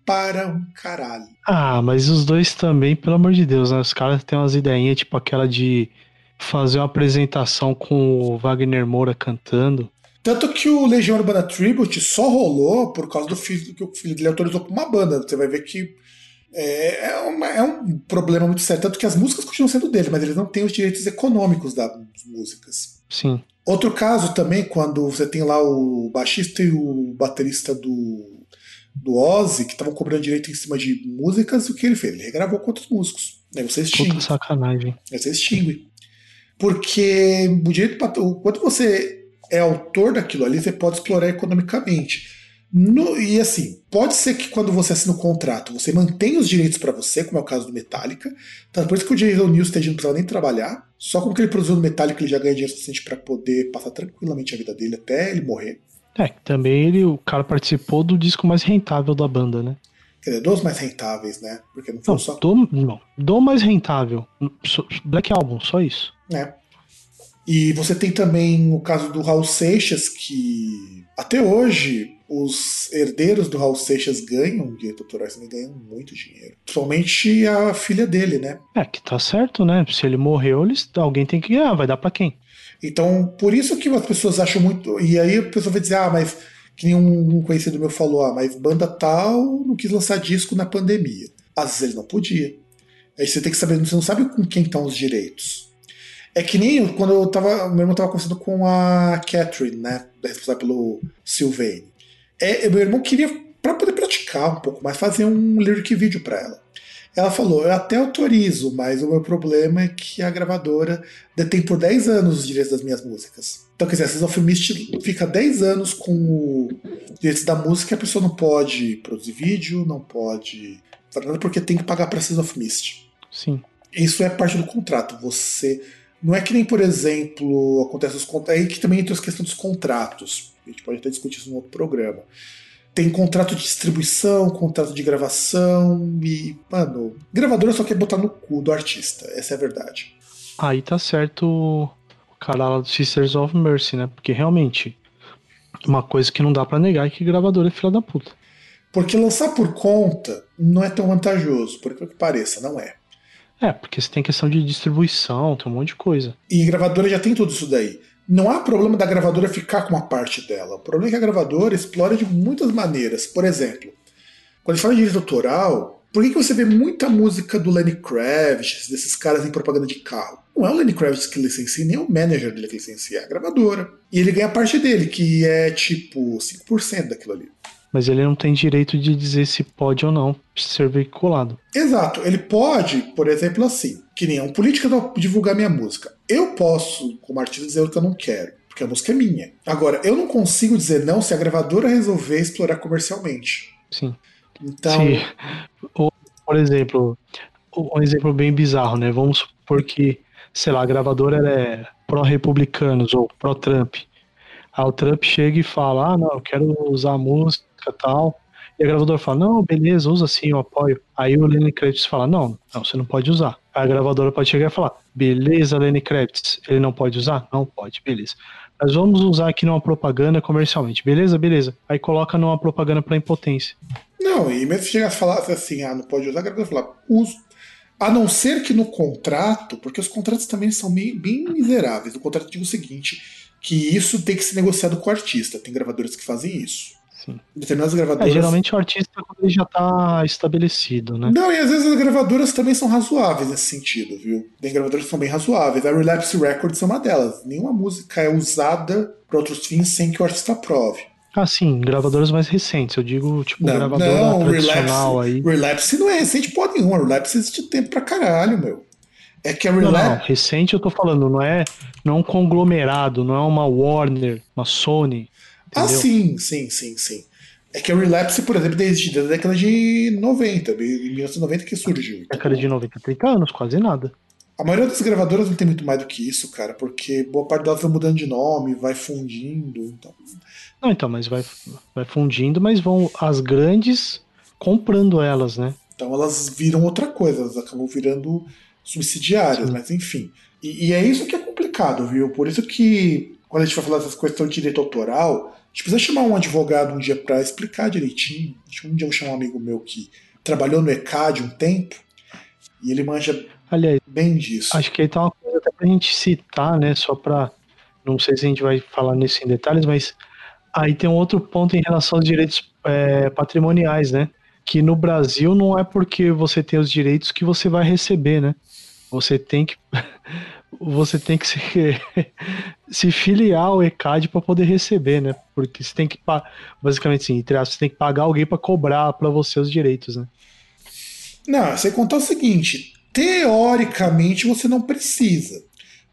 Speaker 3: para um caralho.
Speaker 4: Ah, mas os dois também, pelo amor de Deus, né? Os caras têm umas ideinhas, tipo aquela de fazer uma apresentação com o Wagner Moura cantando.
Speaker 3: Tanto que o Legião Urbana Tribute só rolou por causa do filho que o filho dele autorizou com uma banda. Você vai ver que é, é uma- é um problema muito sério. Tanto que as músicas continuam sendo dele, mas eles não têm os direitos econômicos das músicas.
Speaker 4: Sim.
Speaker 3: Outro caso também, quando você tem lá o baixista e o baterista do, do Ozzy, que estavam cobrando direito em cima de músicas, o que ele fez? Ele regravou com outros músicos. Aí você extingue.
Speaker 4: Puta sacanagem.
Speaker 3: Aí você extingue. Porque o direito quando você é autor daquilo ali, você pode explorar economicamente. No- e assim, pode ser que quando você assina o contrato, você mantenha os direitos para você, como é o caso do Metallica. Então, por isso que o Jason Newsted não precisava nem trabalhar. Só com o que ele produziu no Metallica, ele já ganha dinheiro suficiente para poder passar tranquilamente a vida dele até ele morrer.
Speaker 4: É, também ele, o cara participou do disco mais rentável da banda, né?
Speaker 3: Quer dizer, dos mais rentáveis, né? Porque não foi
Speaker 4: Não,
Speaker 3: só.
Speaker 4: do, não, do mais rentável. Black Album, só isso.
Speaker 3: né? E você tem também o caso do Raul Seixas, que até hoje os herdeiros do Raul Seixas ganham direito autorais, também ganham muito dinheiro. Principalmente a filha dele, né?
Speaker 4: É, que tá certo, né? Se ele morreu, eles, alguém tem que ganhar, vai dar pra quem?
Speaker 3: Então, por isso que as pessoas acham muito. E aí a pessoa vai dizer, ah, mas que nem um conhecido meu falou, ah, mas banda tal não quis lançar disco na pandemia. Às vezes ele não podia. Aí você tem que saber, você não sabe com quem estão os direitos. É que nem quando eu tava. Meu irmão tava conversando com a Catherine, né? Responsável pelo Sylvain. É, meu irmão queria, pra poder praticar um pouco mais, fazer um lyric vídeo pra ela. Ela falou: Eu até autorizo, mas o meu problema é que a gravadora detém por 10 anos os direitos das minhas músicas. Então, quer dizer, a Season of Mist fica 10 anos com o direitos da música e a pessoa não pode produzir vídeo, não pode fazer nada porque tem que pagar pra Season of Mist.
Speaker 4: Sim.
Speaker 3: Isso é parte do contrato. Você. Não é que nem, por exemplo, acontece os contratos. Aí que também entra as questões dos contratos. A gente pode até discutir isso num outro programa. Tem contrato de distribuição, contrato de gravação e. Mano, gravadora só quer botar no cu do artista. Essa é a verdade.
Speaker 4: Aí tá certo o cara lá do Sisters of Mercy, né? Porque realmente, uma coisa que não dá pra negar é que gravador é filha da puta.
Speaker 3: Porque lançar por conta não é tão vantajoso, por que pareça, não é.
Speaker 4: É, porque você tem questão de distribuição, tem um monte de coisa.
Speaker 3: E gravadora já tem tudo isso daí. Não há problema da gravadora ficar com uma parte dela. O problema é que a gravadora explora de muitas maneiras. Por exemplo, quando a gente fala de direito autoral, por que, que você vê muita música do Lenny Kravitz, desses caras em propaganda de carro? Não é o Lenny Kravitz que licencia, nem o manager dele que licencia, é a gravadora. E ele ganha a parte dele, que é tipo 5% daquilo ali.
Speaker 4: Mas ele não tem direito de dizer se pode ou não ser veiculado.
Speaker 3: Exato, ele pode, por exemplo, assim, que nem um político divulgar minha música. Eu posso, como artista, dizer o que eu não quero, porque a música é minha. Agora, eu não consigo dizer não se a gravadora resolver explorar comercialmente.
Speaker 4: Sim.
Speaker 3: Então,
Speaker 4: Se, ou, por exemplo, um exemplo bem bizarro, né? Vamos supor que, sei lá, a gravadora é pró-republicanos ou pró-Trump. Aí o Trump chega e fala, ah, não, eu quero usar a música tal. E a gravadora fala, não, beleza, usa sim, eu apoio. Aí o Lenny Kravitz fala, não, não, você não pode usar. A gravadora pode chegar e falar, beleza, Lenny Kravitz, ele não pode usar? Não pode, beleza. Nós vamos usar aqui numa propaganda comercialmente, beleza, beleza. Aí coloca numa propaganda pra impotência.
Speaker 3: não, e mesmo se chegasse a falar assim, ah, não pode usar, a gravadora vai falar, uso. A não ser que no contrato, porque os contratos também são bem, bem miseráveis. O contrato diz o seguinte, que isso tem que ser negociado com o artista. Tem gravadoras que fazem isso.
Speaker 4: Sim.
Speaker 3: Determinadas
Speaker 4: É,
Speaker 3: gravadoras.
Speaker 4: geralmente o artista quando ele já tá estabelecido, né?
Speaker 3: Não, e às vezes as gravadoras também são razoáveis nesse sentido, viu? Tem gravadoras que são bem razoáveis. A Relapse Records é uma delas. Nenhuma música é usada para outros fins sem que o artista aprove.
Speaker 4: Ah, sim, gravadoras mais recentes. Eu digo, tipo,
Speaker 3: Não,
Speaker 4: gravadora
Speaker 3: não,
Speaker 4: tradicional
Speaker 3: Relapse,
Speaker 4: aí.
Speaker 3: Relapse não é recente porra nenhuma. Relapse existe tempo pra caralho, meu. É que a
Speaker 4: Não, não,
Speaker 3: Relapse.
Speaker 4: recente eu tô falando, não é, não é um conglomerado, não é uma Warner, uma Sony.
Speaker 3: Ah,
Speaker 4: entendeu?
Speaker 3: sim, sim, sim, sim. É que a Relapse, por exemplo, desde a década de 90, em 1990 que surgiu.
Speaker 4: Década de 90, 30 anos, quase nada.
Speaker 3: A maioria das gravadoras não tem muito mais do que isso, cara, porque boa parte delas vai mudando de nome, vai fundindo. Então.
Speaker 4: Não, então, mas vai, vai fundindo, mas vão as grandes comprando elas, né?
Speaker 3: Então elas viram outra coisa, elas acabam virando subsidiárias,
Speaker 4: Sim.
Speaker 3: mas enfim. E, e é isso que é complicado, viu? Por isso que quando a gente vai falar dessas questões de direito autoral, a gente precisa chamar um advogado um dia para explicar direitinho. Um dia eu vou chamar um amigo meu que trabalhou no ECAD um tempo e ele manja
Speaker 4: Aliás,
Speaker 3: bem disso.
Speaker 4: acho que aí tá uma coisa até pra gente citar, né? Só pra. Não sei se a gente vai falar nisso em detalhes, mas aí tem um outro ponto em relação aos direitos é, patrimoniais, né? Que no Brasil não é porque você tem os direitos que você vai receber, né? Você tem que. Você tem que se, se filiar ao ECAD para poder receber, né? Porque você tem que, basicamente, assim, entre aspas, você tem que pagar alguém para cobrar para você os direitos, né?
Speaker 3: Não, você contar o seguinte: teoricamente você não precisa,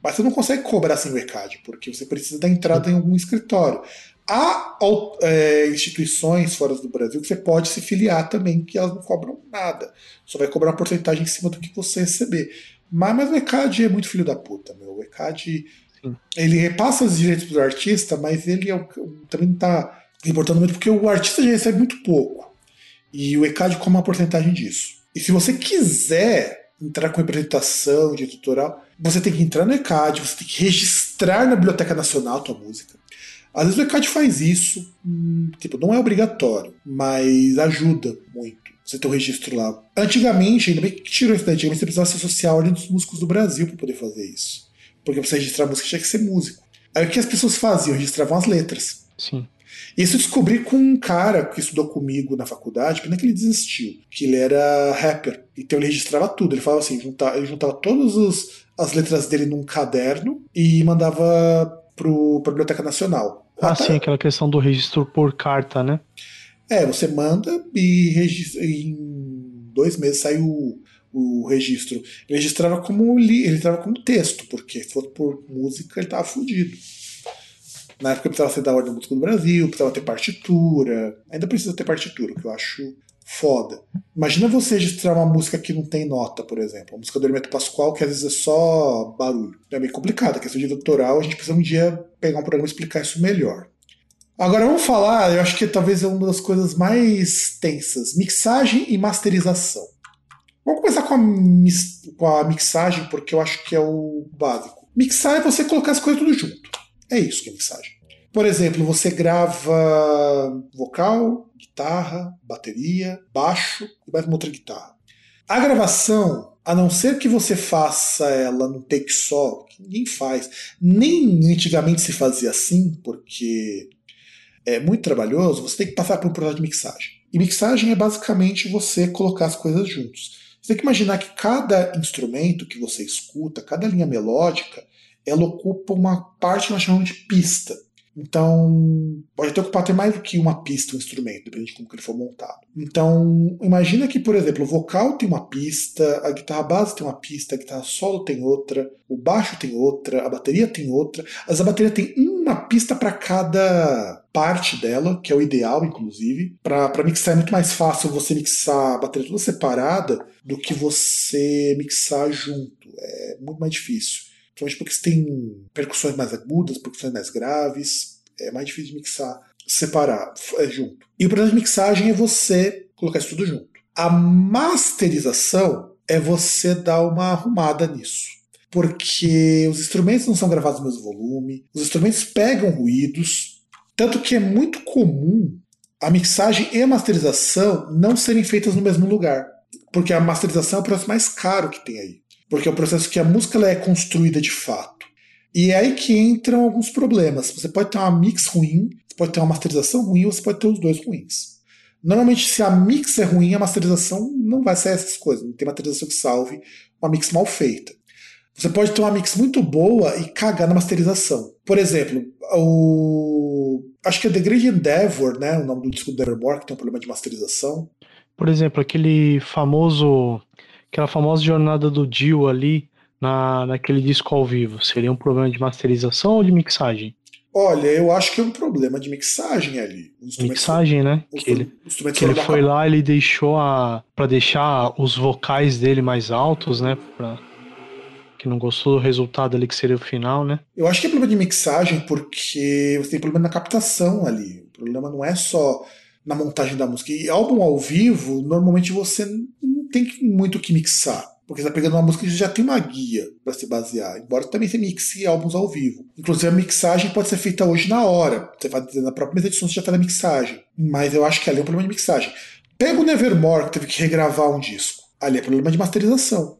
Speaker 3: mas você não consegue cobrar sem o ECAD, porque você precisa da entrada em algum escritório. Há é, instituições fora do Brasil que você pode se filiar também, que elas não cobram nada. Só vai cobrar uma porcentagem em cima do que você receber. Mas, mas o ECAD é muito filho da puta, meu. O ECAD
Speaker 4: Sim.
Speaker 3: ele repassa os direitos do artista, mas ele é o- também não está importando muito, porque o artista já recebe muito pouco. E o ECAD come uma porcentagem disso. E se você quiser entrar com representação de tutorial, você tem que entrar no ECAD, você tem que registrar na Biblioteca Nacional a tua música. Às vezes o ECAD faz isso, hum, tipo, não é obrigatório, mas ajuda muito você ter o registro lá. Antigamente, ainda bem que tirou isso daí, antigamente você precisava se associar à Ordem dos Músicos do Brasil para poder fazer isso. Porque pra você registrar música tinha que ser músico. Aí o que as pessoas faziam? Registravam as letras.
Speaker 4: Sim.
Speaker 3: Isso eu descobri com um cara que estudou comigo na faculdade, pena que ele desistiu, que ele era rapper. Então ele registrava tudo. Ele falava assim, junta- ele juntava todas os- as letras dele num caderno e mandava pro, pra Biblioteca Nacional.
Speaker 4: Ah,
Speaker 3: Até-
Speaker 4: sim, aquela questão do registro por carta, né?
Speaker 3: É, você manda e registra, em dois meses sai o, o registro. Ele registrava como li, ele registrava como texto, porque se fosse por música ele tava fudido. Na época precisava ser da Ordem da Música do Brasil, precisava ter partitura. Ainda precisa ter partitura, que eu acho foda. Imagina você registrar uma música que não tem nota, por exemplo. A música do Hermeto Pascoal, que às vezes é só barulho. É bem complicado. A questão de doutoral, a gente precisa um dia pegar um programa e explicar isso melhor. Agora vamos falar, eu acho que talvez é uma das coisas mais tensas: mixagem e masterização. Vamos começar com a, com a mixagem, porque eu acho que é o básico. Mixar é você colocar as coisas tudo junto. É isso que é mixagem. Por exemplo, você grava vocal, guitarra, bateria, baixo e mais uma outra guitarra. A gravação, a não ser que você faça ela num take só, que ninguém faz, nem antigamente se fazia assim, porque é muito trabalhoso, você tem que passar por um processo de mixagem. E mixagem é basicamente você colocar as coisas juntos. Você tem que imaginar que cada instrumento que você escuta, cada linha melódica, ela ocupa uma parte que nós chamamos de pista. Então, pode até ocupar até mais do que uma pista, um instrumento, dependendo de como ele for montado. Então, imagina que, por exemplo, o vocal tem uma pista, a guitarra base tem uma pista, a guitarra solo tem outra, o baixo tem outra, a bateria tem outra. Mas a bateria tem uma pista para cada parte dela, que é o ideal, inclusive. Para mixar é muito mais fácil você mixar a bateria toda separada do que você mixar junto. É muito mais difícil. Principalmente porque você tem percussões mais agudas, percussões mais graves. É mais difícil de mixar, separar, é, junto. E o processo de mixagem é você colocar isso tudo junto. A masterização é você dar uma arrumada nisso. Porque os instrumentos não são gravados no mesmo volume, os instrumentos pegam ruídos, tanto que é muito comum a mixagem e a masterização não serem feitas no mesmo lugar. Porque a masterização é o processo mais caro que tem aí. Porque é o processo que a música é construída de fato. E é aí que entram alguns problemas. Você pode ter uma mix ruim, Você pode ter uma masterização ruim ou você pode ter os dois ruins. Normalmente, se a mix é ruim, a masterização não vai ser essas coisas. Não tem masterização que salve uma mix mal feita. Você pode ter uma mix muito boa e cagar na masterização. Por exemplo, o. Acho que é The Great Endeavor, né? O nome do disco do Evermore, que tem um problema de masterização.
Speaker 4: Por exemplo, aquele famoso. Aquela famosa jornada do Dio ali na, naquele disco ao vivo. Seria um problema de masterização ou de mixagem?
Speaker 3: Olha, eu acho que é um problema de mixagem ali.
Speaker 4: Mixagem, né? Que ele, que ele foi lá, ele deixou a. pra deixar os vocais dele mais altos, né? Pra, que não gostou do resultado ali que seria o final, né?
Speaker 3: Eu acho que é problema de mixagem porque você tem problema na captação ali. O problema não é só na montagem da música. E álbum ao vivo, normalmente você não tem muito o que mixar. Porque você tá pegando uma música que já tem uma guia para se basear. Embora também você mixe álbuns ao vivo. Inclusive a mixagem pode ser feita hoje na hora. Você vai na própria som, você já faz a mixagem. Mas eu acho que ali é um problema de mixagem. Pega o Nevermore, que teve que regravar um disco. Ali é problema de masterização.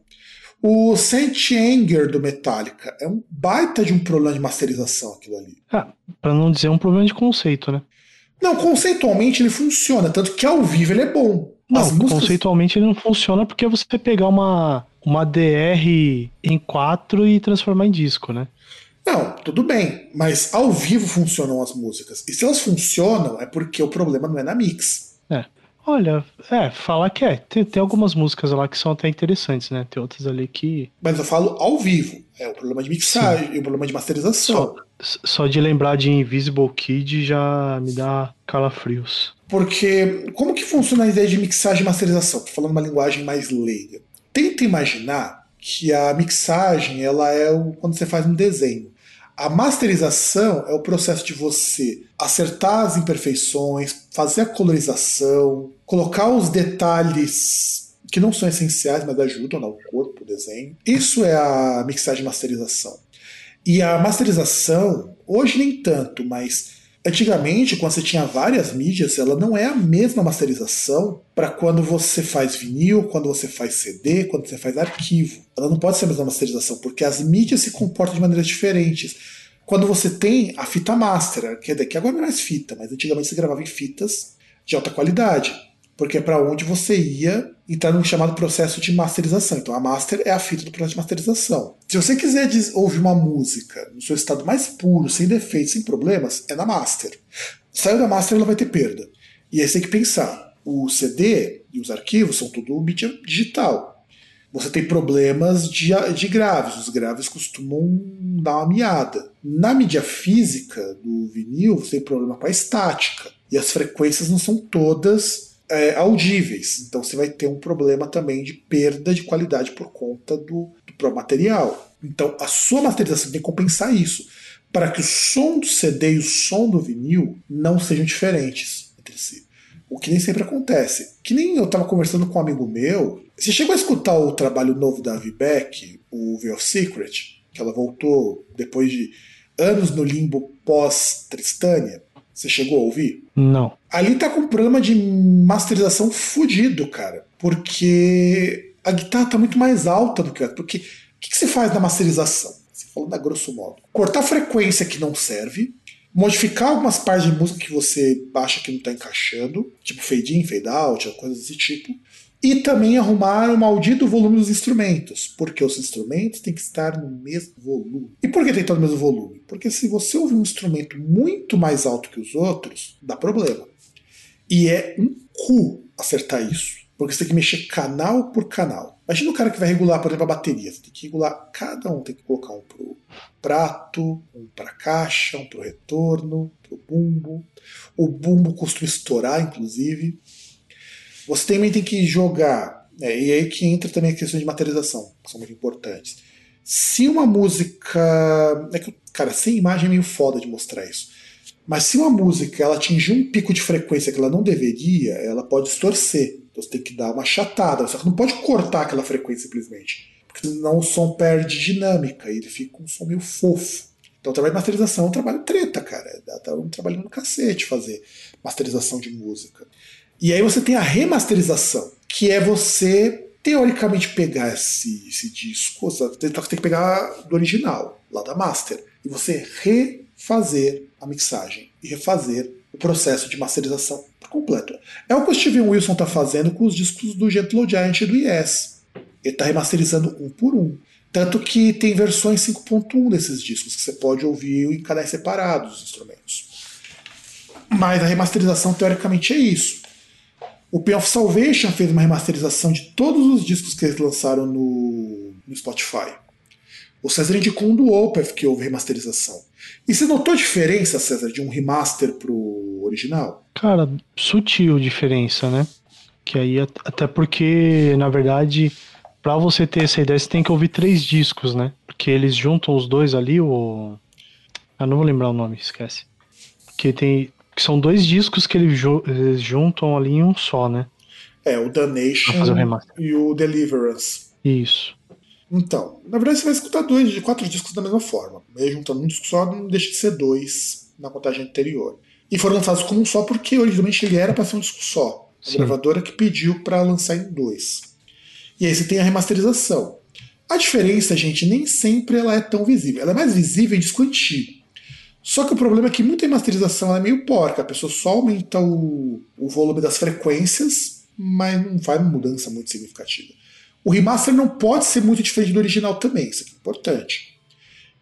Speaker 3: O Saint Anger do Metallica é um baita de um problema de masterização aquilo ali.
Speaker 4: Pra não dizer um problema de conceito, né?
Speaker 3: Não, conceitualmente ele funciona, tanto que ao vivo ele é bom.
Speaker 4: Não,
Speaker 3: As músicas-
Speaker 4: conceitualmente ele não funciona porque você pegar uma, uma DR em 4 e transformar em disco, né?
Speaker 3: Não, tudo bem, mas ao vivo funcionam as músicas. E se elas funcionam, é porque o problema não é na mix.
Speaker 4: Olha, é, falar que é. Tem, tem algumas músicas lá que são até interessantes, né? Tem outras ali que.
Speaker 3: Mas eu falo ao vivo. É o problema de mixagem e o problema de masterização.
Speaker 4: s- Só de lembrar de Invisible Kid já me dá calafrios.
Speaker 3: Porque como que funciona a ideia de mixagem e masterização? Tô falando uma linguagem mais leiga. Tenta imaginar que a mixagem ela é o, quando você faz um desenho. A masterização é o processo de você acertar as imperfeições, fazer a colorização, colocar os detalhes que não são essenciais, mas ajudam no corpo, o desenho. Isso é a mixagem e masterização. E a masterização, hoje nem tanto, mas Antigamente, quando você tinha várias mídias, ela não é a mesma masterização para quando você faz vinil, quando você faz CD, quando você faz arquivo. Ela não pode ser a mesma masterização, porque as mídias se comportam de maneiras diferentes. Quando você tem a fita master, que é que agora não é mais fita, mas antigamente você gravava em fitas de alta qualidade, porque é para onde você ia entrar no chamado processo de masterização. Então a master é a fita do processo de masterização. Se você quiser ouvir uma música no seu estado mais puro, sem defeitos, sem problemas, é na master. Saiu da master, ela vai ter perda. E aí você tem que pensar: o CD e os arquivos são tudo mídia digital. Você tem problemas de, de graves. Os graves costumam dar uma miada. Na mídia física do vinil, você tem problema com a estática. E as frequências não são todas é, audíveis. Então você vai ter um problema também de perda de qualidade por conta do, do próprio material. Então a sua masterização tem que compensar isso. Para que o som do CD e o som do vinil não sejam diferentes entre si. O que nem sempre acontece. Que nem eu estava conversando com um amigo meu. Você chegou a escutar o trabalho novo da Ivy Beck, o Veil Secret? Que ela voltou depois de anos no limbo pós-Tristânia. Você chegou a ouvir?
Speaker 4: Não.
Speaker 3: Ali tá com um problema de masterização fudido, cara. Porque a guitarra tá muito mais alta do que a. Porque o que, que se faz na masterização? Você falando a grosso modo. Cortar frequência que não serve, modificar algumas partes de música que você acha que não tá encaixando, tipo fade in, fade out, coisas desse tipo. E também arrumar o maldito volume dos instrumentos, porque os instrumentos têm que estar no mesmo volume. E por que tem que estar no mesmo volume? Porque se você ouvir um instrumento muito mais alto que os outros, dá problema. E é um cu acertar isso. Porque você tem que mexer canal por canal. Imagina o cara que vai regular, por exemplo, a bateria. Você tem que regular cada um. Tem que colocar um pro prato, um pra caixa, um pro retorno, pro bumbo. O bumbo costuma estourar, inclusive. Você também tem que jogar. é, e aí que entra também a questão de materialização, que são muito importantes. Se uma música. É que, cara, sem imagem é meio foda de mostrar isso. Mas se uma música ela atingir um pico de frequência que ela não deveria, ela pode distorcer. Então você tem que dar uma chatada. Só que não pode cortar aquela frequência simplesmente. Porque senão o som perde dinâmica e ele fica um som meio fofo. Então o trabalho de masterização é um trabalho treta, cara. Dá um trabalho no cacete fazer masterização de música. E aí você tem a remasterização, que é você teoricamente pegar esse, esse disco, que tem que pegar do original, lá da master, e você refazer a mixagem. e refazer o processo de masterização por completo. É o que o Steven Wilson está fazendo com os discos do Gentle Giant e do Yes. Ele está remasterizando um por um. Tanto que tem versões 5.1 desses discos, que você pode ouvir em canais separados os instrumentos. Mas a remasterização, teoricamente, é isso. O Pain of Salvation fez uma remasterização de todos os discos que eles lançaram no, no Spotify. O César indicou um do Opeth que houve remasterização. E você notou a diferença, César, de um remaster pro original?
Speaker 4: Cara, sutil diferença, né? Que aí, at- até porque, na verdade, pra você ter essa ideia, você tem que ouvir três discos, né? Porque eles juntam os dois ali, o. Ah, não vou lembrar o nome, esquece. Que tem. Que são dois discos que eles, ju- eles juntam ali em um só, né?
Speaker 3: É, o Damnation
Speaker 4: o
Speaker 3: e o Deliverance.
Speaker 4: Isso.
Speaker 3: Então, na verdade você vai escutar dois de quatro discos da mesma forma. Aí juntando um disco só, não deixa de ser dois na contagem anterior. E foram lançados como um só porque originalmente ele era para ser um disco só. A
Speaker 4: Sim.
Speaker 3: gravadora que pediu para lançar em dois. E aí você tem a remasterização. A diferença, gente, nem sempre ela é tão visível. Ela é mais visível em disco antigo. Só que o problema é que muita remasterização ela é meio porca. A pessoa só aumenta o, o volume das frequências, mas não faz uma mudança muito significativa. O remaster não pode ser muito diferente do original também, isso aqui é importante.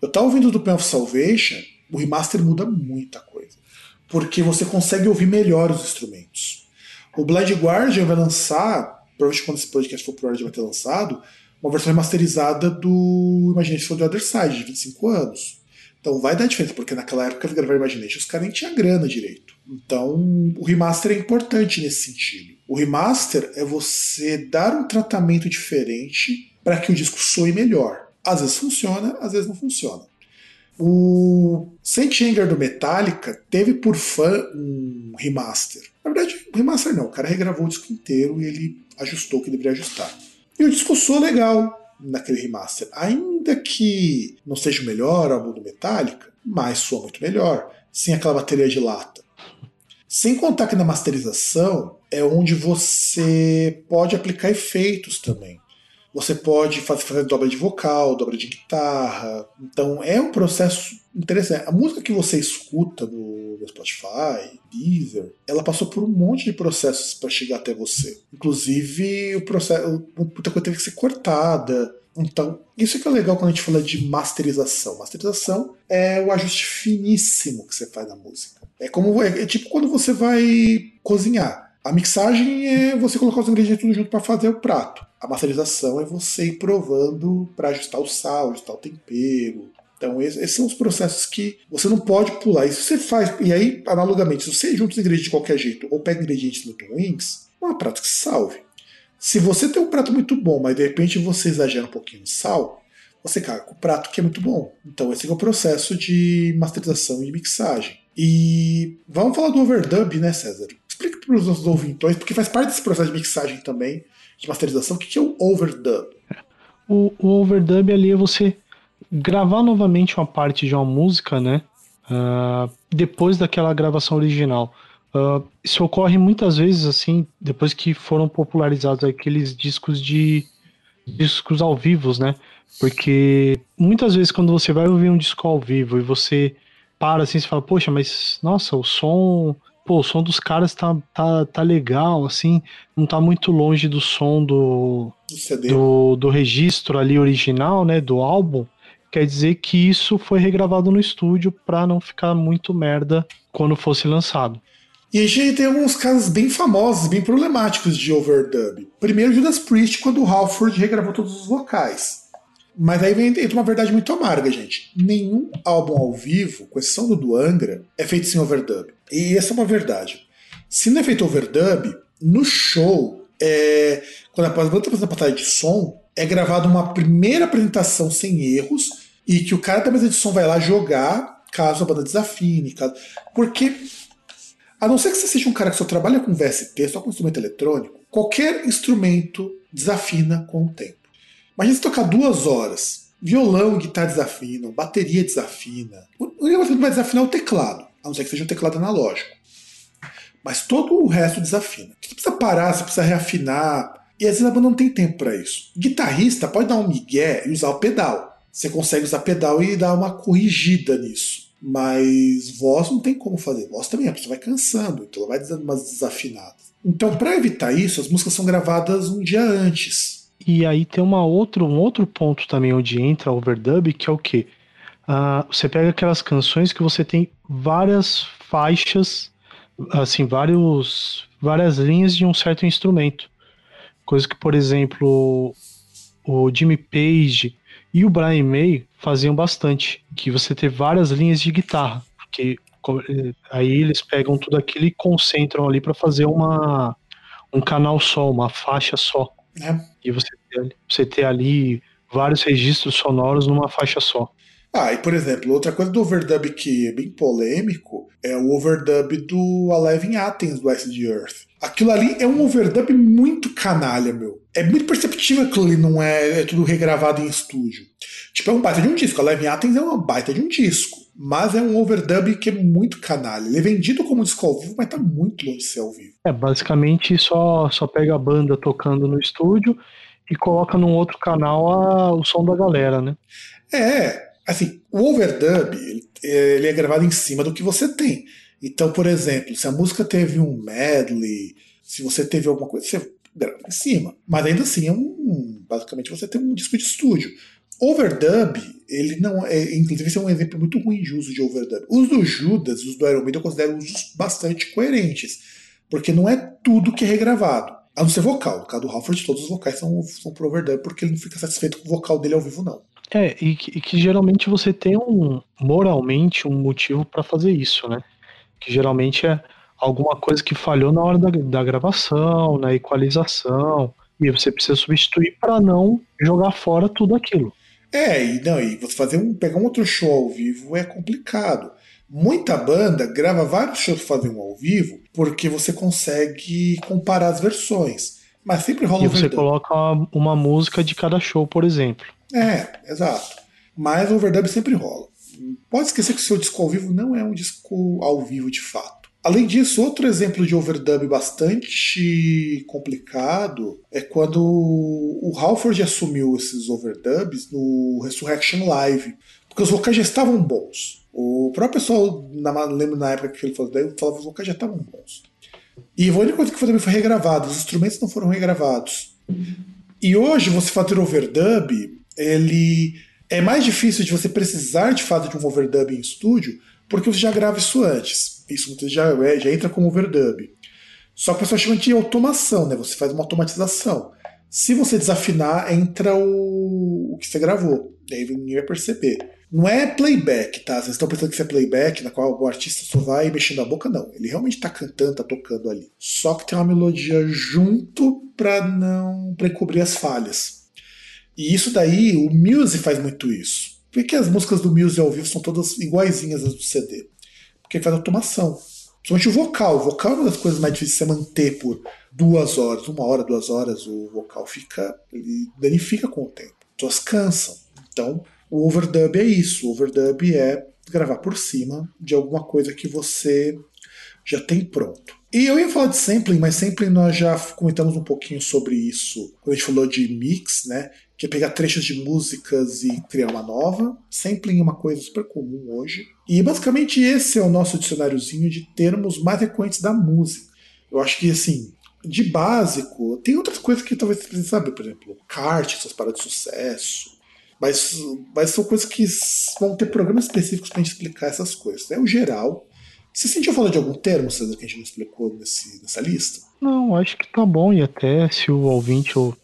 Speaker 3: Eu tava ouvindo do Pain of Salvation, o remaster muda muita coisa. Porque você consegue ouvir melhor os instrumentos. O Blind Guardian vai lançar, provavelmente quando esse podcast for pro ar já vai ter lançado, uma versão remasterizada do Imagination for the Other Side, de 25 anos. Então vai dar diferença, porque naquela época de gravar Imagination os caras nem tinham grana direito. Então o remaster é importante nesse sentido. O remaster é você dar um tratamento diferente para que o disco soe melhor. Às vezes funciona, às vezes não funciona. O Saint Anger do Metallica teve por fã um remaster. Na verdade, remaster não, o cara regravou o disco inteiro e ele ajustou o que deveria ajustar. E o disco soa legal naquele remaster. Ainda que não seja o melhor álbum do Metallica, mas soa muito melhor, sem aquela bateria de lata. Sem contar que na masterização é onde você pode aplicar efeitos também. Você pode fazer, dobra de vocal, dobra de guitarra. Então é um processo interessante. A música que você escuta no, no Spotify, Deezer, ela passou por um monte de processos para chegar até você. Inclusive, o processo, muita coisa teve que ser cortada. Então, isso que é legal quando a gente fala de masterização. Masterização é o ajuste finíssimo que você faz na música. É como é, é tipo quando você vai cozinhar. A mixagem é você colocar os ingredientes tudo junto para fazer o prato. A masterização é você ir provando para ajustar o sal, ajustar o tempero. Então, esses são os processos que você não pode pular. E se você faz, e aí, analogamente, se você junta os ingredientes de qualquer jeito ou pega ingredientes muito ruins, não há prato que se salve. Se você tem um prato muito bom, mas de repente você exagera um pouquinho no sal, você caga com o prato que é muito bom. Então, esse é o processo de masterização e mixagem. E vamos falar do overdub, né, César? Explica para os nossos ouvintes, porque faz parte desse processo de mixagem também, de masterização, o que é o overdub?
Speaker 4: O, o overdub ali é você gravar novamente uma parte de uma música, né? ah, depois daquela gravação original. Ah, isso ocorre muitas vezes, assim, depois que foram popularizados aqueles discos de discos ao vivo, né? Porque muitas vezes quando você vai ouvir um disco ao vivo e você para assim, você fala, poxa, mas nossa, o som, pô, o som dos caras tá, tá, tá legal, assim, não tá muito longe do som do,
Speaker 3: Do
Speaker 4: do, registro ali original, né, do álbum, quer dizer que isso foi regravado no estúdio pra não ficar muito merda quando fosse lançado.
Speaker 3: E a gente tem alguns casos bem famosos, bem problemáticos de overdub. Primeiro, Judas Priest, quando o Halford regravou todos os vocais. Mas aí vem entra uma verdade muito amarga, gente. Nenhum álbum ao vivo, com exceção do do Angra, é feito sem overdub. E essa é uma verdade. Se não é feito overdub, no show, é, quando a banda está fazendo a batalha de som, é gravada uma primeira apresentação sem erros e que o cara da mesa de som vai lá jogar caso a banda desafine. Caso... Porque a não ser que você seja um cara que só trabalha com VST, só com instrumento eletrônico, qualquer instrumento desafina com o tempo. Imagina você tocar duas horas, violão guitarra desafinam, bateria desafina. O único que vai desafinar é o teclado, a não ser que seja um teclado analógico. Mas todo o resto desafina. Você precisa parar, você precisa reafinar. E às vezes a banda não tem tempo para isso. Guitarrista pode dar um migué e usar o pedal. Você consegue usar pedal e dar uma corrigida nisso. Mas voz não tem como fazer. Voz também, a pessoa vai cansando, então ela vai dando umas desafinadas. Então, para evitar isso, as músicas são gravadas um dia antes.
Speaker 4: E aí tem uma outro, um outro ponto também onde entra o overdub, que é o quê? Ah, você pega aquelas canções que você tem várias faixas, assim, vários, várias linhas de um certo instrumento. Coisa que, por exemplo, o Jimmy Page e o Brian May faziam bastante, que você ter várias linhas de guitarra, porque aí eles pegam tudo aquilo e concentram ali para fazer uma um canal só, uma faixa só.
Speaker 3: É.
Speaker 4: E você ter, você ter ali vários registros sonoros numa faixa só.
Speaker 3: Ah, e por exemplo, outra coisa do overdub que é bem polêmico é o overdub do Alive in Athens do the Earth. Aquilo ali é um overdub muito canalha, meu. É muito perceptível que aquilo ali não é, é tudo regravado em estúdio. Tipo, é um baita de um disco. Alive in Athens é uma baita de um disco. Mas é um overdub que é muito canalha. Ele é vendido como disco ao vivo, mas tá muito longe de ser ao vivo.
Speaker 4: É, basicamente só, só pega a banda tocando no estúdio e coloca num outro canal a, o som da galera, né?
Speaker 3: É, assim, o overdub ele, é gravado em cima do que você tem. Então, por exemplo, se a música teve um medley, se você teve alguma coisa, você grava em cima. Mas ainda assim é um. Basicamente você tem um disco de estúdio. Overdub, ele não é. Inclusive, esse é um exemplo muito ruim de uso de overdub. Os do Judas, os do Iron Maiden, eu considero usos bastante coerentes. Porque não é tudo que é regravado. A não ser vocal. No caso do Halford, todos os vocais são, são pro overdub, porque ele não fica satisfeito com o vocal dele ao vivo, não.
Speaker 4: É, e que, e que geralmente você tem um, moralmente, um motivo para fazer isso, né? Que geralmente é alguma coisa que falhou na hora da, da gravação, na equalização, e você precisa substituir para não jogar fora tudo aquilo.
Speaker 3: É, e não, e você fazer um, pegar um outro show ao vivo é complicado. Muita banda grava vários shows pra fazer um ao vivo porque você consegue comparar as versões. Mas sempre rola
Speaker 4: E
Speaker 3: um
Speaker 4: você
Speaker 3: overdub.
Speaker 4: coloca uma, uma música de cada show, por exemplo.
Speaker 3: É, exato. Mas o overdub sempre rola. Pode esquecer que o seu disco ao vivo não é um disco ao vivo de fato. Além disso, outro exemplo de overdub bastante complicado é quando o Halford assumiu esses overdubs no Resurrection Live, porque os vocais já estavam bons. O próprio pessoal, na, lembro na época que ele falou daí, falava que os vocais já estavam bons. E a única coisa que foi também foi regravado, os instrumentos não foram regravados. E hoje você fazer overdub, ele é mais difícil de você precisar de fato de um overdub em estúdio, porque você já grava isso antes. Isso muitas já, é- já entra como overdub. Só que o pessoal chama de automação, né? Você faz uma automatização. Se você desafinar, entra o, o que você gravou. E aí ninguém vai perceber. Não é playback, tá? Vocês estão pensando que isso é playback, na qual o artista só vai mexendo a boca, não. Ele realmente tá cantando, tá tocando ali. Só que tem uma melodia junto pra não. para encobrir as falhas. E isso daí, o Muse faz muito isso. Por que as músicas do Muse ao vivo são todas iguaizinhas às do CD? Ele faz automação. Principalmente o vocal. O vocal é uma das coisas mais difíceis de você manter por duas horas, uma hora, duas horas. O vocal fica. ele danifica com o tempo. As pessoas cansam. Então, o overdub é isso. O overdub é gravar por cima de alguma coisa que você já tem pronto. E eu ia falar de sampling, mas sampling nós já comentamos um pouquinho sobre isso quando a gente falou de mix, né? Que é pegar trechos de músicas e criar uma nova. Sampling é uma coisa super comum hoje. E basicamente esse é o nosso dicionáriozinho de termos mais frequentes da música. Eu acho que assim, de básico, tem outras coisas que talvez você precise saber, por exemplo, kart, essas paradas de sucesso. Mas, mas são coisas que vão ter programas específicos pra gente explicar essas coisas. É o geral. Você sentiu falar de algum termo, César, que a gente não explicou nesse, nessa lista?
Speaker 4: Não, acho que tá bom. E até se o ouvinte ou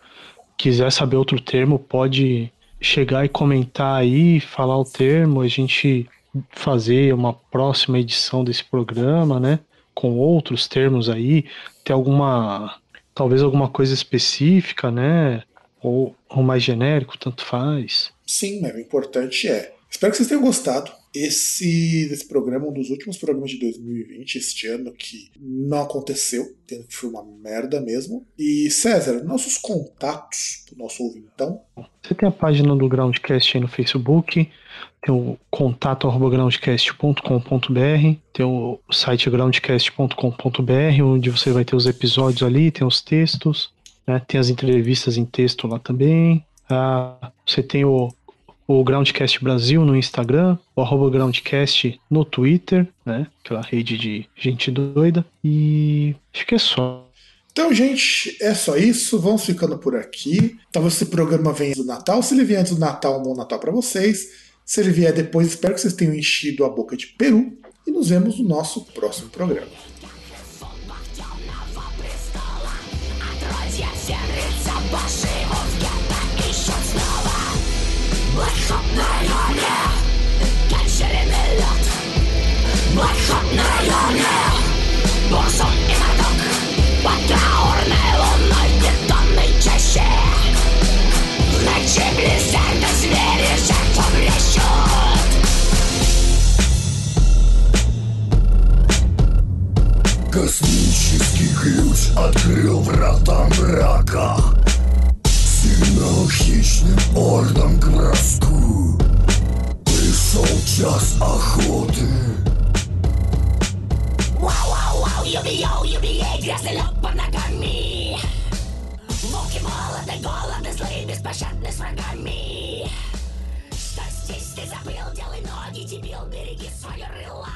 Speaker 4: quiser saber outro termo, pode chegar e comentar aí, falar o termo, a gente fazer uma próxima edição desse programa, né? Com outros termos aí, ter alguma. talvez alguma coisa específica, né? Ou, ou mais genérico, tanto faz.
Speaker 3: Sim, mas o importante é. Espero que vocês tenham gostado. Esse, esse programa, um dos últimos programas de 2020, este ano, que não aconteceu, tendo que foi uma merda mesmo. E César, nossos contatos pro nosso ouvintão.
Speaker 4: Você tem a página do Groundcast aí no Facebook, tem o contato groundcast.com.br, tem o site groundcast.com.br, onde você vai ter os episódios ali, tem os textos, né, tem as entrevistas em texto lá também. Ah, você tem o, o Groundcast Brasil no Instagram, o arroba Groundcast no Twitter, né? Aquela rede de gente doida. E acho que é só.
Speaker 3: Então, gente, é só isso. Vamos ficando por aqui. Talvez esse programa venha do Natal. Se ele vier antes do Natal, um bom Natal para vocês. Se ele vier depois, espero que vocês tenham enchido a boca de peru. E nos vemos no nosso próximo programa.
Speaker 5: Выходные Кончили лед Выходные Бурсум и карток Под траурной лунной бетонной чаще ночи близок звери жертву плещут
Speaker 6: Космический ключ открыл врата мрака Сигнал хищным ордам к броску Пришел час охоты
Speaker 5: Вау-вау-вау, юби-йоу, юби-ей, грязный лед под ногами Волки молоды, голоды, злые, беспощадны с врагами. Что здесь ты забыл, делай ноги, дебил, береги свое рыло